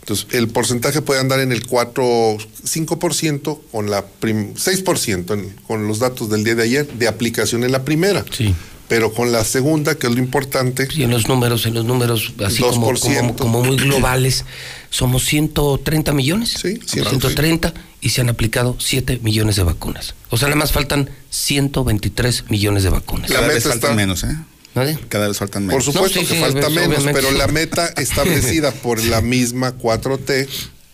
S74: Entonces, el porcentaje puede andar en el 4, 5% con la prim- 6% en- con los datos del día de ayer de aplicación en la primera.
S1: Sí.
S74: Pero con la segunda, que es lo importante,
S1: Y en los números, en los números así como,
S74: 2%.
S1: como, como muy globales, somos 130 millones.
S74: Sí,
S1: 130 y se han aplicado 7 millones de vacunas. O sea, nada más faltan 123 millones de vacunas.
S75: Cada
S74: La
S75: vez
S74: meta
S75: faltan
S74: está-
S75: menos, ¿eh?
S1: ¿Vale?
S75: Cada vez faltan
S74: por
S75: menos.
S74: supuesto
S1: sí,
S74: que
S1: sí,
S74: falta menos,
S1: obviamente.
S74: pero la meta establecida por la misma 4T,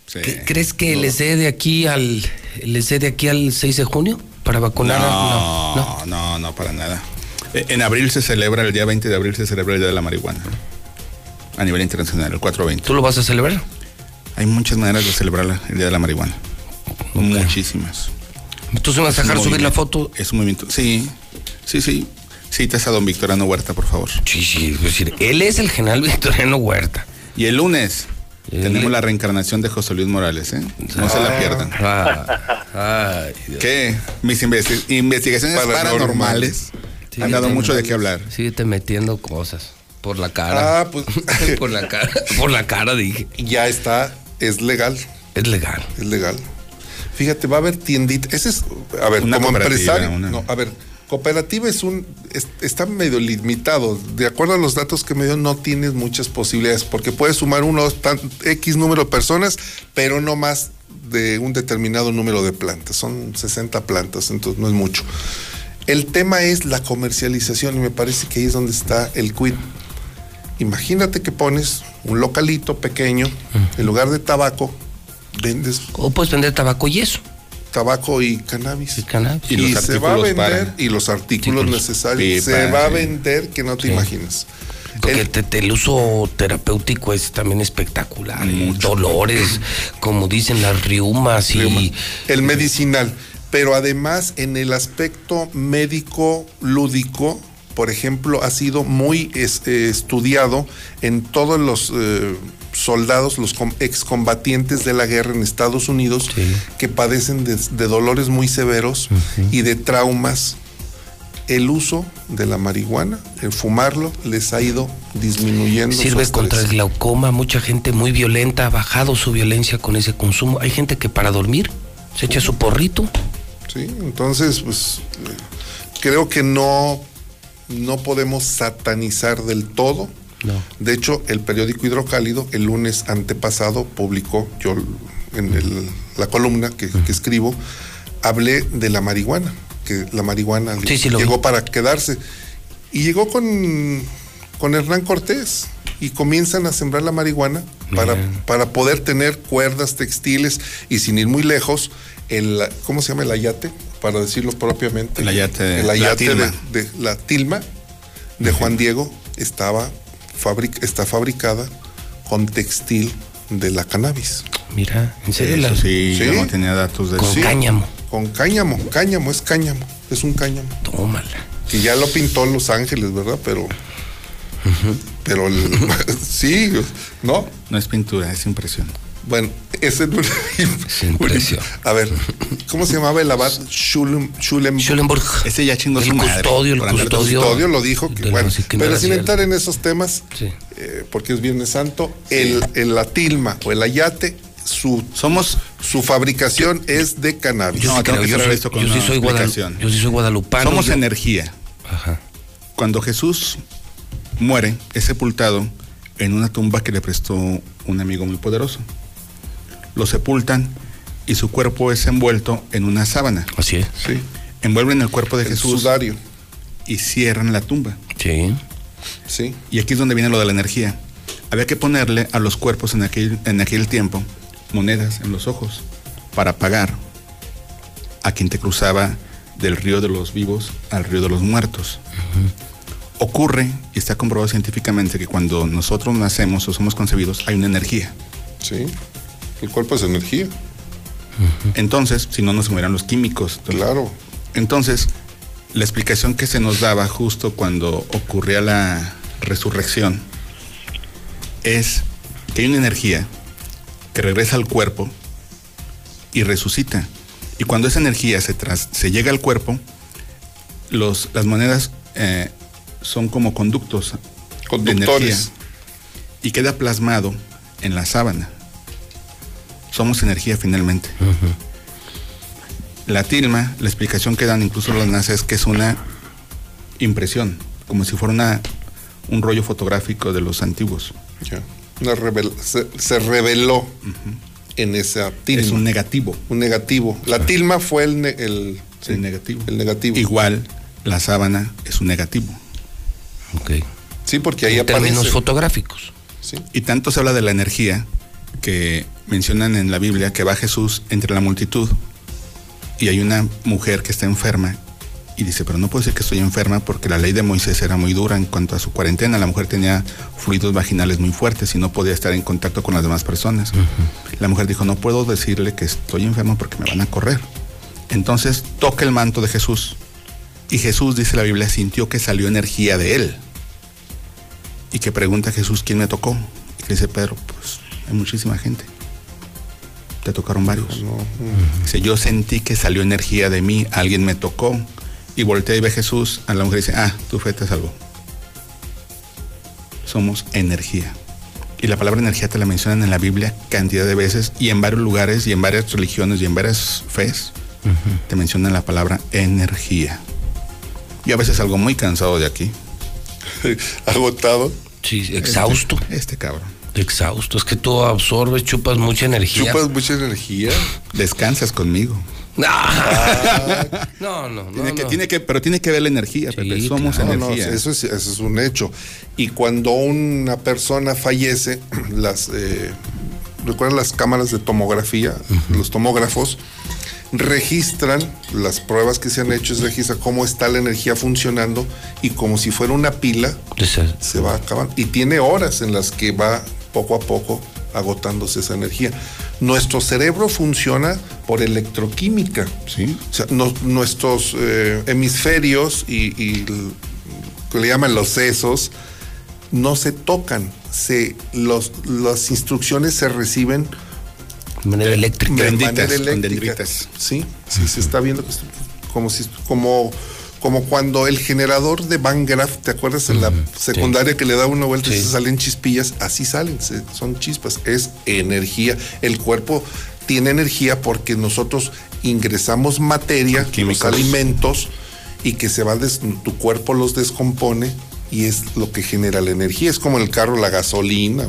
S75: Sí.
S1: ¿Qué- ¿Crees que les dé de aquí al les dé de aquí al 6 de junio para vacunar? a-
S75: No,
S1: no,
S75: no, no, para nada. Eh, En abril se celebra, el día 20 de abril se celebra el Día de la Marihuana. A nivel internacional, el 420.
S1: ¿Tú lo vas a celebrar?
S75: Hay muchas maneras de celebrar el Día de la Marihuana. Muchísimas.
S1: ¿Tú se vas a dejar subir la foto?
S75: Es un movimiento. Sí, sí, sí. Citas a don Victoriano Huerta, por favor.
S1: Sí, sí, es decir, él es el general Victoriano Huerta.
S75: Y el lunes
S1: El-
S75: tenemos la reencarnación de José Luis Morales, ¿eh? No se la pierdan.
S1: Ah, ay, Dios.
S75: ¿Qué? Mis investi- investigaciones
S74: Paranormales.
S75: paranormales
S1: Sí,
S75: han dado mucho de qué hablar.
S1: Síguete metiendo cosas. Por la cara.
S74: ah, pues
S1: por la cara. Por la cara dije.
S74: ya está, es legal.
S1: Es legal.
S74: Es legal. Fíjate, va a haber tiendita. Ese es, a ver,
S75: Una
S74: como empresario.
S75: una-
S74: No, a ver, cooperativa es un. es- está medio limitado. De acuerdo a los datos que me dio, no tienes muchas posibilidades, porque puedes sumar uno, tan, X número de personas, pero no más de un determinado número de plantas. Son 60 plantas, entonces no es mucho. El tema es la comercialización, y me parece que ahí es donde está el quid. Imagínate que pones un localito pequeño, en lugar de tabaco, vendes
S1: O puedes vender tabaco y eso.
S74: tabaco y cannabis.
S1: Y cannabis.
S74: Y,
S75: Y los
S74: se va a vender,
S75: para-
S74: y los artículos necesarios,
S75: Pipa,
S74: se va a vender que no te
S1: Sí.
S74: imaginas.
S1: Porque
S74: El-
S1: te- el uso terapéutico es también espectacular. Dolores, como dicen las riumas y.
S74: el medicinal, pero además en el aspecto médico lúdico, por ejemplo, ha sido muy es- eh, estudiado en todos los eh, soldados, los com- excombatientes de la guerra en Estados Unidos,
S1: Sí.
S74: que padecen de, de dolores muy severos y de traumas. El uso de la marihuana, el fumarlo, les ha ido disminuyendo.
S1: Sirve contra el glaucoma. Mucha gente muy violenta ha bajado su violencia con ese consumo. Hay gente que para dormir se echa su porrito.
S74: Sí, entonces, pues creo que no, no podemos satanizar del todo.
S1: No.
S74: De hecho, el periódico Hidrocálido el lunes antepasado publicó, yo en el- la columna que, que escribo, hablé de la marihuana, que la marihuana
S1: Sí, sí,
S74: llegó
S1: vi.
S74: para quedarse. Y llegó con, con Hernán Cortés y comienzan a sembrar la marihuana para, para poder tener cuerdas textiles y sin ir muy lejos, el, ¿cómo se llama el ayate? Para decirlo propiamente.
S75: El ayate,
S74: el
S75: la
S74: ayate
S75: tilma.
S74: de, de la tilma de Juan Diego estaba fabric- está fabricada con textil de la cannabis.
S1: Mira, en serio,
S75: Eso
S1: la-
S75: sí, yo no tenía datos de
S1: Con cáñamo.
S74: Con cáñamo, cáñamo, es cáñamo, es un cáñamo.
S1: Tómala.
S74: Que ya lo pintó en Los Ángeles, ¿verdad? Pero. Pero el- sí, ¿no?
S75: No es pintura, es impresión.
S74: Bueno, ese no
S1: impresión.
S74: A ver, ¿cómo se llamaba el abad? Schulem, Schulenburg.
S1: Schulenburg.
S75: Ese ya chingó
S1: El
S75: su madre.
S1: custodio, el
S75: por andar-
S1: custodio.
S74: Custodio lo dijo, que bueno, pero sin entrar en esos temas,
S1: Sí.
S74: eh, porque es Viernes Santo, el, el- la tilma o el ayate, su,
S75: Somos
S74: su fabricación es de cannabis.
S1: Yo
S75: No,
S1: sí
S75: tengo
S1: creo,
S75: que
S1: yo
S75: cerrar
S1: soy-
S75: esto con
S1: yo sí soy yo sí soy guadalupano.
S75: Somos
S1: yo-
S75: energía.
S1: Ajá.
S75: Cuando Jesús muere, es sepultado en una tumba que le prestó un amigo muy poderoso. Lo sepultan y su cuerpo es envuelto en una sábana.
S1: Así es.
S74: Sí,
S75: Envuelven el cuerpo de
S74: el
S75: Jesús
S74: sudario.
S75: y cierran la tumba.
S1: Sí.
S74: Sí,
S75: Y aquí es donde viene lo de la energía. Había que ponerle a los cuerpos en aquel, en aquel tiempo monedas en los ojos para pagar a quien te cruzaba del río de los vivos al río de los muertos. Ocurre, y está comprobado científicamente, que cuando nosotros nacemos o somos concebidos hay una energía.
S74: sí. El cuerpo es energía.
S75: Entonces, si no nos murieran los químicos.
S74: Claro.
S75: Entonces, la explicación que se nos daba justo cuando ocurría la resurrección es que hay una energía que regresa al cuerpo y resucita. Y cuando esa energía se, tras- se llega al cuerpo, los, las monedas eh, son como conductos de energía y queda plasmado en la sábana. Somos energía finalmente. La tilma, la explicación que dan incluso los nazis es que es una impresión, como si fuera una, un rollo fotográfico de los antiguos.
S74: Ya. Una revel- se, se reveló en esa tilma.
S75: Es un negativo.
S74: Un negativo. La tilma fue el, ne- el,
S75: El negativo.
S74: el negativo.
S75: Igual, la sábana es un negativo.
S1: Ok.
S74: Sí, porque ahí
S1: En términos
S74: aparece.
S1: fotográficos.
S74: Sí.
S75: Y tanto se habla de la energía que mencionan en la Biblia que va Jesús entre la multitud y hay una mujer que está enferma y dice, pero no puedo decir que estoy enferma porque la ley de Moisés era muy dura en cuanto a su cuarentena. La mujer tenía fluidos vaginales muy fuertes y no podía estar en contacto con las demás personas. La mujer dijo, no puedo decirle que estoy enferma porque me van a correr. Entonces toca el manto de Jesús y Jesús, dice la Biblia, sintió que salió energía de él. Y que pregunta a Jesús, ¿quién me tocó? Y que dice Pedro, pues hay muchísima gente. Te tocaron varios. Dice, yo sentí que salió energía de mí, alguien me tocó. Y voltea y ve a Jesús, a la mujer y dice, ah, tu fe te salvó. Somos energía. Y la palabra energía te la mencionan en la Biblia cantidad de veces y en varios lugares y en varias religiones y en varias fes te mencionan la palabra energía. Yo a veces salgo muy cansado de aquí.
S74: Agotado.
S1: Sí, exhausto.
S75: Este, este cabrón.
S1: Exhausto. Es que tú absorbes, chupas mucha energía.
S74: Chupas mucha energía.
S75: Descansas conmigo.
S1: No, no, no.
S75: Tiene que,
S1: no.
S75: tiene que, pero tiene que ver la energía, Pepe. Somos
S74: No, no,
S75: energía.
S74: eso, es, eso es un hecho. Y cuando una persona fallece, las eh, recuerdan las cámaras de tomografía, los tomógrafos registran las pruebas que se han hecho, es registra cómo está la energía funcionando y como si fuera una pila se va acabando. Y tiene horas en las que va poco a poco agotándose esa energía. Nuestro cerebro funciona por electroquímica.
S75: ¿Sí?
S74: O sea, nuestros eh, hemisferios y, y que le llaman los sesos no se tocan. Se, los, las instrucciones se reciben
S1: De manera eléctrica.
S74: de manera eléctrica. Sí, sí, se está viendo como si como como cuando el generador de Van Graaff, ¿te acuerdas en la secundaria que le da una vuelta y se salen chispillas? Así salen, se- son chispas, es energía. El cuerpo tiene energía porque nosotros ingresamos materia, los alimentos, y que se va, des- tu cuerpo los descompone y es lo que genera la energía. Es como el carro, la gasolina.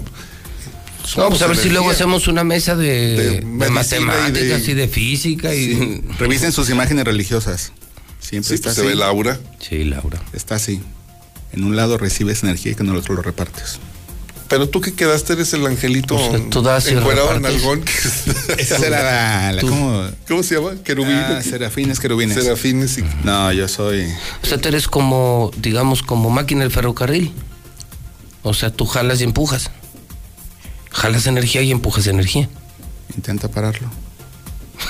S1: No, pues a ver si luego hacemos una mesa de,
S74: De
S1: de
S74: medicina y
S1: matemáticas
S74: de-
S1: y de, física y
S75: Revisen sus imágenes religiosas. Siempre
S74: Sí,
S75: está
S74: pues se ve Laura.
S1: Sí, Laura.
S75: Está así. En un lado recibes energía y con el otro lo repartes.
S74: Pero tú que quedaste eres el angelito
S1: Pues, tú das y
S74: encuerado en algón.
S75: Esa era la, la-. ¿cómo?
S74: ¿Cómo se llama? Querubín.
S75: Ah, serafines, querubines.
S74: Serafines y
S75: No, yo soy.
S1: O sea, tú eres como, digamos, como máquina del ferrocarril. O sea, tú jalas y empujas. Jalas energía y empujas energía.
S75: Intenta pararlo.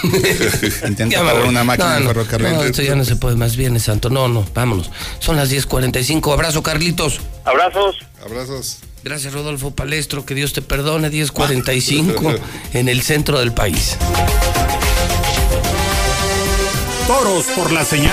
S75: Intenta parar una máquina
S1: no,
S75: de
S1: no,
S75: ferrocarril.
S1: No, esto ya no se puede más. Viernes Santo. No, no, vámonos. Son las 10.45. Abrazo, Carlitos.
S56: Abrazos.
S74: Abrazos.
S1: Gracias, Rodolfo Palestro. Que Dios te perdone. 10.45 en el centro del país.
S76: Toros por la señal.